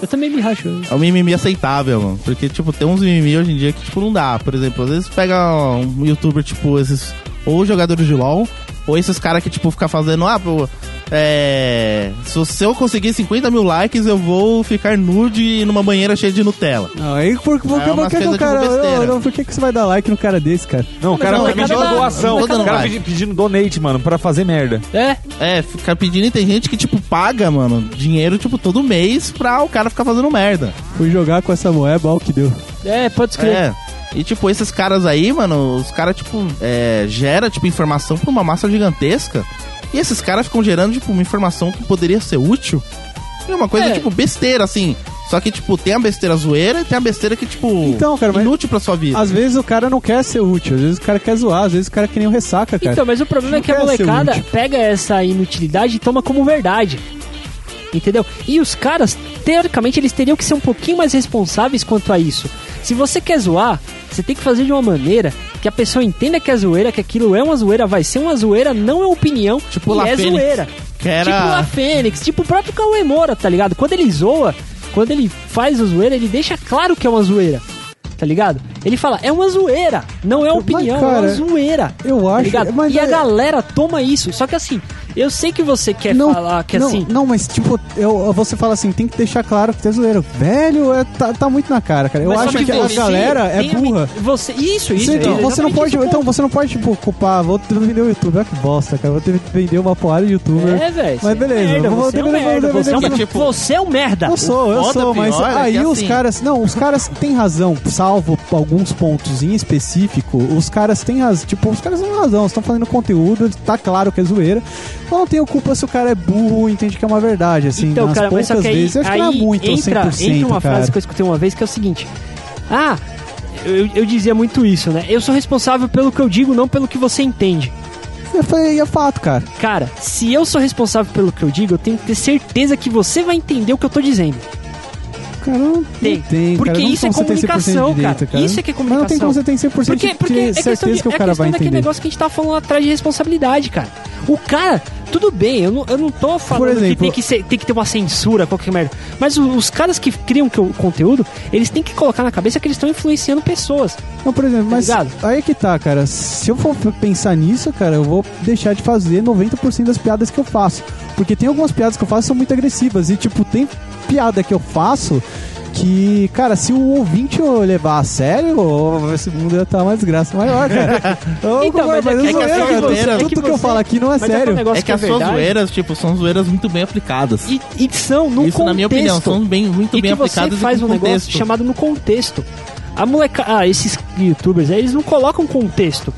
Eu também me racho.
É um mimimi aceitável, mano. Porque, tipo, tem uns mimimi hoje em dia que, tipo, não dá. Por exemplo, às vezes pega um youtuber, tipo, esses. Ou jogadores de LOL, ou esses caras que, tipo, ficar fazendo. Ah, pô. É. Se, se eu conseguir 50 mil likes, eu vou ficar nude numa banheira cheia de Nutella.
Não, aí por, por,
É
por que, o cara. não, não, por que, que você vai dar like no cara desse, cara?
Não, o cara
não,
tá
cada-
pedindo doação. O cara
like.
pedi- pedindo donate, mano, pra fazer merda.
É,
É, ficar pedindo e tem gente que, tipo, paga, mano, dinheiro, tipo, todo mês pra o cara ficar fazendo merda.
Fui jogar com essa moeda, o que deu.
é, pode escrever.
É. E, tipo, esses caras aí, mano, os caras, tipo, é, gera, tipo, informação pra uma massa gigantesca. E esses caras ficam gerando, tipo, uma informação que poderia ser útil. E uma coisa,
É.
tipo, besteira, assim. Só que, tipo, tem a besteira zoeira e tem a besteira que, tipo,
Então, cara, mas-
inútil pra sua vida.
Às vezes o cara não quer ser útil, às vezes o cara quer zoar, às vezes o cara quer nem o ressaca, cara.
Então, mas o problema é que a molecada pega essa inutilidade e toma como verdade. Entendeu? E os caras, teoricamente, eles teriam que ser um pouquinho mais responsáveis quanto a isso. Se você quer zoar, você tem que fazer de uma maneira que a pessoa entenda que é zoeira, que aquilo é uma zoeira, vai ser uma zoeira, não é opinião,
Tipo
e é
Fênix,
zoeira.
que era-
Tipo a Fênix, tipo o próprio Cauê Moura, tá ligado? Quando ele zoa, quando ele faz a zoeira, ele deixa claro que é uma zoeira. Tá ligado? Ele fala, é uma zoeira, não é
Mas,
opinião, é
cara,
uma zoeira.
eu
Tá
acho-
ligado?
mas
e a
é-
galera toma isso. Só que assim, Eu sei que você quer falar que
não,
assim.
Não, mas tipo, eu, você fala assim, tem que deixar claro que é zoeiro. Velho, é, tá, tá muito na cara, cara. Eu
mas
acho que, a
você
galera é
a
burra.
men- Você, isso, isso.
Sim, então,
é
você não pode,
esse o
então você não pode tipo culpar, vou ter que vender o YouTube, olha que bosta, cara, vou ter que vender uma porrada de youtuber.
É, velho.
Mas beleza,
é merda,
vou
você é um merda.
vender-
Você é um
vender-
merda.
tipo-
Você é um merda.
Eu sou, eu sou, mas
é que
aí os
assim-
caras. Não, os caras têm razão, salvo alguns pontos em específico. Os caras têm razão. Tipo, os caras têm razão, estão fazendo conteúdo, tá claro que é zoeira. Eu não tenho culpa se o cara é burro entende que é uma verdade, assim.
Então,
nas
cara, mas
poucas
só que aí,
vezes. Eu acho que não é
aí
muito,
entra,
100%,
entra uma
cara.
frase que eu escutei uma vez que é o seguinte: Ah, eu, eu dizia muito isso, né? Eu sou responsável pelo que eu digo, não pelo que você entende.
Falei, é fato, cara.
Cara, se eu sou responsável pelo que eu digo, eu tenho que ter certeza que você vai entender o que eu tô dizendo.
Cara, não
Tem.
tem,
Porque
cara.
Isso é
tem como você ter 100%
comunicação,
de direito,
cara. Isso é que é
Mas não tem
comunicação.
como você ter 100%
Porque,
de
porque é
ter
questão,
certeza
de,
que o
é
cara
questão
vai
daquele
entender.
negócio que a gente tava falando atrás de responsabilidade, cara. O cara, tudo bem, eu não, eu não tô falando
exemplo-
que, tem que, ser- tem que ter uma censura, qualquer merda. Mas o- os caras que criam que- o conteúdo, eles têm que colocar na cabeça que eles estão influenciando pessoas.
Não, por exemplo,
Tá
mas
ligado?
aí é que tá, cara. Se eu for pensar nisso, cara, eu vou deixar de fazer 90% das piadas que eu faço. Porque tem algumas piadas que eu faço que são muito agressivas. E, tipo, tem piada que eu faço que, cara, se o ouvinte levar a sério, esse mundo ia estar uma desgraça maior, cara. Eu
Então, mas é
concordo,
que- é que
zoeira,
a
cara.
zoeira-
é que
Tudo que eu
você-
falo aqui não é
Mas é que
sério.
um negócio
É que as suas zoeiras, tipo, são zoeiras muito bem aplicadas.
E, e são no
Isso,
contexto.
na minha opinião, são bem, muito
e
bem
que você
aplicadas e
faz um negócio
contexto.
chamado no contexto. A moleca... Ah, esses youtubers aí, eles não colocam contexto.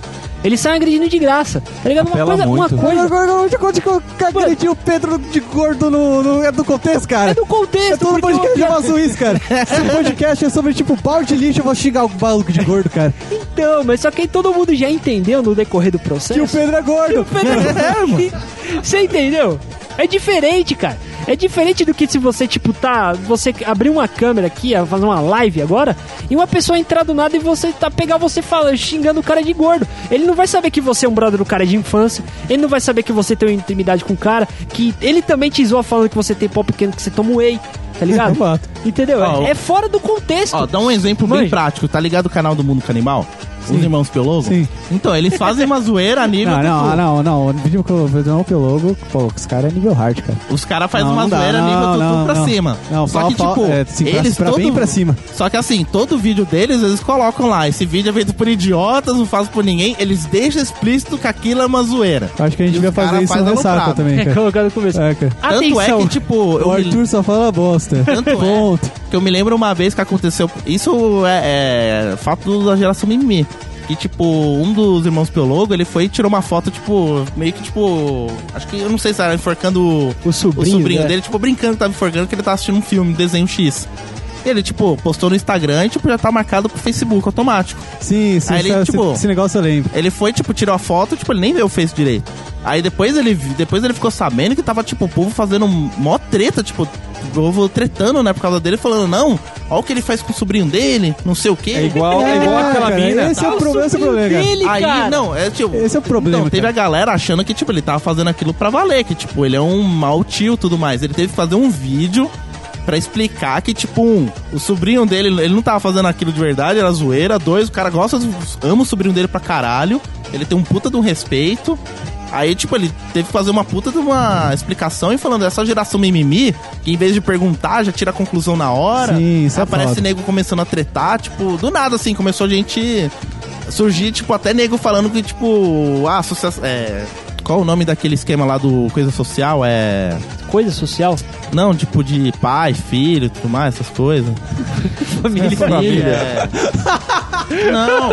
Eles saem agredindo de graça. Tá ligado? Uma
Apela
coisa, uma
muito.
coisa.
Agora, onde onde que eu agredi o Pedro de gordo no, no- é do contexto, cara?
É do contexto.
É todo podcast
uma
eu faço isso, cara. Esse podcast é sobre, tipo, pau de lixo, eu vou xingar o maluco de gordo, cara.
Então, mas só que aí todo mundo já entendeu no decorrer do processo.
Que o Pedro é gordo.
Você entendeu? É diferente, cara. É diferente do que se você, tipo, tá. Você abrir uma câmera aqui, fazer uma live agora, e uma pessoa entrar do nada e você tá pegar você fala, xingando o cara de gordo. Ele não vai saber que você é um brother do cara de infância. Ele não vai saber que você tem uma intimidade com o cara. Que ele também te zoa falando que você tem pau pequeno, que você toma whey. Tá ligado? Entendeu?
Ó,
é, é fora do contexto.
Ó, dá um exemplo bem prático. Tá ligado o canal do Mundo Canibal? Os irmãos Pelogo?
Sim.
Então, eles fazem uma zoeira a nível
Não,
do-
não, não, não. O vídeo que eu fiz não pelo logo, pô, os caras é nível hard, cara.
Os caras fazem
Não,
uma
não dá,
zoeira a nível
não,
tudo
não,
pra
não.
cima.
Não,
só
só
que, tipo,
é, sim,
eles
pra
todo...
bem pra cima.
Só que assim, todo vídeo deles, eles colocam lá. Esse vídeo é feito por idiotas, não faz por ninguém. Eles deixam explícito que aquilo é uma zoeira.
Acho que a gente devia fazer isso
faz
no Ressaca também,
É
cara.
colocado no começo.
É, cara.
Tanto
Atenção.
é que, tipo,
O
me-
Arthur só fala bosta.
Tanto é.
Ponto.
que eu me lembro uma vez que aconteceu. Isso é, é fato da geração mimimi. Que, tipo, um dos irmãos Piologo, ele foi e tirou uma foto, tipo, meio que, tipo. Acho que eu não sei se era enforcando o,
O sobrinho,
o sobrinho
né?
dele, tipo, brincando que tava enforcando, que ele tava assistindo um filme, desenho X. Ele, tipo, postou no Instagram e, tipo, já tá marcado pro Facebook automático.
Sim, sim,
Aí ele,
esse,
tipo-
esse negócio eu lembro.
Ele foi, tipo, tirou a foto, tipo, ele nem viu o Face direito. Aí depois ele, depois ele ficou sabendo que tava, tipo, o povo fazendo mó treta, tipo, o povo tretando, né, por causa dele, falando, não, olha o que ele faz com o sobrinho dele, não sei o quê.
É igual, é igual
É,
aquela
cara,
mina.
Esse é o problema, esse é o problema,
dele,
Aí,
cara.
não, é tipo.
Esse é o problema,
Então, teve
cara.
a galera achando que, tipo, ele tava fazendo aquilo pra valer, que, tipo, ele é um mau tio e tudo mais. Ele teve que fazer um vídeo pra explicar que, tipo, um, o sobrinho dele, ele não tava fazendo aquilo de verdade, era zoeira. Dois, o cara gosta, ama o sobrinho dele pra caralho. Ele tem um puta de um respeito. Aí, tipo, ele teve que fazer uma puta de uma explicação e falando, essa geração mimimi, que em vez de perguntar, já tira a conclusão na hora.
Sim, isso é
aparece
foda.
nego começando a tretar, tipo, do nada, assim, começou gente surgir, tipo, até nego falando que, tipo, ah, associação. É. Qual o nome daquele esquema lá do Coisa Social? É.
Coisa social.
Não, tipo, de pai, filho, tudo mais, essas coisas.
Família.
Família.
É. Não.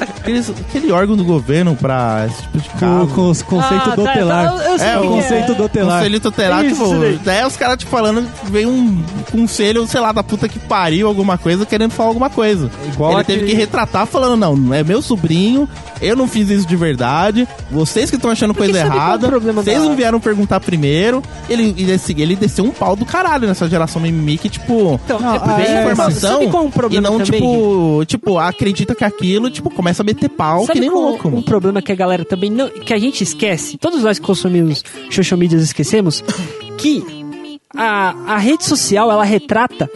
Aqueles- aquele órgão do governo pra esse tipo de caso.
com os conceitos
Ah,
do
tá, tá, eu sei
É,
o que
conceito
é.
do telar.
Conselho tutelar,
Isso,
tipo,
daí
os caras te falando, veio um conselho, sei lá, da puta que pariu, alguma coisa, querendo falar alguma coisa.
Igual
Ele
aquele-
teve que retratar falando, não, é meu sobrinho, eu não fiz isso de verdade, vocês que estão achando
Porque
coisa
é
errada, vocês não vieram perguntar primeiro. Ele, ele, assim, ele desceu um pau do caralho nessa geração mimimi que, tipo,
Então, é
ah, é,
informação
é um
e não,
também,
tipo, tipo, acredita que aquilo, tipo, começa a meter pau
Sabe
que nem
qual
louco.
um problema que a galera também não. que a gente esquece, todos nós que consumimos social medias esquecemos, que a, a rede social ela retrata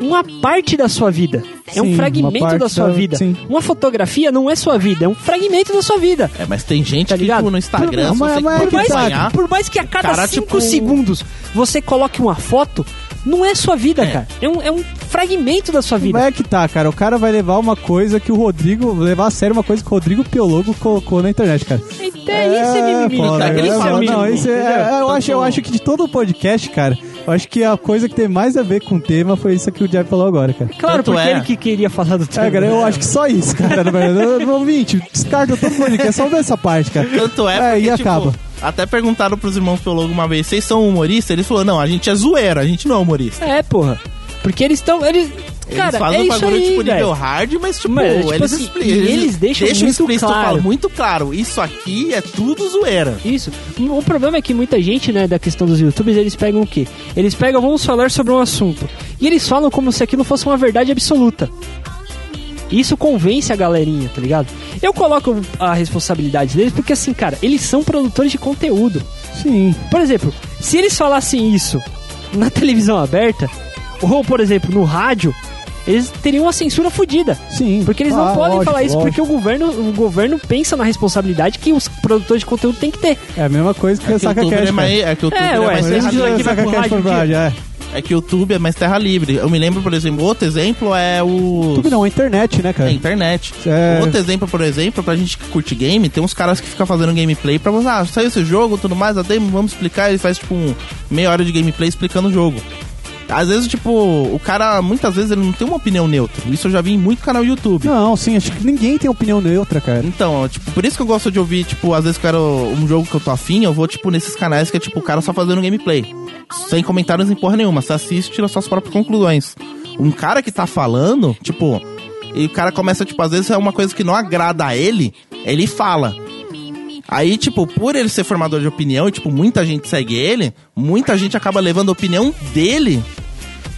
uma parte da sua vida. É um
Sim,
fragmento da sua
da-
vida.
sim.
Uma fotografia não é sua vida, é um fragmento da sua vida.
É, mas tem gente
Tá
que
ligado?
tipo, no Instagram,
Por- mas- é
Por
que
mais,
tá,
acompanhar,
por mais que a cada
cara,
5
tipo-
segundos você coloque uma foto, não é sua vida,
É.
cara. É um, é um fragmento da sua vida.
Mas é que tá, cara. O cara vai levar uma coisa que o Rodrigo. levar a sério uma coisa que o Rodrigo Piologo colocou na internet, cara.
Até isso é mimimi. cara.
É,
Isso é
não,
mimimi,
isso é,
entendeu?
eu, acho, eu acho que de todo o podcast, cara, acho que a coisa que tem mais a ver com o tema foi isso que o Diabo falou agora, cara.
Claro,
Tanto
porque
é.
ele que queria falar do tema.
É, cara, eu acho que só isso, cara. na verdade. Ouvinte, descarta todo o podcast, só dessa parte, cara.
Tanto é,
É,
porque,
e
tipo,
acaba.
até perguntaram pros irmãos Piologo uma vez, vocês são humoristas? Eles falaram, não, a gente é zoeiro, a gente não é humorista.
É, porra. Porque eles estão. Eles,
Eles
cara,
fazem
é
um bagulho
aí,
tipo nível hard, mas tipo,
Mas, tipo
eles,
assim,
expli-
e eles deixam muito
explícito,
claro.
falam muito claro, isso aqui é tudo zoeira.
Isso. O problema é que muita gente, né, da questão dos youtubers, eles pegam o quê? Eles pegam, vamos falar sobre um assunto. E eles falam como se aquilo fosse uma verdade absoluta. Isso convence a galerinha, tá ligado? Eu coloco a responsabilidade deles porque, assim, cara, eles são produtores de conteúdo.
Sim.
Por exemplo, se eles falassem isso na televisão aberta, ou, por exemplo, no rádio, eles teriam uma censura fodida.
Sim.
Porque eles
Ah,
não podem
lógico,
falar isso,
lógico.
porque o governo, o governo pensa na responsabilidade que os produtores de conteúdo têm que ter.
É a mesma coisa que
É
a
que o
Saca
YouTube
Cash.
é mais, é que o YouTube
É,
é,
ué,
mais
se
terra
a
livre.
Saca Cash é.
É que o YouTube é mais terra livre. Eu me lembro, por exemplo, outro exemplo é o...
YouTube não, a internet, né,
É,
cara?
internet.
É.
Outro exemplo, por exemplo, pra gente que curte game, tem uns caras que ficam fazendo gameplay pra você, ah, saiu esse jogo tudo mais, a demo, vamos explicar, ele faz tipo um meia hora de gameplay explicando o jogo. Às vezes, tipo, o cara, muitas vezes, ele não tem uma opinião neutra. Isso eu já vi em muito canal YouTube.
Não, sim, acho que ninguém tem opinião neutra, cara.
Então, tipo, por isso que eu gosto de ouvir, tipo, às vezes eu quero um jogo que eu tô afim, eu vou, tipo, nesses canais que é, tipo, o cara só fazendo gameplay. Sem comentários em porra nenhuma. Você assiste e tira suas próprias conclusões. Um cara que tá falando, tipo, e o cara começa, tipo, às vezes é uma coisa que não agrada a ele, ele fala. Aí, tipo, por ele ser formador de opinião e, tipo, muita gente segue ele, muita gente acaba levando a opinião dele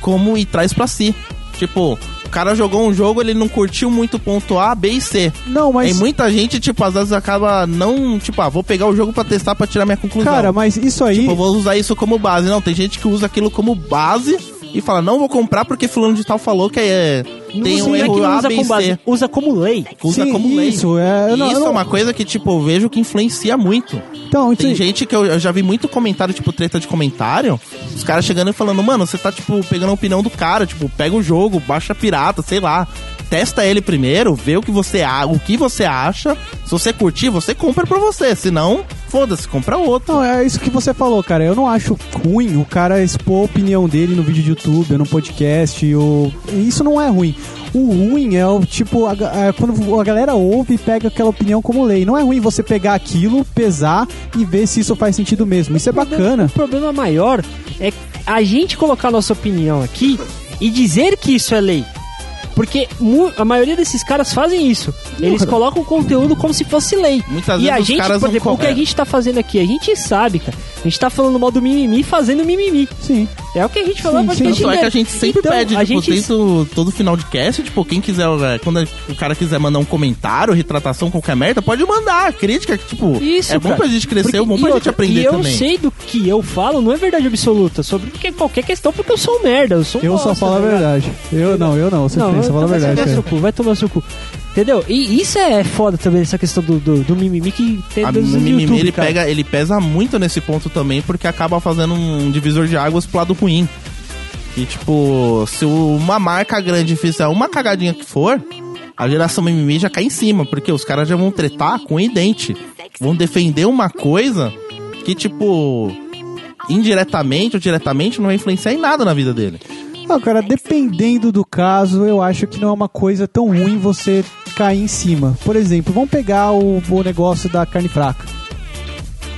como e traz pra si. Tipo, o cara jogou um jogo, ele não curtiu muito ponto A, B e C.
Não, mas.
Tem muita gente, tipo, às vezes acaba não, tipo, ah, vou pegar o jogo pra testar pra tirar minha conclusão.
Cara, mas isso aí.
Tipo, eu vou usar isso como base. Não, tem gente que usa aquilo como base e fala, não vou comprar porque fulano de tal falou que é, tem um
é
erro A,
usa
B
como base, usa como lei.
Usa
Sim,
como lei.
isso, é,
E
não-
isso
não-
é uma coisa que, tipo, eu vejo que influencia muito.
Então,
Tem gente que eu, eu já vi muito comentário, tipo, treta de comentário, os caras chegando e falando, mano, você tá, tipo, pegando a opinião do cara, tipo, pega o jogo, baixa pirata, sei lá. Testa ele primeiro, vê o que você, a- o que você acha. Se você curtir, você compra pra você. Se não, foda-se, compra outro.
Não, é isso que você falou, cara. Eu não acho ruim o cara expor a opinião dele no vídeo de YouTube, no podcast. Ou... Isso não é ruim. O ruim é o tipo, a, a- quando a galera ouve e pega aquela opinião como lei. Não é ruim você pegar aquilo, pesar e ver se isso faz sentido mesmo. Isso é bacana.
O problema maior é a gente colocar nossa opinião aqui e dizer que isso é lei. Porque a maioria desses caras fazem isso. Eles colocam o conteúdo como se fosse lei.
Muitas
e
vezes
a gente,
caras
por exemplo, o que a gente tá fazendo aqui, a gente sabe, cara. A gente tá falando mal do mimimi fazendo mimimi.
Sim.
É o que a gente falou
Sim, sim.
gente.
Tanto é que a gente sempre
Então,
pede,
a
tipo,
gente
todo final de cast, tipo, quem quiser, é, quando o cara quiser mandar um comentário, retratação, qualquer merda, pode mandar. Crítica, que, tipo,
Isso,
é bom
cara.
pra gente crescer, é bom pra gente
outra,
aprender
E eu
também.
sei do que eu falo, não é verdade absoluta sobre que- qualquer questão, porque eu sou um merda. Eu, sou um
Eu só
bosta,
falo a
tá
verdade. Eu não, eu não. Você
Não,
só fala a
então vai
verdade.
tomar seu
cara.
cu, vai tomar seu cu. Entendeu? E isso é foda também, essa questão do, do, do mimimi que tem
A mimimi,
YouTube,
ele,
cara.
pega, ele pesa muito nesse ponto também, porque acaba fazendo um divisor de águas pro lado ruim. E, tipo, se uma marca grande fizer uma cagadinha que for, a geração mimimi já cai em cima, porque os caras já vão tretar com o dente. Vão defender uma coisa que, tipo, indiretamente ou diretamente não vai influenciar em nada na vida dele.
Não, cara, dependendo do caso, eu acho que não é uma coisa tão ruim você cair em cima. Por exemplo, vamos pegar o, o negócio da carne fraca.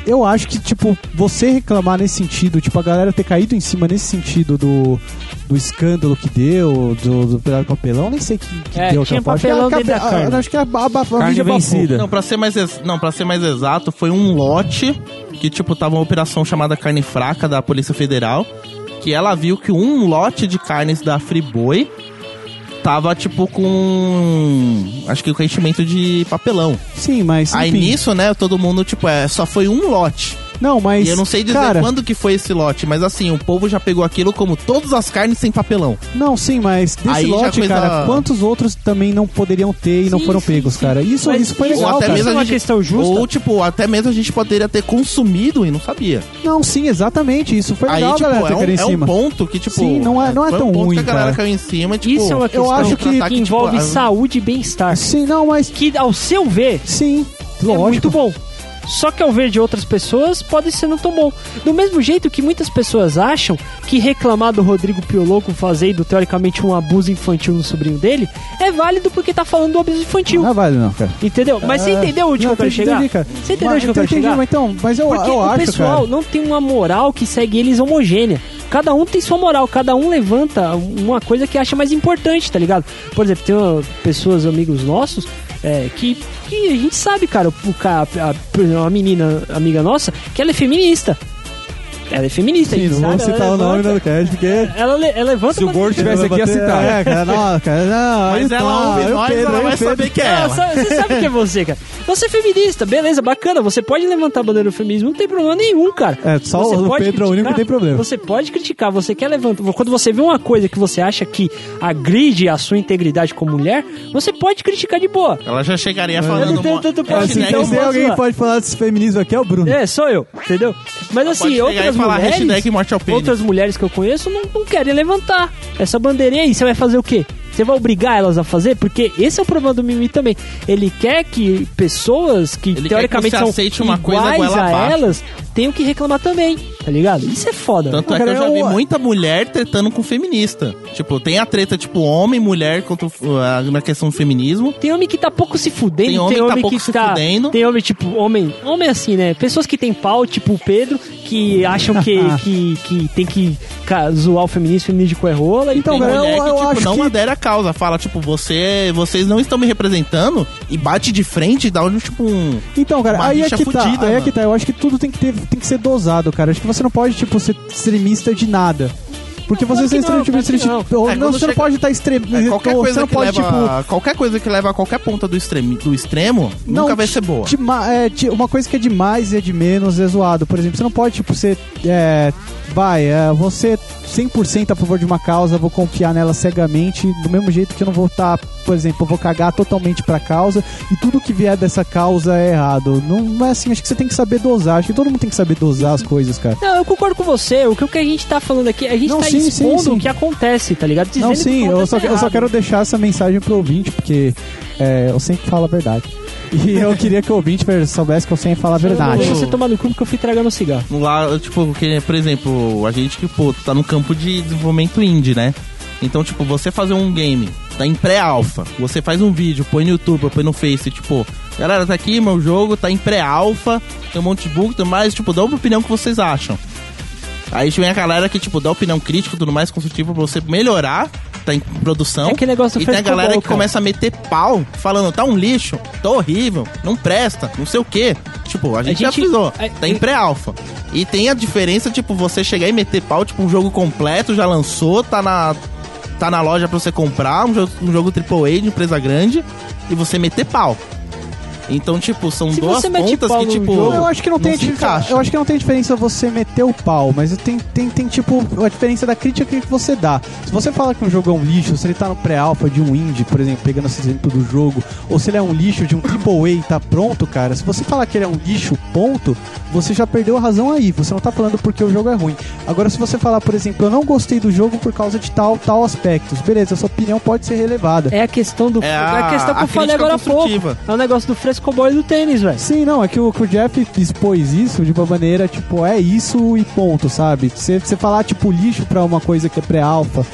Eu acho que, tipo, você reclamar nesse sentido, tipo, a galera ter caído em cima nesse sentido do, do escândalo que deu, do, do pedaço de papelão, nem sei que, que
É,
deu
tinha papelão
Acho que a-
dentro da
a-
carne.
Acho que a, a, a, a mídia
vencida.
Não, pra ser mais, ex- não, pra ser mais exato, foi um lote que, tipo, tava uma operação chamada Carne Fraca da Polícia Federal, que ela viu que um lote de carnes da Friboi tava, tipo, com. Acho que com enchimento de papelão.
Sim, mas.
Aí
enfim.
nisso, né, todo mundo, tipo, é, só foi um lote.
Não, mas.
E eu não sei dizer
cara,
quando que foi esse lote, mas assim, o povo já pegou aquilo como todas as carnes sem papelão.
Não, sim, mas desse
Aí
lote,
coisa-
cara, quantos outros também não poderiam ter e não
Sim,
foram
sim,
pegos,
sim.
cara? Isso,
Mas
isso foi
isso-
legal,
ou até
cara.
Isso
mesmo
é
a
uma
gente,
questão justa.
Ou, tipo, até mesmo a gente poderia ter consumido e não sabia.
Não, sim, exatamente. Isso foi
Aí,
legal,
tipo,
galera,
é um,
em
é um
cima.
ponto que, tipo.
Sim, não é- não é tão
um ponto
ruim,
que a galera
cara.
caiu em cima, tipo.
Isso é uma questão
acho que-
que
tipo,
envolve
a-
saúde e bem-estar.
Sim, não, mas.
Que, ao seu ver,
Sim,
é
lógico.
muito bom. Só que ao ver de outras pessoas, pode ser não tão bom. Do mesmo jeito que muitas pessoas acham que reclamar do Rodrigo Pioloco fazendo, teoricamente, um abuso infantil no sobrinho dele, é válido porque tá falando do abuso infantil.
Não é válido, não, cara.
Entendeu? Mas você
É,
entendeu onde que
não,
eu quero chegar?
entendi.
Você entendeu
Mas-
onde que eu quero
entendi,
chegar?
mas então, mas eu,
Porque
eu
o
acho,
pessoal
cara.
não tem uma moral que segue eles homogênea. Cada um tem sua moral, cada um levanta uma coisa que acha mais importante, tá ligado? Por exemplo, tem uma- pessoas, amigos nossos, é, que, que a gente sabe, cara, o, a, exemplo, uma menina amiga nossa, que ela é feminista. Ela é feminista, a
Sim,
gente
não vou citar o nome
levanta-
do cast, porque.
Ela, le- ela levanta
Se o Gordo tivesse aqui, ia citar.
É, cara, não, cara, não.
Mas ela
tá,
ouve
o
nós,
Pedro,
ela vai
Pedro.
saber que é ela.
sabe- você sabe que é você, cara. Você é feminista, beleza, bacana. Você pode levantar a bandeira do feminismo, não tem problema nenhum, cara.
É, só
Você
o
pode
Pedro é o único que tem problema.
Você pode criticar, você quer levantar. Quando você vê uma coisa que você acha que agride a sua integridade como mulher, você pode criticar de boa.
Ela já chegaria
Eu
falando.
não tenho
mo-
tanto
é,
pra
É,
que
se
então, posso
alguém que pode falar desse feminismo aqui é o Bruno.
É, sou eu, entendeu? Mas assim,
pode chegar
outras
e falar
mulheres,
hashtag morte ao pênis.
outras mulheres que eu conheço não, não querem levantar essa bandeirinha aí. Você vai fazer o quê? Você vai obrigar elas a fazer? Porque esse é o problema do Mimi também. Ele quer que pessoas que
Ele quer
teoricamente
que você
são
aceite uma coisa
iguais
goela
a elas tenham que reclamar também, tá ligado? Isso é foda.
Tanto é que eu já vi muita mulher tretando com feminista. Tipo, tem a treta, tipo, homem, mulher contra na questão do feminismo.
Tem homem que tá pouco se fudendo,
Tem homem que tá pouco se fudendo.
Tem homem, tipo, homem, homem assim, né? Pessoas que tem pau, tipo o Pedro, que acham que, que, que tem que zoar o feminismo, o feminismo de coerrola.
Então,
tem
cara,
mulher
eu-
que,
eu
tipo,
acho
não
que-
adere à causa. Fala, tipo, você, vocês não estão me representando e bate de frente e dá um, tipo, um...
Então, cara,
Uma
aí é que tá,
fudida,
aí é que tá. Eu acho que tudo tem que, ter, tem que ser dosado, cara. Acho que você não pode, tipo, ser extremista de nada. Porque
Não,
você ser
não,
extremista.
não.
ou
É,
não, você não
chega-
pode estar extremista.
É, qualquer coisa
você não
que
pode,
leva,
tipo.
qualquer coisa que leva a qualquer ponta do, extremi, do extremo nunca vai
de-
ser boa.
dema- é, de- uma coisa que é demais e é de menos é zoado. Por exemplo, você não pode, tipo, ser. É, vai, é, você 100% a favor de uma causa, vou confiar nela cegamente, do mesmo jeito que eu não vou estar, por exemplo, eu vou cagar totalmente pra causa e tudo que vier dessa causa é errado. Não, é assim, acho que você tem que saber dosar. Acho que todo mundo tem que saber dosar as coisas, cara.
Não, eu concordo com você. O que, a gente tá falando aqui, a gente
Não,
tá
sim, sim,
expondo
sim.
o que acontece, tá ligado? Dizendo
Não, sim, eu só, eu só quero deixar essa mensagem pro ouvinte, porque é, eu sempre falo a verdade. E eu queria que o ouvinte soubesse que eu sempre falo a verdade.
Deixa você tomar no cu porque eu fui tragando cigarro.
Lá, tipo, porque, por exemplo, a gente que, pô, tá no campo de desenvolvimento indie, né? Então, tipo, você fazer um game, tá em pré-alpha, você faz um vídeo, põe no YouTube, põe no Face, tipo, galera, tá aqui, meu jogo tá em pré-alpha, tem um monte de bug e tudo mais, tipo, dá uma opinião que vocês acham. Aí vem a galera que, tipo, dá opinião crítica e tudo mais, construtiva pra você melhorar, tá em produção.
É aquele negócio
E tem a galera que começa a meter pau, falando, tá um lixo, tá horrível, não presta, não sei o quê. Tipo, a gente, já
gente-
frisou,
a-
tá em pré-alpha. E tem a diferença, tipo, você chegar e meter pau, tipo, um jogo completo, já lançou, tá na, tá na loja pra você comprar, um jogo, um jogo AAA de empresa grande, e você meter pau. Então, tipo, são
Se
duas pontas que, tipo.
jogo,
eu acho que não, tem
se
diferença. Eu acho que não tem diferença você meter o pau, mas tem, tem, tem tipo a diferença da crítica que você dá. Se você fala que um jogo é um lixo, se ele tá no pré-alpha de um indie, por exemplo, pegando esse exemplo do jogo, ou se ele é um lixo de um AAA e tá pronto, cara, se você falar que ele é um lixo, ponto, você já perdeu a razão aí. Você não tá falando porque o jogo é ruim. Agora, se você falar, por exemplo, eu não gostei do jogo por causa de tal, tal aspectos, beleza, a sua opinião pode ser relevada.
É a questão do.
É
É
a-
a, questão que
a
eu falei
crítica
agora há pouco.
construtiva.
É o negócio do frescobol e do tênis, velho.
Sim, não, é que o, que o Jeff expôs isso de uma maneira, tipo, é isso e ponto, sabe? Você você falar, tipo, lixo pra uma coisa que é pré-alpha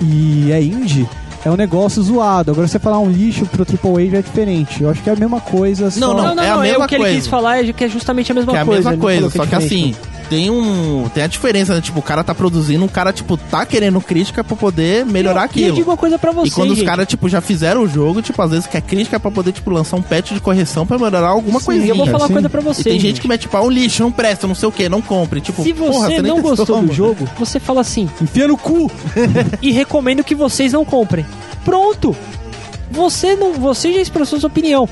e é indie, é um negócio zoado. Agora, você falar um lixo pro AAA já é diferente. Eu acho que é a mesma coisa, só...
Não,
Não, não,
é a
não. é
mesma
o que ele
coisa.
quis falar é que é justamente a mesma
Que é a
coisa.
mesma
ele não
coisa,
falou
só
é
que
diferente,
assim, tem um. Tem a diferença, né? Tipo, o cara tá produzindo, o cara, tipo, tá querendo crítica pra poder melhorar
E eu- E
aquilo.
eu digo uma coisa pra você,
E quando os
gente.
caras, tipo, já fizeram o jogo, tipo, às vezes quer crítica pra poder, tipo, lançar um patch de correção pra melhorar alguma
Sim,
coisinha.
Eu vou falar uma coisa pra você.
E tem gente
gente.
que mete, tipo, ah, um lixo, não presta, não sei o que, não compre. Tipo,
Se
porra,
você não
testou,
gostou do
mano.
jogo, você fala assim,
Enfia no cu!
e recomendo que vocês não comprem. Pronto! Você não, você já expressou sua opinião.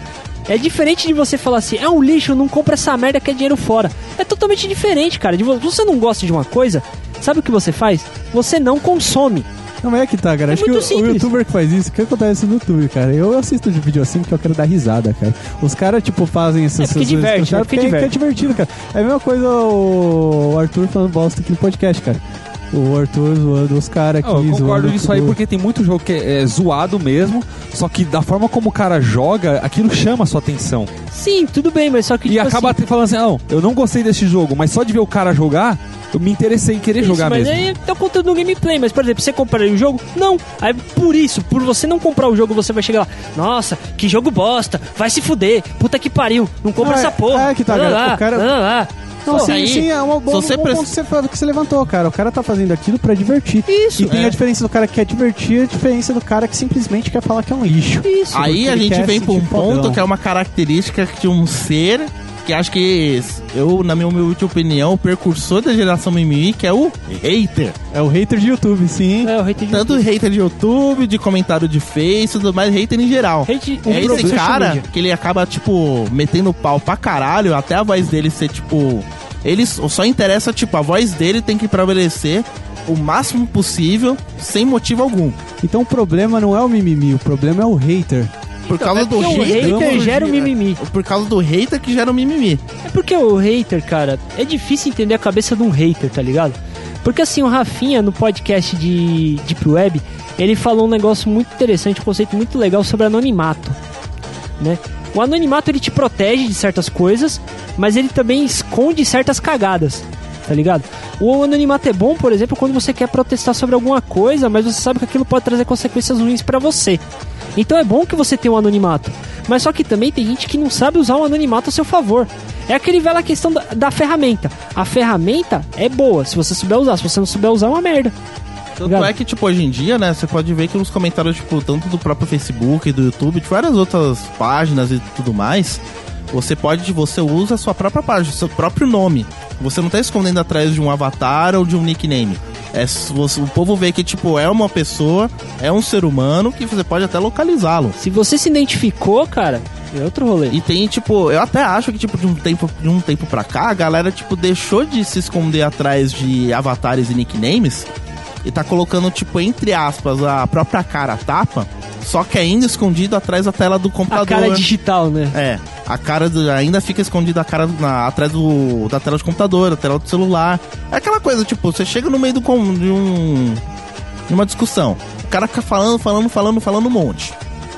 É diferente de você falar assim, é um lixo, não compra essa merda que é dinheiro fora. É totalmente diferente, cara. De vo- você não gosta de uma coisa, sabe o que você faz? Você não consome.
Não, mas é que tá, cara.
É
Acho que o, o youtuber que faz isso, o que acontece no YouTube, cara? Eu assisto de vídeo assim porque eu quero dar risada, cara. Os caras, tipo, fazem essas
É porque
essas
diverte,
coisas,
é porque
porque é,
diverte.
é divertido, cara. É a mesma coisa o Arthur falando bosta aqui no podcast, cara. O Arthur zoando os caras aqui.
Eu concordo disso aí porque tem muito jogo que é, é zoado mesmo, só que da forma como o cara joga, aquilo chama a sua atenção.
Sim, tudo bem, mas só que
E
tipo
acaba
assim,
falando assim, não, eu não gostei desse jogo, mas só de ver o cara jogar, eu me interessei em querer
Isso,
jogar
mas
mesmo.
aí é o conteúdo do gameplay. Mas, por exemplo, você compraria o jogo? Não. Aí, por isso, por você não comprar o jogo, você vai chegar lá. Nossa, que jogo bosta. Vai se fuder. Puta que pariu. Não compra
Ah,
essa porra.
é que tá,
Lá, lá,
o cara-
lá, lá.
Não, sim,
aí,
sim, é
você
um bom
pre-
ponto que você, que você levantou, cara. O cara tá fazendo aquilo pra divertir.
Isso,
E tem
é.
a diferença do cara que quer divertir e a diferença do cara que simplesmente quer falar que é um lixo.
Isso.
Aí a gente vem pra um ponto
fodão.
que é uma característica de um ser que acho que eu, na minha humilde opinião, o precursor da geração mimimi, que é o hater.
É o hater de YouTube, sim.
É, o hate de
Tanto hater de YouTube, de comentário de Face, tudo mais, hater em geral.
Hate,
É esse cara que ele acaba, tipo, metendo pau pra caralho, até a voz dele ser, tipo. Ele só interessa, tipo, a voz dele tem que prevalecer o máximo possível, sem motivo algum.
Então o problema não é o mimimi, o problema é o hater.
Por causa
é
do
porque o
hater.
hater gera o
é,
mimimi.
Por causa do hater que gera o mimimi.
É porque o hater, cara, é difícil entender a cabeça de um hater, tá ligado? Porque assim, o Rafinha, no podcast de Deep Web, ele falou um negócio muito interessante, um conceito muito legal sobre anonimato, né? O anonimato, ele te protege de certas coisas, mas ele também esconde certas cagadas, tá ligado? O anonimato é bom, por exemplo, quando você quer protestar sobre alguma coisa, mas você sabe que aquilo pode trazer consequências ruins pra você. Então é bom que você tenha um anonimato. Mas só que também tem gente que não sabe usar o anonimato a seu favor. É aquele velha questão da, da ferramenta. A ferramenta é boa se você souber usar. Se você não souber usar, é uma merda.
Tanto é que, tipo, hoje em dia, né, você pode ver que nos comentários, tipo, tanto do próprio Facebook, do YouTube, de várias outras páginas e tudo mais, você pode, você usa a sua própria página, seu próprio nome. Você não tá escondendo atrás de um avatar ou de um nickname. É, o povo vê que, tipo, é uma pessoa, é um ser humano, que você pode até localizá-lo.
Se você se identificou, cara, é outro rolê.
E tem, tipo, eu até acho que, tipo, de um tempo, de um tempo pra cá, a galera, tipo, deixou de se esconder atrás de avatares e nicknames e tá colocando, tipo, entre aspas, a própria cara a tapa, só que ainda escondido atrás da tela do
A
computador.
cara é digital, né?
É, a cara do- ainda fica escondida a cara na- atrás do, da tela de computador, da tela do celular. É aquela coisa, tipo, você chega no meio do, de um. de uma discussão. O cara fica falando, falando, falando, falando um monte.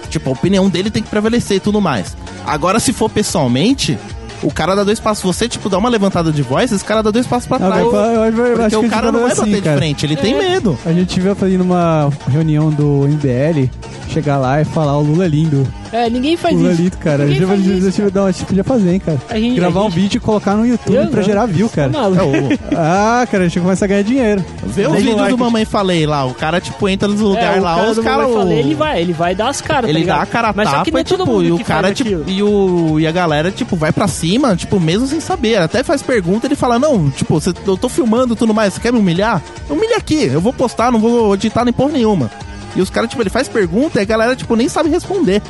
Tipo, a opinião dele tem que prevalecer e tudo mais. Agora, se for pessoalmente, o cara dá dois passos. Você, tipo, dá uma levantada de voz, esse cara dá dois passos pra trás.
eu- eu- eu- eu
Porque
acho que
o cara não
falam
vai
assim,
bater
cara.
de frente, ele tem
É.
medo.
A gente viu fazendo uma reunião do MBL, chegar lá e falar o Lula é lindo.
É, ninguém faz
o Lula é
isso.
lindo, cara.
Ninguém
Eu já
faz
vou
isso,
dizer, não, a gente podia fazer, hein, cara.
A gente-
Gravar
a
um
gente-
vídeo e colocar no YouTube
Eu
pra
não.
gerar view,
Tá
cara.
maluco.
É, o-
Ah, cara, a gente começa a ganhar dinheiro.
Vê os
Daí
vídeos
like.
do Mamãe Falei lá. O cara, tipo, entra nos
É,
lugares
o
lá,
cara
os
do
caras.
Mamãe Falei, ele vai, ele vai dar as caras, tá
Ele
ligado?
dá a cara
Mas só
tapa
que não é
e, tipo,
todo mundo
e o cara, tipo, e, o, e a galera, tipo, vai pra cima, tipo, mesmo sem saber. Até faz pergunta, ele fala, não, tipo, cê, eu tô filmando tudo mais, você quer me humilhar? Humilha aqui, eu vou postar, não vou editar nem porra nenhuma. E os caras, tipo, ele faz pergunta e a galera, tipo, nem sabe responder.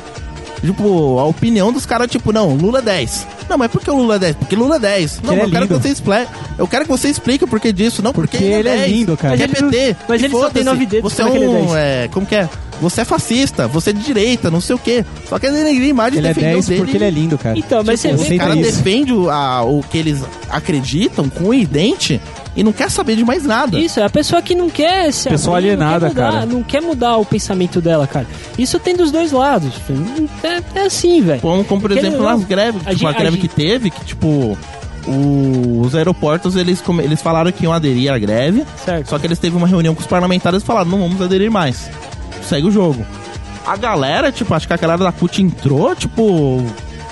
Tipo, a opinião dos caras, tipo, não, Lula é 10. Não, mas por que o Lula é 10? Porque Lula é 10. Não,
ele
mas
é
eu quero que você explique. Eu quero que você explique o porquê disso. Não, porque,
Porque ele é
10.
lindo, cara.
Mas é
ele
PT.
mas ele só tem
foda-se,
nove dedos,
Você é
como é que ele é
um.
10?
É, como que é? Você é fascista, você é de direita, não sei o quê. Só que ele nem mais
Ele é
defendeu
10
dele.
porque ele é lindo, cara.
Então, mas
Tipo,
você
aceita
caras
isso.
defendem o, a- o que eles acreditam com o idente e não quer saber de mais nada.
Isso, é a pessoa que não quer se
Pessoa
abrir,
alienada,
não mudar,
cara.
Não quer mudar o pensamento dela, cara. Isso tem dos dois lados. É, é assim, velho.
Como, como por
Querendo
exemplo, nas greves,
a
tipo, a greve
a
que teve, que tipo, o- os aeroportos, eles, eles falaram que iam aderir à greve,
Certo.
só que eles teve uma reunião com os parlamentares e falaram, não vamos aderir mais. Segue o jogo. A galera, tipo, acho que a galera da CUT entrou, tipo,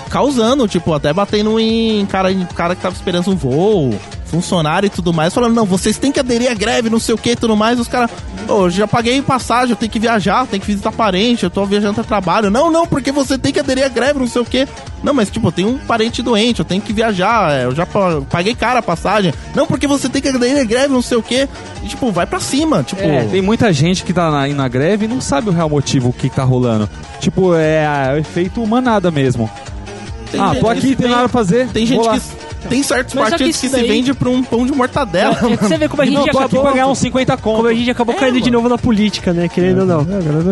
causando, tipo, até batendo em cara, em cara que tava esperando um voo, funcionário e tudo mais, falando, não, vocês têm que aderir à greve, não sei o que e tudo mais. Os caras, eu já paguei passagem, eu tenho que viajar, tenho que visitar parente, eu tô viajando a trabalho. Não, não, porque você tem que aderir à greve, não sei o que. Não, mas tipo, eu tenho um parente doente, eu tenho que viajar, é, eu já pa- paguei cara a passagem. Não, porque você tem que aderir à greve, não sei o que. E, tipo, vai pra cima, tipo...
É, tem muita gente que tá na, aí na greve e não sabe o real motivo, o que tá rolando. Tipo, é, é o efeito manada mesmo.
Tem
ah,
gente
tô
que
aqui,
se
tem nada pra fazer.
Tem gente que. Tem certos
Mas que
partidos que, se
daí-
vende pra um pão de mortadela.
É, você vê como a gente
Não, tô aqui
acabou.
pra ganhar uns 50 conto.
Como a gente acabou caindo de novo na política, né? Querendo ou não.
É,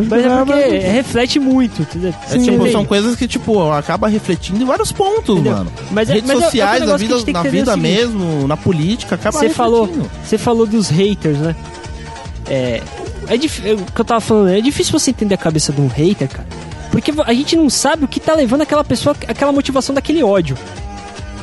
Mas é porque
mas-
reflete muito, entendeu?
É, tipo, são coisas que, tipo, acaba refletindo em vários pontos,
Entendeu?
mano.
Mas é-
Redes
mas é- é um
sociais, na
que a
vida,
que
na vida mesmo, na política, acaba
Você falou,
refletindo.
você falou dos haters, né? É, é dif- é, o que eu tava falando, é difícil você entender a cabeça de um hater, cara. Porque a gente não sabe o que tá levando aquela pessoa, aquela motivação daquele ódio.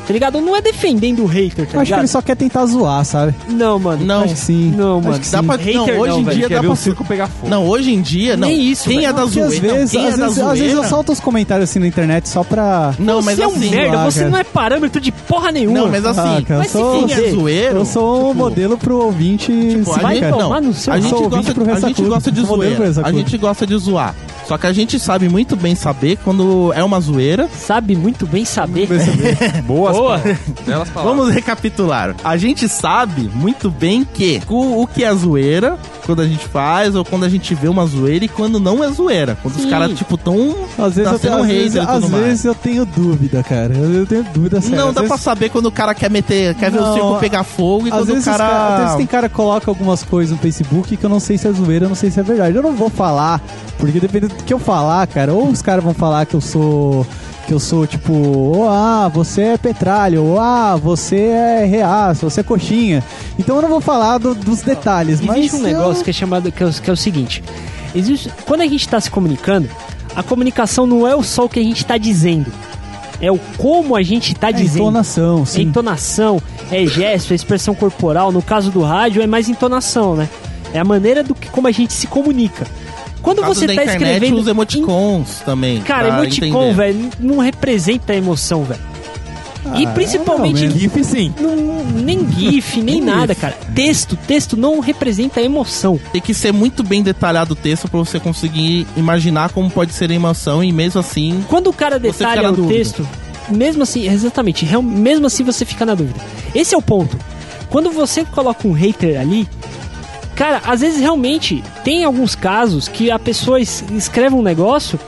Tá ligado? Não é defendendo o hater, tá
Eu acho que
ligado?
ele só quer tentar zoar, sabe?
Não, mano.
Não.
Acho que sim.
Não,
Acho
mano.
que
Dá pra,
Hater
não, hoje
não,
em
velho.
dia dá pra...
o circo pegar fogo.
Não, hoje em dia, não.
Nem isso,
Quem
velho.
é da
Porque às
zoeira? não,
vezes,
quem
às
é da
vezes, às vezes eu solto os comentários assim na internet só pra.
Não, mas
você é um
assim...
merda, você
cara.
não é parâmetro de porra nenhuma.
Não, mas assim,
Ah, cara,
se
sou,
quem é zoeiro...
eu sou um
tipo,
modelo pro ouvinte.
Tipo,
sim,
a
vai
gente, não,
no seu
a gente, gosta, a de zoeira. A gente gosta de zoar. Só que a gente sabe muito bem saber quando é uma zoeira.
Sabe muito bem saber.
Boas
Boa.
palavras. Belas palavras.
Vamos recapitular. A gente sabe muito bem que o, o que é zoeira, quando a gente faz, ou quando a gente vê uma zoeira, e quando não é zoeira. Quando os
Sim.
caras, tipo, tão.
Às vezes,
tá
eu,
sendo
tenho, às, vezes, às vezes eu tenho dúvida, cara. Eu, eu tenho dúvida séria.
Não,
Às
dá pra
vezes-
saber quando o cara quer meter, quer ver o
Não,
circo pegar fogo e
Às
quando
vezes,
o
os
cara.
cara- às vezes tem cara que coloca algumas coisas no Facebook que eu não sei se é zoeira, eu não sei se é verdade. Eu não vou falar, porque dependendo do que eu falar, cara, ou os caras vão falar que eu sou. Que eu sou tipo, oh, ah, você é petralho, ou ah, você é reaço, você é coxinha. Então eu não vou falar do- dos detalhes, mas.
Existe um
eu-
negócio que é chamado que é, o- que é o seguinte: existe, quando a gente está se comunicando, a comunicação não é o só o que a gente está dizendo, é o como a gente está
É
dizendo.
entonação,
É
sim.
entonação, é gesto, é expressão corporal. No caso do rádio, é mais entonação, né? É a maneira do que como a gente se comunica. Quando
Por causa
você
da
tá
internet,
escrevendo.
os emoticons também.
Cara, emoticon, velho, não representa a emoção, velho. e
Ah,
principalmente
mais ou
GIF sim.
não- nem GIF, nem nada, cara. Texto, texto não representa emoção.
Tem que ser muito bem detalhado o texto pra você conseguir imaginar como pode ser a emoção e mesmo assim.
Quando o cara detalha o texto, mesmo assim, exatamente, mesmo assim você fica na dúvida. Esse é o ponto. Quando você coloca um hater ali, cara, às vezes realmente tem alguns casos que a pessoa es- escreve um negócio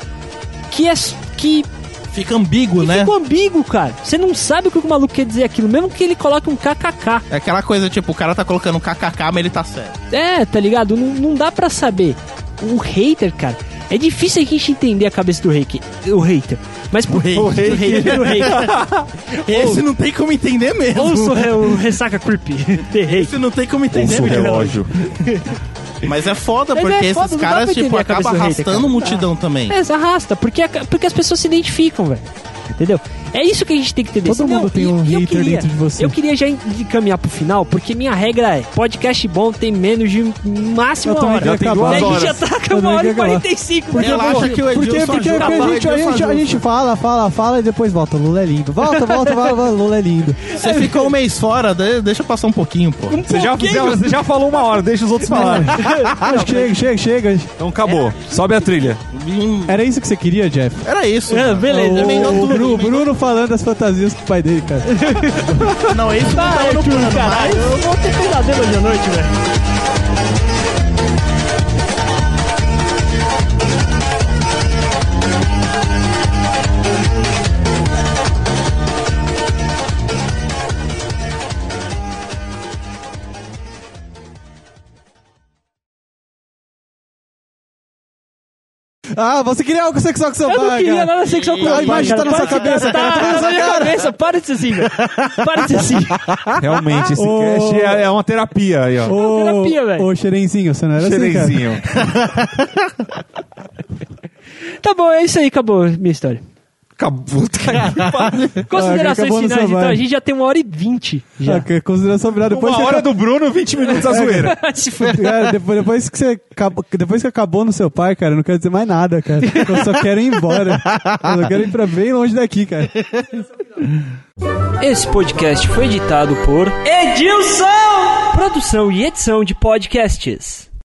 que é que,
Fica ambíguo, né?
fica ambíguo, cara. Você não sabe o que o maluco quer dizer aquilo, mesmo que ele coloque um kkk.
É aquela coisa, tipo, o cara tá colocando kkk, mas ele tá certo.
É, tá ligado? Não, não dá pra saber. O hater, cara, é difícil a gente entender a cabeça do hater. O hater. Mas o hater, o hater, o hater.
Esse não tem como entender mesmo.
Ouça o, re- o Ressaca Creepy.
Esse não tem como entender mesmo. Mas é foda,
Mas
porque
é foda,
esses caras, tipo, acabam
do hater,
arrastando
cara.
multidão também.
É, arrasta, porque, porque as pessoas se identificam, velho. Entendeu? É isso que a gente tem que entender.
Todo mundo tem um
e eu
hater
queria,
dentro de você.
Eu queria já encaminhar pro final, porque minha regra é: podcast bom tem menos de máximo uma hora.
quero
tem.
E a
duas
gente já tá com
Eu
uma hora e
quero acabar.
45.
Porque?
Relaxa
porque,
que o
porque,
Edilson
porque,
ajuda.
porque a, gente, a, gente, a gente fala, fala, fala e depois volta. Lula é lindo. Volta, volta, volta, volta, Lula é lindo.
Você ficou um mês fora, de- deixa passar um pouquinho, pô.
Você já, já- você já falou uma hora, deixa os outros falarem.
Chega, chega, chega.
Então acabou. Sobe a trilha.
Era isso que você queria, Jeff?
Era isso.
É, beleza.
O,
Emendou
o
tudo,
Bruno,
emendou-
Bruno falando das fantasias com o pai dele, cara.
Não, esse não tava no
Arthur,
plano,
caralho,
mas...
eu vou ter pesadelo hoje à noite, velho.
Ah, você queria algo sexual com seu
Eu não
pai,
queria
cara.
nada sexual com
A
meu pai,
imagem
cara.
tá na sua cabeça, cara. Tá na
minha
cara.
cabeça. Para de ser assim, velho. Para de ser assim.
Realmente, esse
Ô.
cast é, é uma terapia aí, ó.
Ô,
terapia, velho.
Ô, Xerenzinho, você não era assim, cara?
Xerenzinho.
Tá bom, é isso aí, acabou a minha história.
Acabou.
Considerações
acabou no
finais, então. A gente já tem uma hora e vinte. Já.
Ah, que consideração final. Depois
Uma hora
acaba-
do Bruno, 20 minutos a zoeira.
Se fuder.
Cara, depois, depois que você acabou, depois que acabou no seu pai, cara, eu não quero dizer mais nada, cara. Eu só quero ir embora. Eu só quero ir pra bem longe daqui, cara.
Esse podcast foi editado por Edilson! Produção e edição de podcasts.